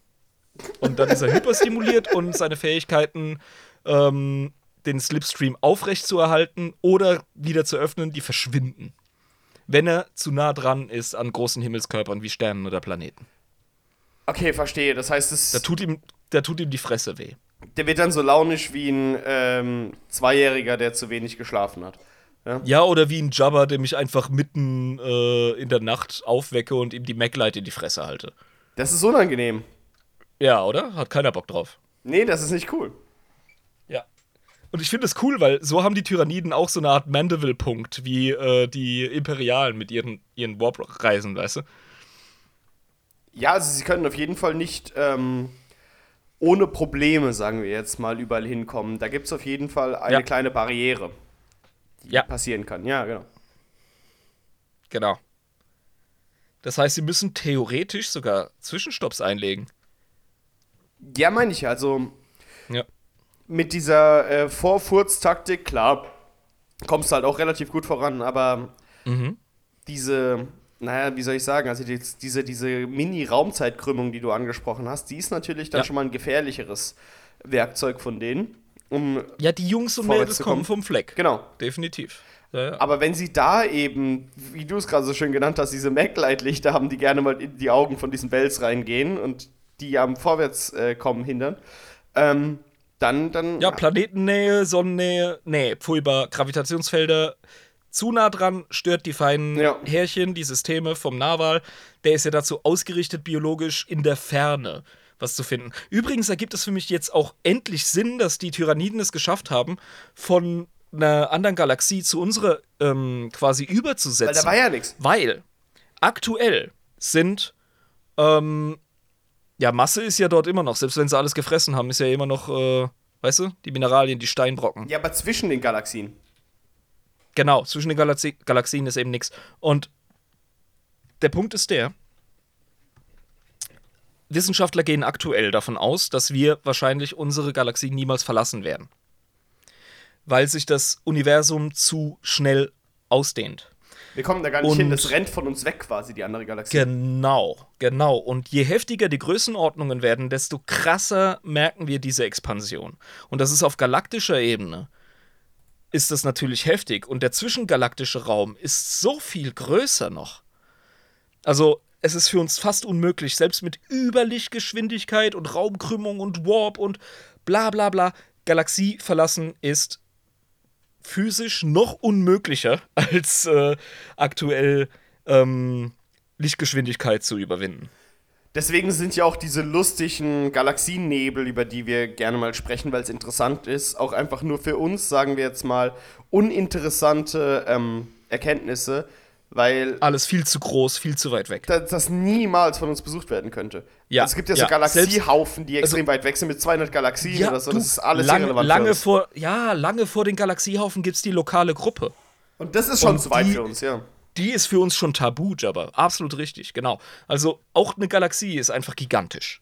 Und dann ist er hyperstimuliert und seine Fähigkeiten, ähm, den Slipstream aufrecht zu erhalten oder wieder zu öffnen, die verschwinden. Wenn er zu nah dran ist an großen Himmelskörpern wie Sternen oder Planeten. Okay, verstehe. Das heißt, es, Da tut ihm, da tut ihm die Fresse weh. der wird dann so launisch wie ein ähm, Zweijähriger, der zu wenig geschlafen hat. Ja, oder wie ein Jabba, der mich einfach mitten äh, in der Nacht aufwecke und ihm die Maglite in die Fresse halte. Das ist unangenehm. Ja, oder? Hat keiner Bock drauf. Nee, das ist nicht cool. Und ich finde es cool, weil so haben die Tyranniden auch so eine Art Mandeville-Punkt, wie äh, die Imperialen mit ihren, ihren Warp-Reisen, weißt du? Ja, also sie können auf jeden Fall nicht ähm, ohne Probleme, sagen wir jetzt mal, überall hinkommen. Da gibt es auf jeden Fall eine Ja. kleine Barriere, die Ja. passieren kann. Ja, genau. Genau. Das heißt, sie müssen theoretisch sogar Zwischenstopps einlegen. Ja, meine ich. Also. Mit dieser äh, Vorfurztaktik, klar, kommst du halt auch relativ gut voran, aber Mhm. diese, naja, wie soll ich sagen, also die, diese, diese Mini-Raumzeitkrümmung, die du angesprochen hast, die ist natürlich dann Ja. schon mal ein gefährlicheres Werkzeug von denen. Um, Ja, die Jungs und Mädels kommen kommen. vom Fleck. genau. Definitiv. ja, ja. Aber wenn sie da eben, wie du es gerade so schön genannt hast, diese Maglite-Lichter haben, die gerne mal in die Augen von diesen Bells reingehen und die am Vorwärtskommen hindern, ähm, dann, dann. Ja, Planetennähe, Sonnennähe, nee, pfui, Gravitationsfelder zu nah dran, stört die feinen Ja. Härchen, die Systeme vom Narwal. Der ist ja dazu ausgerichtet, biologisch in der Ferne was zu finden. Übrigens ergibt es für mich jetzt auch endlich Sinn, dass die Tyranniden es geschafft haben, von einer anderen Galaxie zu unserer ähm, quasi überzusetzen. weil da war ja nichts. Weil aktuell sind, ähm, ja, Masse ist ja dort immer noch, selbst wenn sie alles gefressen haben, ist ja immer noch, äh, weißt du, die Mineralien, die Steinbrocken. Ja, aber zwischen den Galaxien. Genau, zwischen den Galaxi Galaxien ist eben nichts. Und der Punkt ist der, Wissenschaftler gehen aktuell davon aus, dass wir wahrscheinlich unsere Galaxie niemals verlassen werden. Weil sich das Universum zu schnell ausdehnt. Wir kommen da gar nicht Und- hin, das rennt von uns weg quasi, die andere Galaxie. Genau, genau. Und je heftiger die Größenordnungen werden, desto krasser merken wir diese Expansion. Und das ist auf galaktischer Ebene. Ist das natürlich heftig. Und der zwischengalaktische Raum ist so viel größer noch. Also, es ist für uns fast unmöglich, selbst mit Überlichtgeschwindigkeit und Raumkrümmung und Warp und bla bla bla. Galaxie verlassen ist physisch noch unmöglicher (laughs) als äh, aktuell ähm, Lichtgeschwindigkeit zu überwinden. Deswegen sind ja auch diese lustigen Galaxiennebel, über die wir gerne mal sprechen, weil es interessant ist, auch einfach nur für uns, sagen wir jetzt mal, uninteressante ähm, Erkenntnisse, weil Alles viel zu groß, viel zu weit weg. das, das niemals von uns besucht werden könnte. Ja, es gibt ja so ja, Galaxiehaufen, die extrem weit weg sind mit 200 Galaxien oder so. Das ist alles lange, irrelevant. lange vor, ja, lange vor den Galaxiehaufen gibt es die lokale Gruppe. Und das ist schon Und zu weit die- für uns, ja. Die ist für uns schon tabu, Jabba. Absolut richtig, genau. Also auch eine Galaxie ist einfach gigantisch.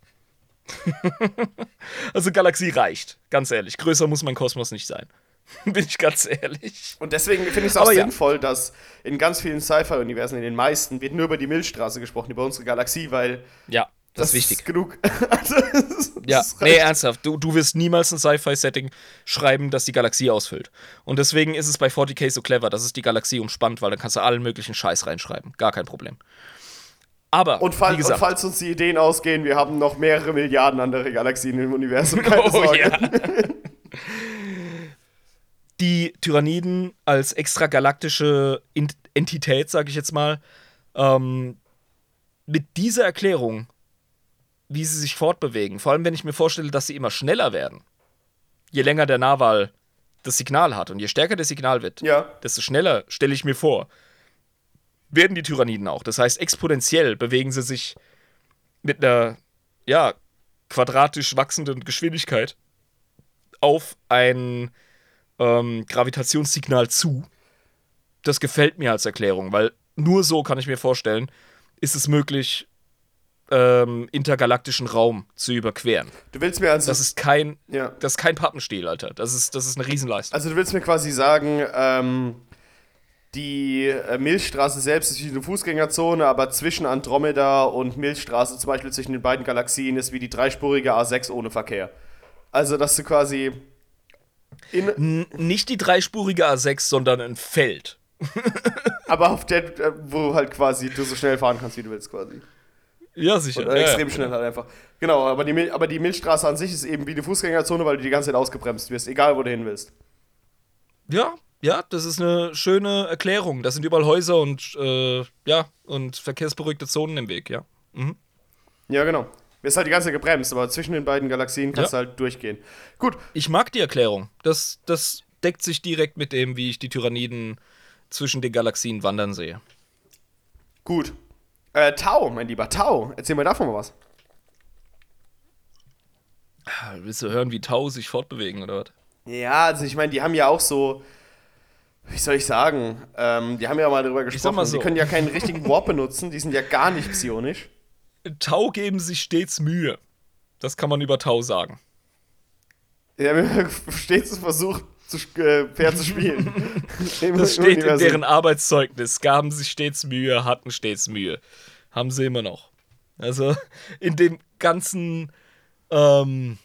(laughs) also Galaxie reicht, ganz ehrlich. Größer muss mein Kosmos nicht sein. (laughs) Bin ich ganz ehrlich. Und deswegen finde ich es auch ja. sinnvoll, dass in ganz vielen Sci-Fi-Universen, in den meisten, wird nur über die Milchstraße gesprochen, über unsere Galaxie, weil Ja, das, ist wichtig. genug. (laughs) also, das, Ja, das nee, ernsthaft. Du, du wirst niemals ein Sci-Fi-Setting schreiben, das die Galaxie ausfüllt. Und deswegen ist es bei 40k so clever, dass es die Galaxie umspannt, weil dann kannst du allen möglichen Scheiß reinschreiben. Gar kein Problem. Aber, Und, fall, wie und gesagt, falls uns die Ideen ausgehen, wir haben noch mehrere Milliarden andere Galaxien im Universum. Keine (laughs) Oh, Sorge. ja. Tyranniden als extragalaktische Entität, sage ich jetzt mal, ähm, mit dieser Erklärung, wie sie sich fortbewegen, vor allem wenn ich mir vorstelle, dass sie immer schneller werden, je länger der Narwal das Signal hat und je stärker das Signal wird, Ja. desto schneller, stelle ich mir vor, werden die Tyranniden auch. Das heißt, exponentiell bewegen sie sich mit einer, ja, quadratisch wachsenden Geschwindigkeit auf ein ähm, Gravitationssignal zu. Das gefällt mir als Erklärung, weil nur so kann ich mir vorstellen, ist es möglich, ähm, intergalaktischen Raum zu überqueren. Du willst mir also. Das ist kein, ja. das ist kein Pappenstiel, Alter. Das ist, das ist eine Riesenleistung. Also du willst mir quasi sagen, ähm, die äh, Milchstraße selbst ist wie eine Fußgängerzone, aber zwischen Andromeda und Milchstraße, zum Beispiel zwischen den beiden Galaxien, ist wie die dreispurige A6 ohne Verkehr. Also, dass du quasi. Nicht die dreispurige A6, sondern ein Feld. (laughs) aber auf der, äh, wo halt quasi du so schnell fahren kannst, wie du willst, quasi. Ja, sicher. Oder extrem schnell halt einfach. Genau, aber die, aber die Milchstraße an sich ist eben wie eine Fußgängerzone, weil du die ganze Zeit ausgebremst wirst, egal wo du hin willst. Ja, ja, das ist eine schöne Erklärung. Das sind überall Häuser und äh, ja, und verkehrsberuhigte Zonen im Weg, ja. Mhm. Ja, genau. Wirst halt die ganze Zeit gebremst, aber zwischen den beiden Galaxien kannst Ja. du halt durchgehen. Gut, Ich mag die Erklärung. Das, das deckt sich direkt mit dem, wie ich die Tyranniden zwischen den Galaxien wandern sehe. Gut. Äh, Tau, mein lieber Tau, erzähl mir davon mal was. Willst du hören, wie Tau sich fortbewegen oder was? Ja, also ich meine, die haben ja auch so, wie soll ich sagen, ähm, die haben ja mal darüber gesprochen, mal so. die können ja keinen richtigen Warp benutzen, die sind ja gar nicht psionisch. Tau geben sich stets Mühe. Das kann man über Tau sagen. Die haben ja (laughs) stets versucht, zu, äh, fair zu spielen. (laughs) Das steht in deren Arbeitszeugnis. Gaben sich stets Mühe, hatten stets Mühe. Haben sie immer noch. Also in dem ganzen ähm,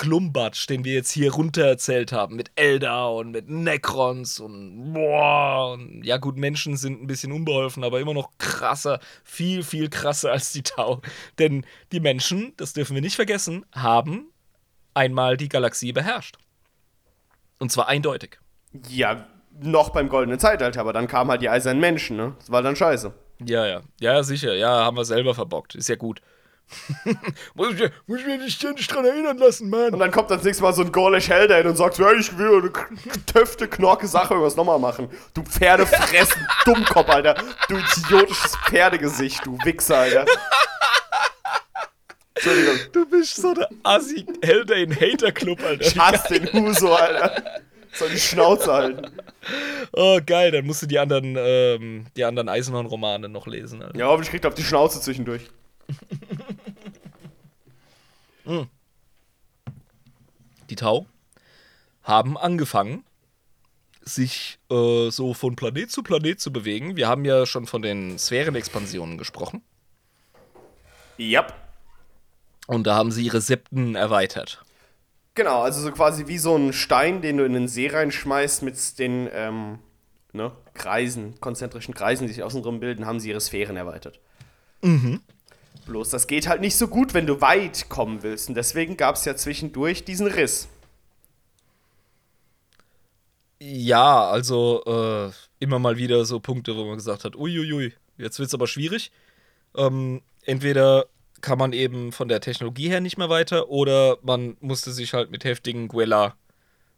Klumbatsch, den wir jetzt hier runter erzählt haben, mit Eldar und mit Necrons und boah, und ja gut, Menschen sind ein bisschen unbeholfen, aber immer noch krasser, viel, viel krasser als die Tau. (laughs) Denn die Menschen, das dürfen wir nicht vergessen, haben einmal die Galaxie beherrscht. Und zwar eindeutig. Ja, noch beim goldenen Zeitalter, aber dann kamen halt die eisernen Menschen, ne? Das war dann scheiße. Ja, ja. Ja, sicher. Ja, haben wir selber verbockt. Ist ja gut. (laughs) muss, ich, muss ich mich nicht ständig dran erinnern lassen, Mann. Und dann kommt das nächste Mal so ein Gorlish Helldain und sagt, ja, ich will eine töfte, knorke Sache irgendwas nochmal machen. Du Pferdefressen, (laughs) Dummkopf, Alter. Du idiotisches Pferdegesicht, du Wichser, Alter. Entschuldigung. Du bist so der assi Helldain Hater Club, Alter. Ich hasse den Huso, Alter. Soll die Schnauze halten. Oh, geil, dann musst du die anderen, ähm, die anderen Eisenhorn-Romane noch lesen, Alter. Ja, hoffentlich kriegt er auf die Schnauze zwischendurch. (laughs) Die Tau haben angefangen, sich äh, so von Planet zu Planet zu bewegen. Wir haben ja schon von den Sphärenexpansionen gesprochen. Ja. Und da haben sie ihre Septen erweitert. Genau, also so quasi wie so ein Stein, den du in den See reinschmeißt mit den ähm, ne, Kreisen, konzentrischen Kreisen, die sich außenrum bilden, haben sie ihre Sphären erweitert. Bloß das geht halt nicht so gut, wenn du weit kommen willst. Und deswegen gab es ja zwischendurch diesen Riss. Ja, also äh, immer mal wieder so Punkte, wo man gesagt hat, uiuiui, jetzt wird's aber schwierig. Ähm, entweder kann man eben von der Technologie her nicht mehr weiter oder man musste sich halt mit heftigen Guella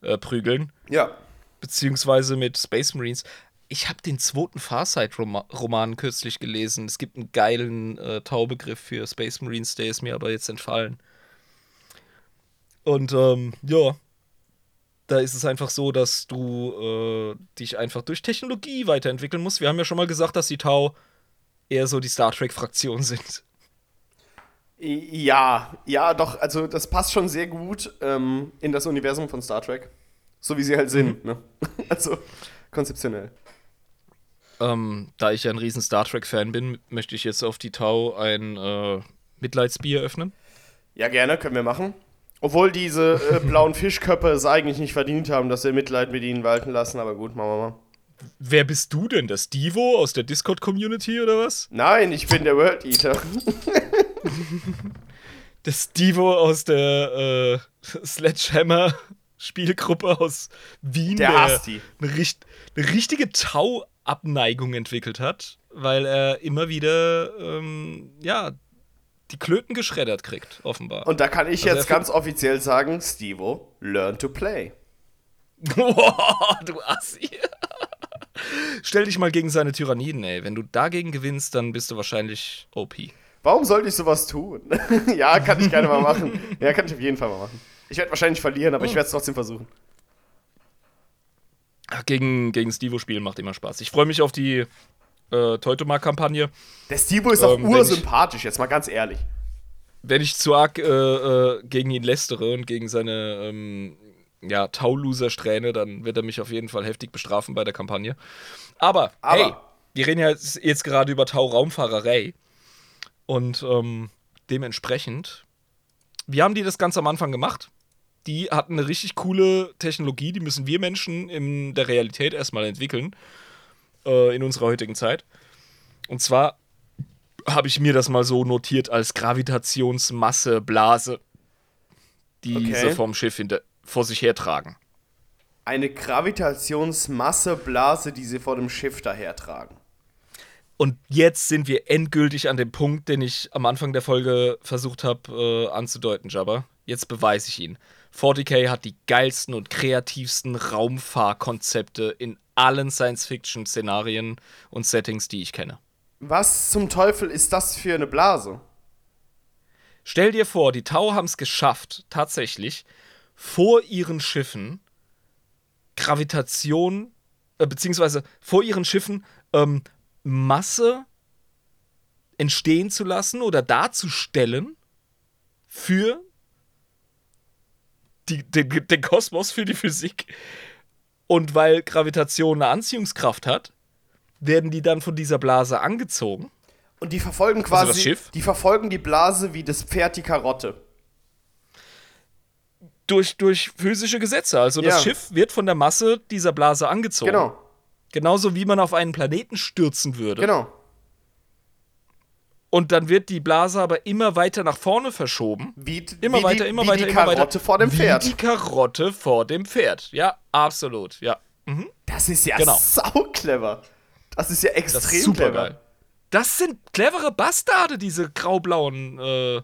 äh, prügeln, Ja. beziehungsweise mit Space Marines. Ich habe den zweiten Farsight-Roman kürzlich gelesen. Es gibt einen geilen äh, Taubegriff für Space Marines, der ist mir aber jetzt entfallen. Und ähm, ja, da ist es einfach so, dass du äh, dich einfach durch Technologie weiterentwickeln musst. Wir haben ja schon mal gesagt, dass die Tau eher so die Star Trek-Fraktion (laughs) sind. Ja, ja, doch, also das passt schon sehr gut ähm, in das Universum von Star Trek. So wie sie halt sind, ne? (laughs) Also konzeptionell. Ähm, da ich ja ein riesen Star Trek-Fan bin, möchte ich jetzt auf die Tau ein äh, Mitleidsbier öffnen. Ja, gerne, können wir machen. Obwohl diese äh, (laughs) blauen Fischköpfe es eigentlich nicht verdient haben, dass wir Mitleid mit ihnen walten lassen, aber gut, machen wir mal. Wer bist du denn? Das Divo aus der Discord-Community oder was? Nein, ich bin der World Eater. (laughs) Das Divo aus der äh, Sledgehammer-Spielgruppe aus Wien, Der hasst die. eine, eine richtige Tau-Abneigung entwickelt hat, weil er immer wieder, ähm, ja, die Klöten geschreddert kriegt, offenbar. Und da kann ich Also jetzt ganz offiziell sagen, Stevo, learn to play. (laughs) Boah, du Assi. (laughs) Stell dich mal gegen seine Tyranniden, ey. Wenn du dagegen gewinnst, dann bist du wahrscheinlich OP. Warum sollte ich sowas tun? (laughs) ja, kann ich gerne mal machen. Ja, kann ich auf jeden Fall mal machen. Ich werde wahrscheinlich verlieren, aber ich werde es trotzdem versuchen. Gegen, gegen Stevo spielen macht immer Spaß. Ich freue mich auf die äh, Teutomark-Kampagne. Der Stevo ist auch Ähm, wenn ich- ursympathisch, jetzt mal ganz ehrlich. Wenn ich zu arg äh, äh, gegen ihn lästere und gegen seine ähm, ja, Tau-Loser-Strähne, dann wird er mich auf jeden Fall heftig bestrafen bei der Kampagne. Aber, Aber- hey, wir reden ja jetzt, jetzt gerade über Tau-Raumfahrerei. Und ähm, dementsprechend, wie haben die das ganz am Anfang gemacht? Die hatten eine richtig coole Technologie, die müssen wir Menschen in der Realität erstmal entwickeln, äh, in unserer heutigen Zeit. Und zwar habe ich mir das mal so notiert als Gravitationsmasseblase, die Okay. sie vom Schiff hinter, vor sich hertragen. Eine Gravitationsmasseblase, die sie vor dem Schiff dahertragen. Und jetzt sind wir endgültig an dem Punkt, den ich am Anfang der Folge versucht habe äh, anzudeuten, Jabba. Jetzt beweise ich ihn. 40k hat die geilsten und kreativsten Raumfahrkonzepte in allen Science-Fiction-Szenarien und Settings, die ich kenne. Was zum Teufel ist das für eine Blase? Stell dir vor, die Tau haben es geschafft, tatsächlich vor ihren Schiffen Gravitation, äh, beziehungsweise vor ihren Schiffen ähm, Masse entstehen zu lassen oder darzustellen für die, den, den Kosmos, für die Physik. Und weil Gravitation eine Anziehungskraft hat, werden die dann von dieser Blase angezogen. Und die verfolgen quasi. das Schiff? Die verfolgen die Blase wie das Pferd die Karotte. Durch, durch physische Gesetze. Also das Ja. Schiff wird von der Masse dieser Blase angezogen. Genau, Genauso wie man auf einen Planeten stürzen würde. genau. Und dann wird die Blase aber immer weiter nach vorne verschoben. Wie, Immer wie weiter, die, immer wie weiter, die immer weiter. Karotte vor dem wie Pferd. Die Karotte vor dem Pferd. Ja, absolut. Ja. Das ist ja Genau. sau clever. Das ist ja extrem Das ist super clever. geil. Das sind clevere Bastarde, diese graublauen, äh,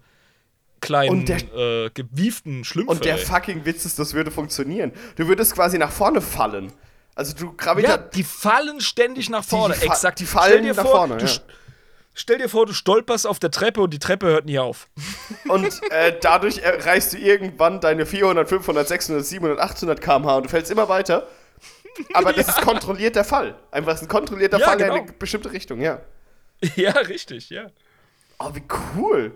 kleinen, Und der- äh, gewieften Schlümpfe. Und der ey. fucking Witz ist, das würde funktionieren. Du würdest quasi nach vorne fallen. Also du Ja, Gravitat. die fallen ständig nach vorne. fa- Exakt. die fallen dir nach vor, vorne, Du, ja. St- Stell dir vor, du stolperst auf der Treppe und die Treppe hört nie auf. (laughs) Und äh, dadurch erreichst du irgendwann deine 400, 500, 600, 700, 800 km/h und du fällst immer weiter. Aber das (laughs) ist kontrollierter Fall. Einfach ist ein kontrollierter Ja, Fall in genau. eine bestimmte Richtung, ja. (laughs) ja, richtig, ja. Oh, wie cool.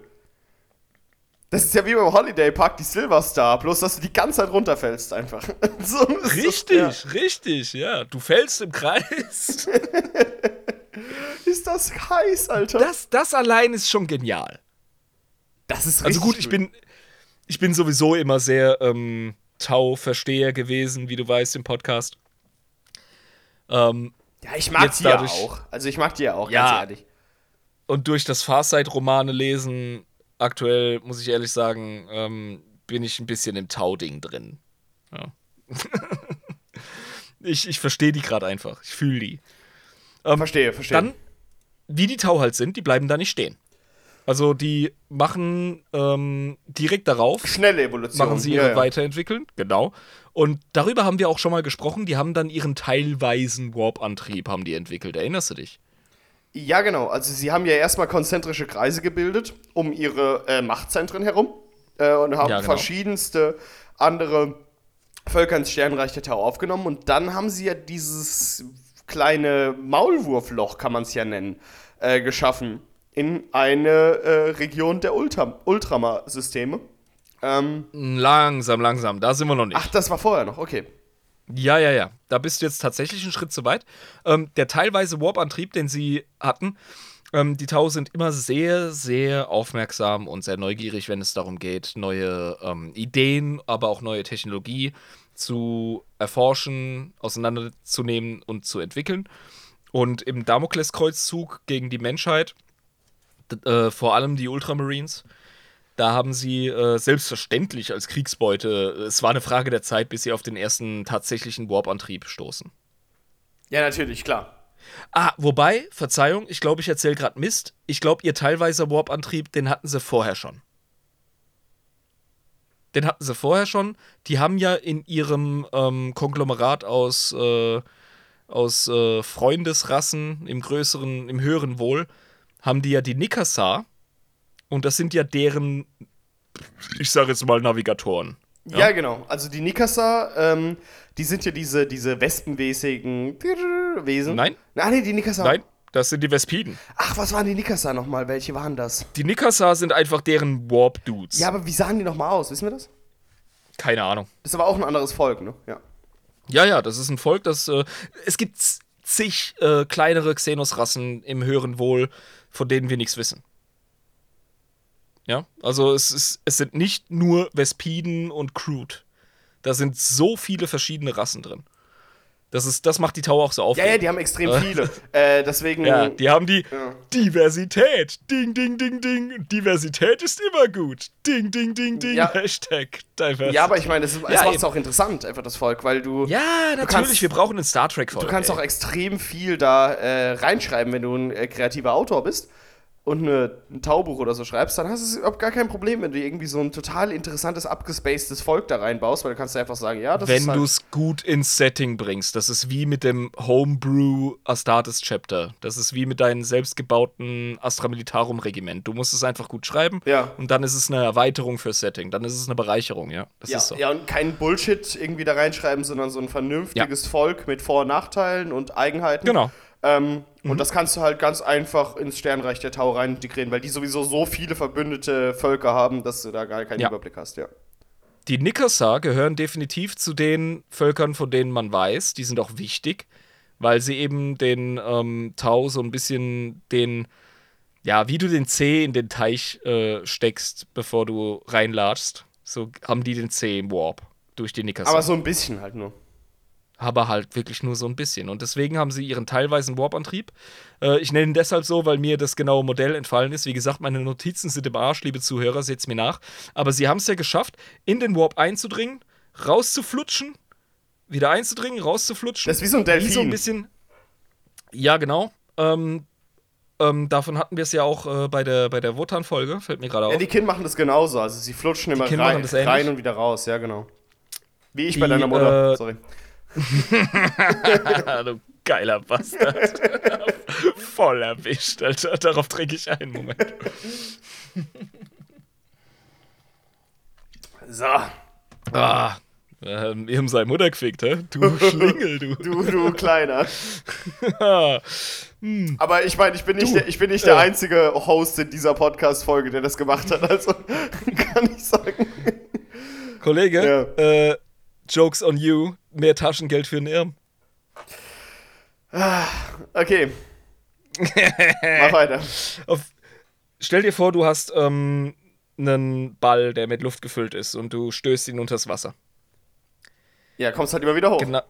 Das ist ja wie beim Holiday Park, die Silver Star, bloß dass du die ganze Zeit runterfällst einfach. so, Richtig, Das, richtig, ja. Du fällst im Kreis. Ja. Ist das heiß, Alter? Das, das allein ist schon genial. das ist Also richtig gut, ich bin, ich bin sowieso immer sehr ähm, Tau-Versteher gewesen, wie du weißt, im Podcast. Ähm, Ja, ich mag die ja dadurch- auch. Also ich mag die ja auch, Ja. ganz ehrlich. und durch das Farsight-Romane lesen, aktuell, muss ich ehrlich sagen, ähm, bin ich ein bisschen im Tau-Ding drin. Ja. (laughs) ich ich verstehe die gerade einfach. Ich fühle die. Verstehe, verstehe. Dann, wie die Tau halt sind, die bleiben da nicht stehen. Also die machen ähm, direkt darauf, Schnelle Evolution. machen sie ja, ihre ja. Weiterentwickeln, genau. Und darüber haben wir auch schon mal gesprochen, die haben dann ihren teilweisen Warp-Antrieb haben die entwickelt, erinnerst du dich? Ja, genau. Also sie haben ja erstmal konzentrische Kreise gebildet um ihre äh, Machtzentren herum äh, und haben Ja, genau. verschiedenste andere Völker ins Sternreich der Tau aufgenommen. Und dann haben sie ja dieses kleine Maulwurfloch, kann man es ja nennen, äh, geschaffen in eine äh, Region der Ultra Ultramar-Systeme. Ähm, Langsam, langsam, da sind wir noch nicht. ach, das war vorher noch, okay. Ja, ja, ja. Da bist du jetzt tatsächlich einen Schritt zu weit. Ähm, der teilweise Warp-Antrieb, den sie hatten, ähm, die Tau sind immer sehr, sehr aufmerksam und sehr neugierig, wenn es darum geht, neue ähm, Ideen, aber auch neue Technologie zu erforschen, auseinanderzunehmen und zu entwickeln. Und im Damokleskreuzzug gegen die Menschheit, äh, vor allem die Ultramarines, da haben sie äh, selbstverständlich als Kriegsbeute, es war eine Frage der Zeit, bis sie auf den ersten tatsächlichen Warp-Antrieb stoßen. Ja, natürlich, klar. Ah, wobei, Verzeihung, ich glaube, ich erzähle gerade Mist. Ich glaube, ihr teilweise Warp-Antrieb, den hatten sie vorher schon. Den hatten sie vorher schon. Die haben ja in ihrem ähm, Konglomerat aus, äh, aus äh, Freundesrassen im größeren, im höheren Wohl, haben die ja die Nikasar. Und das sind ja deren, ich sage jetzt mal, Navigatoren. Ja, genau. Also die Nikasa, ähm, die sind ja diese, diese wespenmäßigen Wesen. Nein. Ah, nee, die Nikasa. Nein, das sind die Vespiden. Ach, was waren die Nikasa nochmal? Welche waren das? Die Nikasar sind einfach deren Warp-Dudes. Ja, aber wie sahen die nochmal aus? Wissen wir das? Keine Ahnung. Das ist aber auch ein anderes Volk, ne? Ja. Ja, ja, das ist ein Volk, das. Äh, es gibt zig äh, kleinere Xenos-Rassen im höheren Wohl, von denen wir nichts wissen. Ja, also es, ist, es sind nicht nur Vespiden und Crude. Da sind so viele verschiedene Rassen drin. Das, ist, das macht die Tau auch so Ja, aufregend. ja, die haben extrem viele. (laughs) äh, deswegen. Ja, die haben die Ja. Diversität. Ding, ding, ding, ding. Diversität ist immer gut. Ding, ding, ding, ding. Ja. Hashtag Diversity. ja, aber ich meine, es, es Ja, macht es auch interessant, einfach das Volk, weil du. Ja, natürlich. kannst- wir brauchen einen Star trek Du kannst auch extrem viel da äh, reinschreiben, wenn du ein äh, kreativer Autor bist und eine, ein Taubuch oder so schreibst, dann hast du überhaupt gar kein Problem, wenn du irgendwie so ein total interessantes, abgespacedes Volk da reinbaust, weil du kannst einfach sagen, ja, das Wenn ist halt, du es gut ins Setting bringst. Das ist wie mit dem Homebrew Astartes Chapter. Das ist wie mit deinem selbstgebauten Astra Militarum Regiment. Du musst es einfach gut schreiben Ja. und dann ist es eine Erweiterung fürs Setting. Dann ist es eine Bereicherung, ja. Das ja, ist so. ja, und keinen Bullshit irgendwie da reinschreiben, sondern so ein vernünftiges Volk mit Vor- und Nachteilen und Eigenheiten. Genau. Ähm, Mhm. Und das kannst du halt ganz einfach ins Sternreich der Tau rein integrieren, weil die sowieso so viele verbündete Völker haben, dass du da gar keinen Ja. Überblick hast, ja. Die Nikasa gehören definitiv zu den Völkern, von denen man weiß, die sind auch wichtig, weil sie eben den ähm, Tau so ein bisschen den, ja, wie du den C in den Teich äh, steckst, bevor du reinlatschst. So haben die den C im Warp durch die Nickerson. Aber so ein bisschen halt nur. Aber halt wirklich nur so ein bisschen. Und deswegen haben sie ihren teilweisen Warp-Antrieb. Äh, ich nenne ihn deshalb so, weil mir das genaue Modell entfallen ist. Wie gesagt, meine Notizen sind im Arsch, liebe Zuhörer, seht's mir nach. Aber sie haben es ja geschafft, in den Warp einzudringen, rauszuflutschen, wieder einzudringen, rauszuflutschen. Das ist wie so ein Delfin. Wie so ein bisschen. Ja, genau. Ähm, ähm, davon hatten wir es ja auch äh, bei der, bei der Wotan-Folge, fällt mir gerade auf. Ja, die Kin machen das genauso. Also sie flutschen immer rein, rein und wieder raus, ja, genau. Wie ich bei Die, deiner Mutter. äh, Sorry. (laughs) du geiler Bastard. (laughs) Voll erwischt, Alter. Darauf trinke ich einen Moment. So. Ah. Ähm, haben seine Mutter gefickt, hä? Du (laughs) Schlingel, du. Du, du Kleiner. Ah. Aber ich meine, ich bin nicht, Du, der, ich bin nicht der einzige Host in dieser Podcast-Folge, der das gemacht hat. Also kann ich sagen. Kollege, äh, Jokes on you. Mehr Taschengeld für den Irm. Okay. (laughs) Mach weiter. Auf, stell dir vor, du hast ähm, einen Ball, der mit Luft gefüllt ist und du stößt ihn unters Wasser. Ja, kommst halt immer wieder hoch. Gena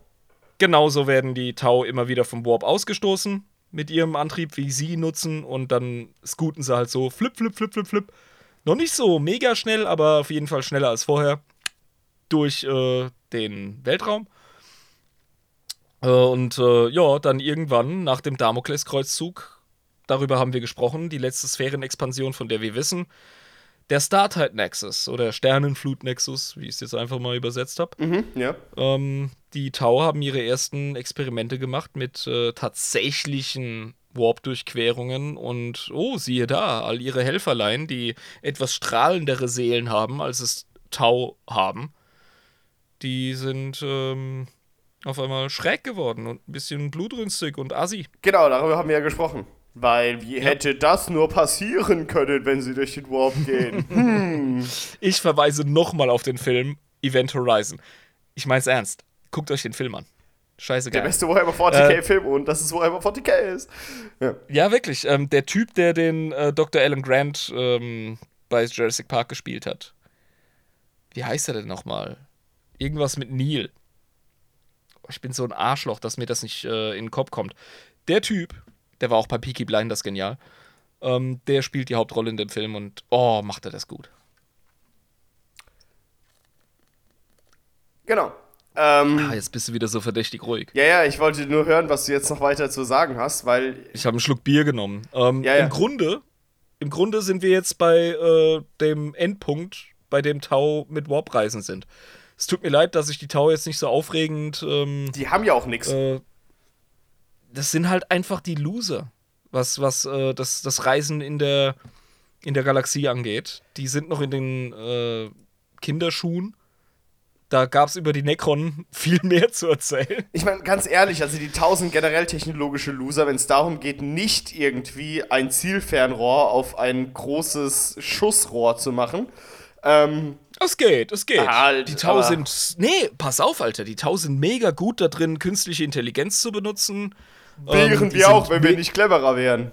genauso werden die Tau immer wieder vom Warp ausgestoßen mit ihrem Antrieb, wie sie ihn nutzen, und dann scooten sie halt so flip, flip, flip, flip, flip. Noch nicht so mega schnell, aber auf jeden Fall schneller als vorher durch äh, den Weltraum. Äh, und äh, ja, dann irgendwann nach dem Damokleskreuzzug, darüber haben wir gesprochen, die letzte Sphärenexpansion, von der wir wissen, der Startide Nexus oder Sternenflut Nexus, wie ich es jetzt einfach mal übersetzt habe. Mhm, ja. Ähm, die Tau haben ihre ersten Experimente gemacht mit äh, tatsächlichen Warp-Durchquerungen und oh, siehe da, all ihre Helferlein, die etwas strahlendere Seelen haben, als es Tau haben, die sind ähm, auf einmal schräg geworden und ein bisschen blutrünstig und assi. Genau, darüber haben wir ja gesprochen. Weil, wie hätte das nur passieren können, wenn sie durch den Warp gehen? (laughs) Ich verweise nochmal auf den Film Event Horizon. Ich mein's ernst. Guckt euch den Film an. Scheiße Der geil. beste Warhammer 40k-Film und das ist Warhammer 40k ist. Ja. Ja, wirklich. Ähm, der Typ, der den äh, Dr. Alan Grant ähm, bei Jurassic Park gespielt hat. Wie heißt er denn nochmal? Irgendwas mit Neil. Oh, Ich bin so ein Arschloch, dass mir das nicht äh, in den Kopf kommt. Der Typ, der war auch bei Peaky Blinders genial. Ähm, der spielt die Hauptrolle in dem Film und oh, macht er das gut. Genau. Ähm, Ah, jetzt bist du wieder so verdächtig ruhig. ja, ja, ich wollte nur hören, was du jetzt noch weiter zu sagen hast, weil Ich habe einen Schluck Bier genommen. Ähm, Ja, ja. Im Grunde, im Grunde sind wir jetzt bei äh, dem Endpunkt, bei dem Tau mit Warp-Reisen sind. Es tut mir leid, dass ich die Tau jetzt nicht so aufregend. Ähm, die haben ja auch nichts. äh, das sind halt einfach die Loser, was, was äh, das, das Reisen in der, in der Galaxie angeht. Die sind noch in den äh, Kinderschuhen. Da gab es über die Necron (laughs) viel mehr zu erzählen. Ich meine, ganz ehrlich, also die 1000 generell technologische Loser, wenn es darum geht, nicht irgendwie ein Zielfernrohr auf ein großes Schussrohr zu machen. Ähm, Es geht, es geht. Halt, die Tau sind. Nee, pass auf, Alter. Die Tau sind mega gut da drin, künstliche Intelligenz zu benutzen. wären Ähm, wir auch, wenn wir nicht cleverer wären.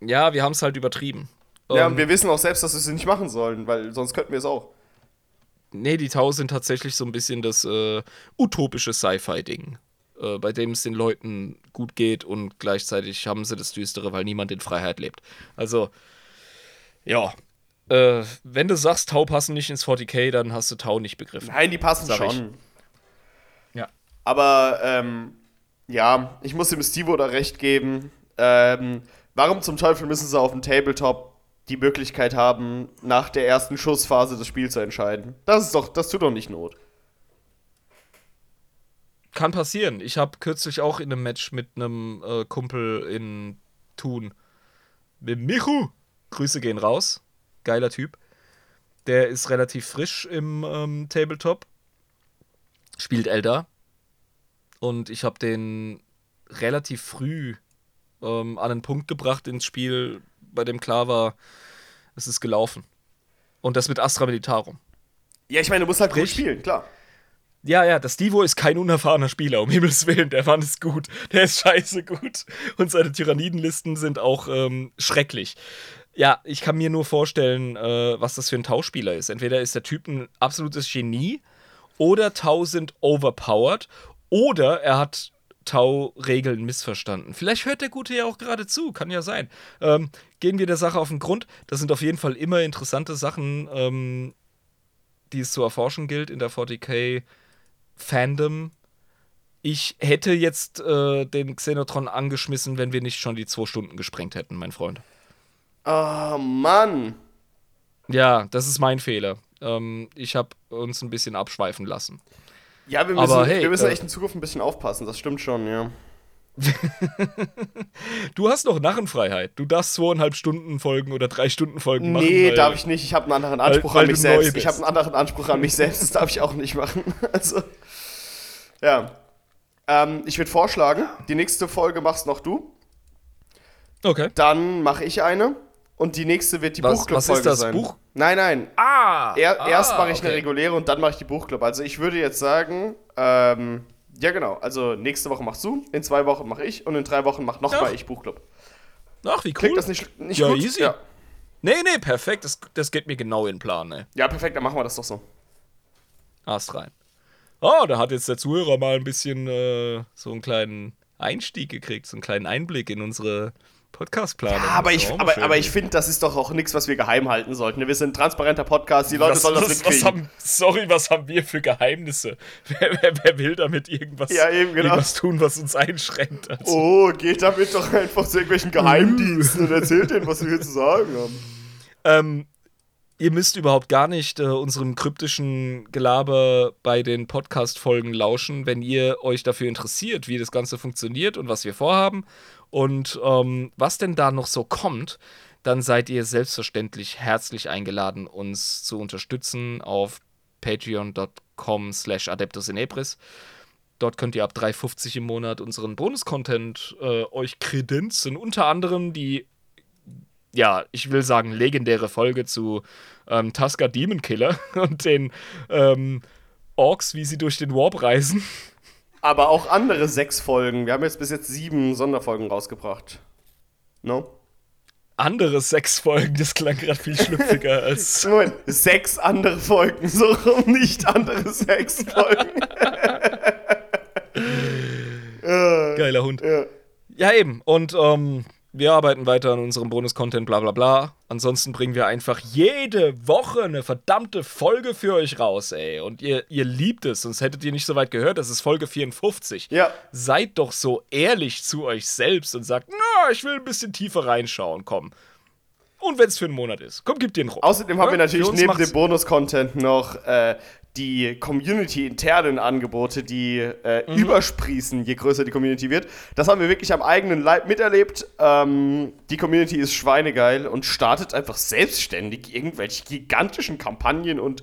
Ja, wir haben es halt übertrieben. Ja, Ähm, und wir wissen auch selbst, dass wir es nicht machen sollen, weil sonst könnten wir es auch. Nee, die Tau sind tatsächlich so ein bisschen das äh, utopische Sci-Fi-Ding, äh, bei dem es den Leuten gut geht und gleichzeitig haben sie das Düstere, weil niemand in Freiheit lebt. Also, ja. Äh, wenn du sagst, Tau passen nicht ins 40k, dann hast du Tau nicht begriffen. Nein, die passen Sag ich. schon. Ja. Aber, ähm, ja, ich muss dem Stevo da recht geben. Ähm, warum zum Teufel müssen sie auf dem Tabletop die Möglichkeit haben, nach der ersten Schussphase das Spiel zu entscheiden? Das ist doch, das tut doch nicht Not. Kann passieren. Ich habe kürzlich auch in einem Match mit einem äh, Kumpel in Thun. Mit Michu. Grüße gehen raus. Geiler Typ. Der ist relativ frisch im ähm, Tabletop. Spielt Elder. Und ich habe den relativ früh ähm, an einen Punkt gebracht ins Spiel, bei dem klar war, es ist gelaufen. Und das mit Astra Militarum. Ja, ich meine, du musst halt gut spielen, klar. Ja, ja, das Divo ist kein unerfahrener Spieler, um Himmels Willen. Der Mann ist gut. Der ist scheiße gut. Und seine Tyrannidenlisten sind auch ähm, schrecklich. Ja, ich kann mir nur vorstellen, äh, was das für ein Tauspieler ist. Entweder ist der Typ ein absolutes Genie oder Tau sind overpowered oder er hat Tau-Regeln missverstanden. Vielleicht hört der Gute ja auch gerade zu, kann ja sein. Ähm, gehen wir der Sache auf den Grund. Das sind auf jeden Fall immer interessante Sachen, ähm, die es zu erforschen gilt in der 40k Fandom. Ich hätte jetzt äh, den Xenotron angeschmissen, wenn wir nicht schon die zwei Stunden gesprengt hätten, mein Freund. Oh, Mann. Ja, das ist mein Fehler. Ähm, ich habe uns ein bisschen abschweifen lassen. Ja, wir müssen, Aber hey, wir müssen äh, echt in Zukunft ein bisschen aufpassen, das stimmt schon, ja. (laughs) Du hast noch Narrenfreiheit. Du darfst zweieinhalb Stunden Folgen oder drei Stunden Folgen machen. Nee, weil- darf ich nicht. Ich habe einen anderen Anspruch weil an mich selbst. Ich habe einen anderen Anspruch an mich (laughs) selbst. Das darf ich auch nicht machen. (laughs) Also, ja. Ähm, ich würde vorschlagen, die nächste Folge machst noch du. Okay. Dann mache ich eine. Und die nächste wird die Was- Buchclub-Folge was ist das, sein. Buch? Nein, nein. Ah! Er, ah, erst mache ich eine okay. reguläre und dann mache ich die Buchclub. Also ich würde jetzt sagen, ähm, ja genau, also nächste Woche machst du, in zwei Wochen mache ich und in drei Wochen macht nochmal ich Buchclub. Ach, wie Klingt cool. das nicht, nicht Ja, gut? easy. Ja. Nee, nee, perfekt. Das, das geht mir genau in den Plan, ey. ja, perfekt, dann machen wir das doch so. Ast rein. Oh, da hat jetzt der Zuhörer mal ein bisschen äh, so einen kleinen Einstieg gekriegt, so einen kleinen Einblick in unsere Podcast-Planung. Ja, aber ich, aber, aber ich finde, das ist doch auch nichts, was wir geheim halten sollten. Wir sind ein transparenter Podcast, die Leute was, sollen das was, was haben, sorry, was haben wir für Geheimnisse? (laughs) Wer, wer, wer will damit irgendwas, Ja, genau. irgendwas tun, was uns einschränkt? Also, Oh, geht damit doch einfach zu irgendwelchen Geheimdiensten und erzählt denen, was wir hier zu sagen haben. ähm, ihr müsst überhaupt gar nicht äh, unserem kryptischen Gelaber bei den Podcast-Folgen lauschen, wenn ihr euch dafür interessiert, wie das Ganze funktioniert und was wir vorhaben und ähm, was denn da noch so kommt, dann seid ihr selbstverständlich herzlich eingeladen, uns zu unterstützen auf patreon.com slash adeptus in Ebris. Dort könnt ihr ab 3,50 im Monat unseren Bonus-Content äh, euch kredenzen. Unter anderem die, ja, ich will sagen, legendäre Folge zu ähm, Tusker Demon Killer (laughs) und den ähm, Orks, wie sie durch den Warp reisen. Aber auch andere sechs Folgen. Wir haben jetzt bis jetzt sieben Sonderfolgen rausgebracht. No? Andere sechs Folgen, das klang gerade viel schlüpfiger (laughs) als. Moment, sechs andere Folgen, so rum, nicht andere sechs (laughs) Folgen. (laughs) Geiler Hund. Ja. Ja, eben. Und ähm, wir arbeiten weiter an unserem Bonus-Content, bla bla bla. Ansonsten bringen wir einfach jede Woche eine verdammte Folge für euch raus, ey. Und ihr, ihr liebt es, sonst hättet ihr nicht so weit gehört. Das ist Folge 54. Ja. Seid doch so ehrlich zu euch selbst und sagt, na, ich will ein bisschen tiefer reinschauen, komm. Und wenn es für einen Monat ist, komm, gib den rum. Außerdem haben Ja, wir natürlich neben dem Bonus-Content noch äh, die Community-internen Angebote, die äh, Mhm. übersprießen, je größer die Community wird. Das haben wir wirklich am eigenen Leib miterlebt. Ähm, die Community ist schweinegeil und startet einfach selbstständig irgendwelche gigantischen Kampagnen und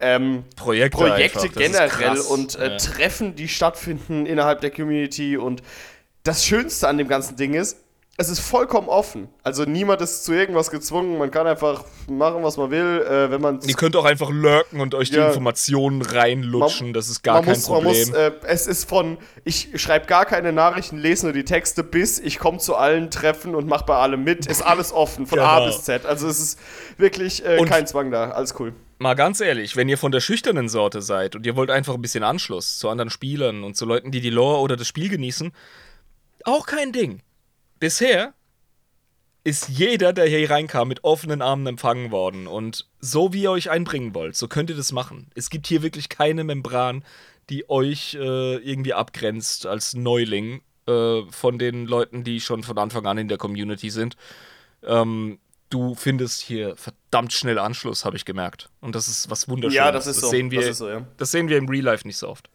ähm, Projekte, Projekte generell und äh, Ja. Treffen, die stattfinden innerhalb der Community. Und das Schönste an dem ganzen Ding ist, es ist vollkommen offen. Also niemand ist zu irgendwas gezwungen. Man kann einfach machen, was man will. Äh, wenn man Ihr könnt auch einfach lurken und euch die Ja. Informationen reinlutschen, das ist gar man kein muss, man Problem. muss, äh, es ist von, ich schreibe gar keine Nachrichten, lese nur die Texte, bis ich komme zu allen Treffen und mache bei allem mit. Ist alles offen, von A Genau. bis Z. Also es ist wirklich äh, kein Zwang da. Alles cool. Mal ganz ehrlich, wenn ihr von der schüchternen Sorte seid und ihr wollt einfach ein bisschen Anschluss zu anderen Spielern und zu Leuten, die die Lore oder das Spiel genießen, auch kein Ding. Bisher ist jeder, der hier reinkam, mit offenen Armen empfangen worden. Und so wie ihr euch einbringen wollt, so könnt ihr das machen. Es gibt hier wirklich keine Membran, die euch äh, irgendwie abgrenzt als Neuling äh, von den Leuten, die schon von Anfang an in der Community sind. Ähm, du findest hier verdammt schnell Anschluss, habe ich gemerkt. Und das ist was Wunderschönes. Ja, das ist so. Sehen wir, Das so, ja. das sehen wir im Real Life nicht so oft.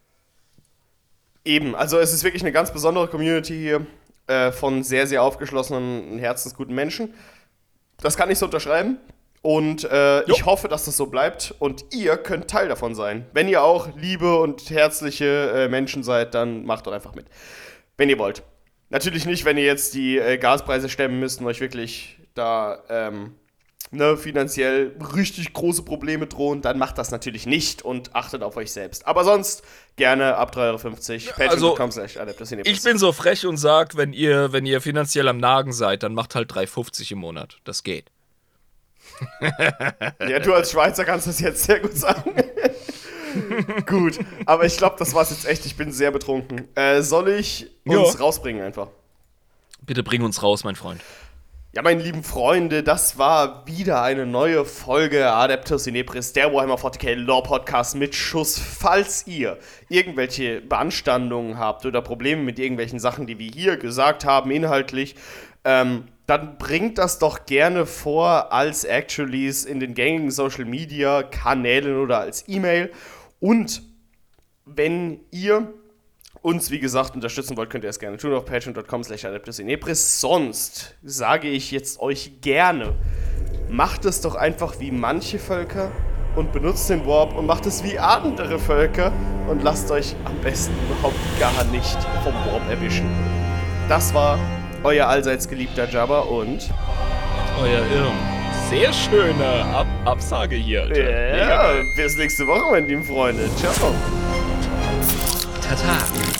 Eben, also es ist wirklich eine ganz besondere Community hier äh, von sehr, sehr aufgeschlossenen, herzensguten Menschen. Das kann ich so unterschreiben. Und äh, ich hoffe, dass das so bleibt. Und ihr könnt Teil davon sein. Wenn ihr auch liebe und herzliche äh, Menschen seid, dann macht doch einfach mit. Wenn ihr wollt. Natürlich nicht, wenn ihr jetzt die äh, Gaspreise stemmen müsst und euch wirklich da ähm, ne, finanziell richtig große Probleme drohen, dann macht das natürlich nicht und achtet auf euch selbst. Aber sonst gerne ab 3,50 Euro. also, Ich bin so frech und sag, wenn ihr, wenn ihr finanziell am Nagen seid, dann macht halt 3,50 im Monat. Das geht. ja, du als Schweizer kannst das jetzt sehr gut sagen. (laughs) gut, aber ich glaube, das war's jetzt echt. Ich bin sehr betrunken. Äh, soll ich uns Ja. rausbringen einfach? Bitte bring uns raus, mein Freund. Ja, meine lieben Freunde, das war wieder eine neue Folge Adeptus Inepris, der Warhammer 40k Lore Podcast mit Schuss. Falls ihr irgendwelche Beanstandungen habt oder Probleme mit irgendwelchen Sachen, die wir hier gesagt haben, inhaltlich, ähm, dann bringt das doch gerne vor als Actuallys in den gängigen Social Media Kanälen oder als E-Mail. Und wenn ihr uns, wie gesagt, unterstützen wollt, könnt ihr es gerne tun auf patreon.com slash adeptusinepris. Sonst sage ich jetzt euch gerne, macht es doch einfach wie manche Völker und benutzt den Warp und macht es wie andere Völker und lasst euch am besten überhaupt gar nicht vom Warp erwischen. Das war euer allseits geliebter Jabba und Euer Irm. Sehr schöne Ab Absage hier, Alter. Ja, geil. bis nächste Woche, meine lieben Freunde. Ciao. ช้าๆ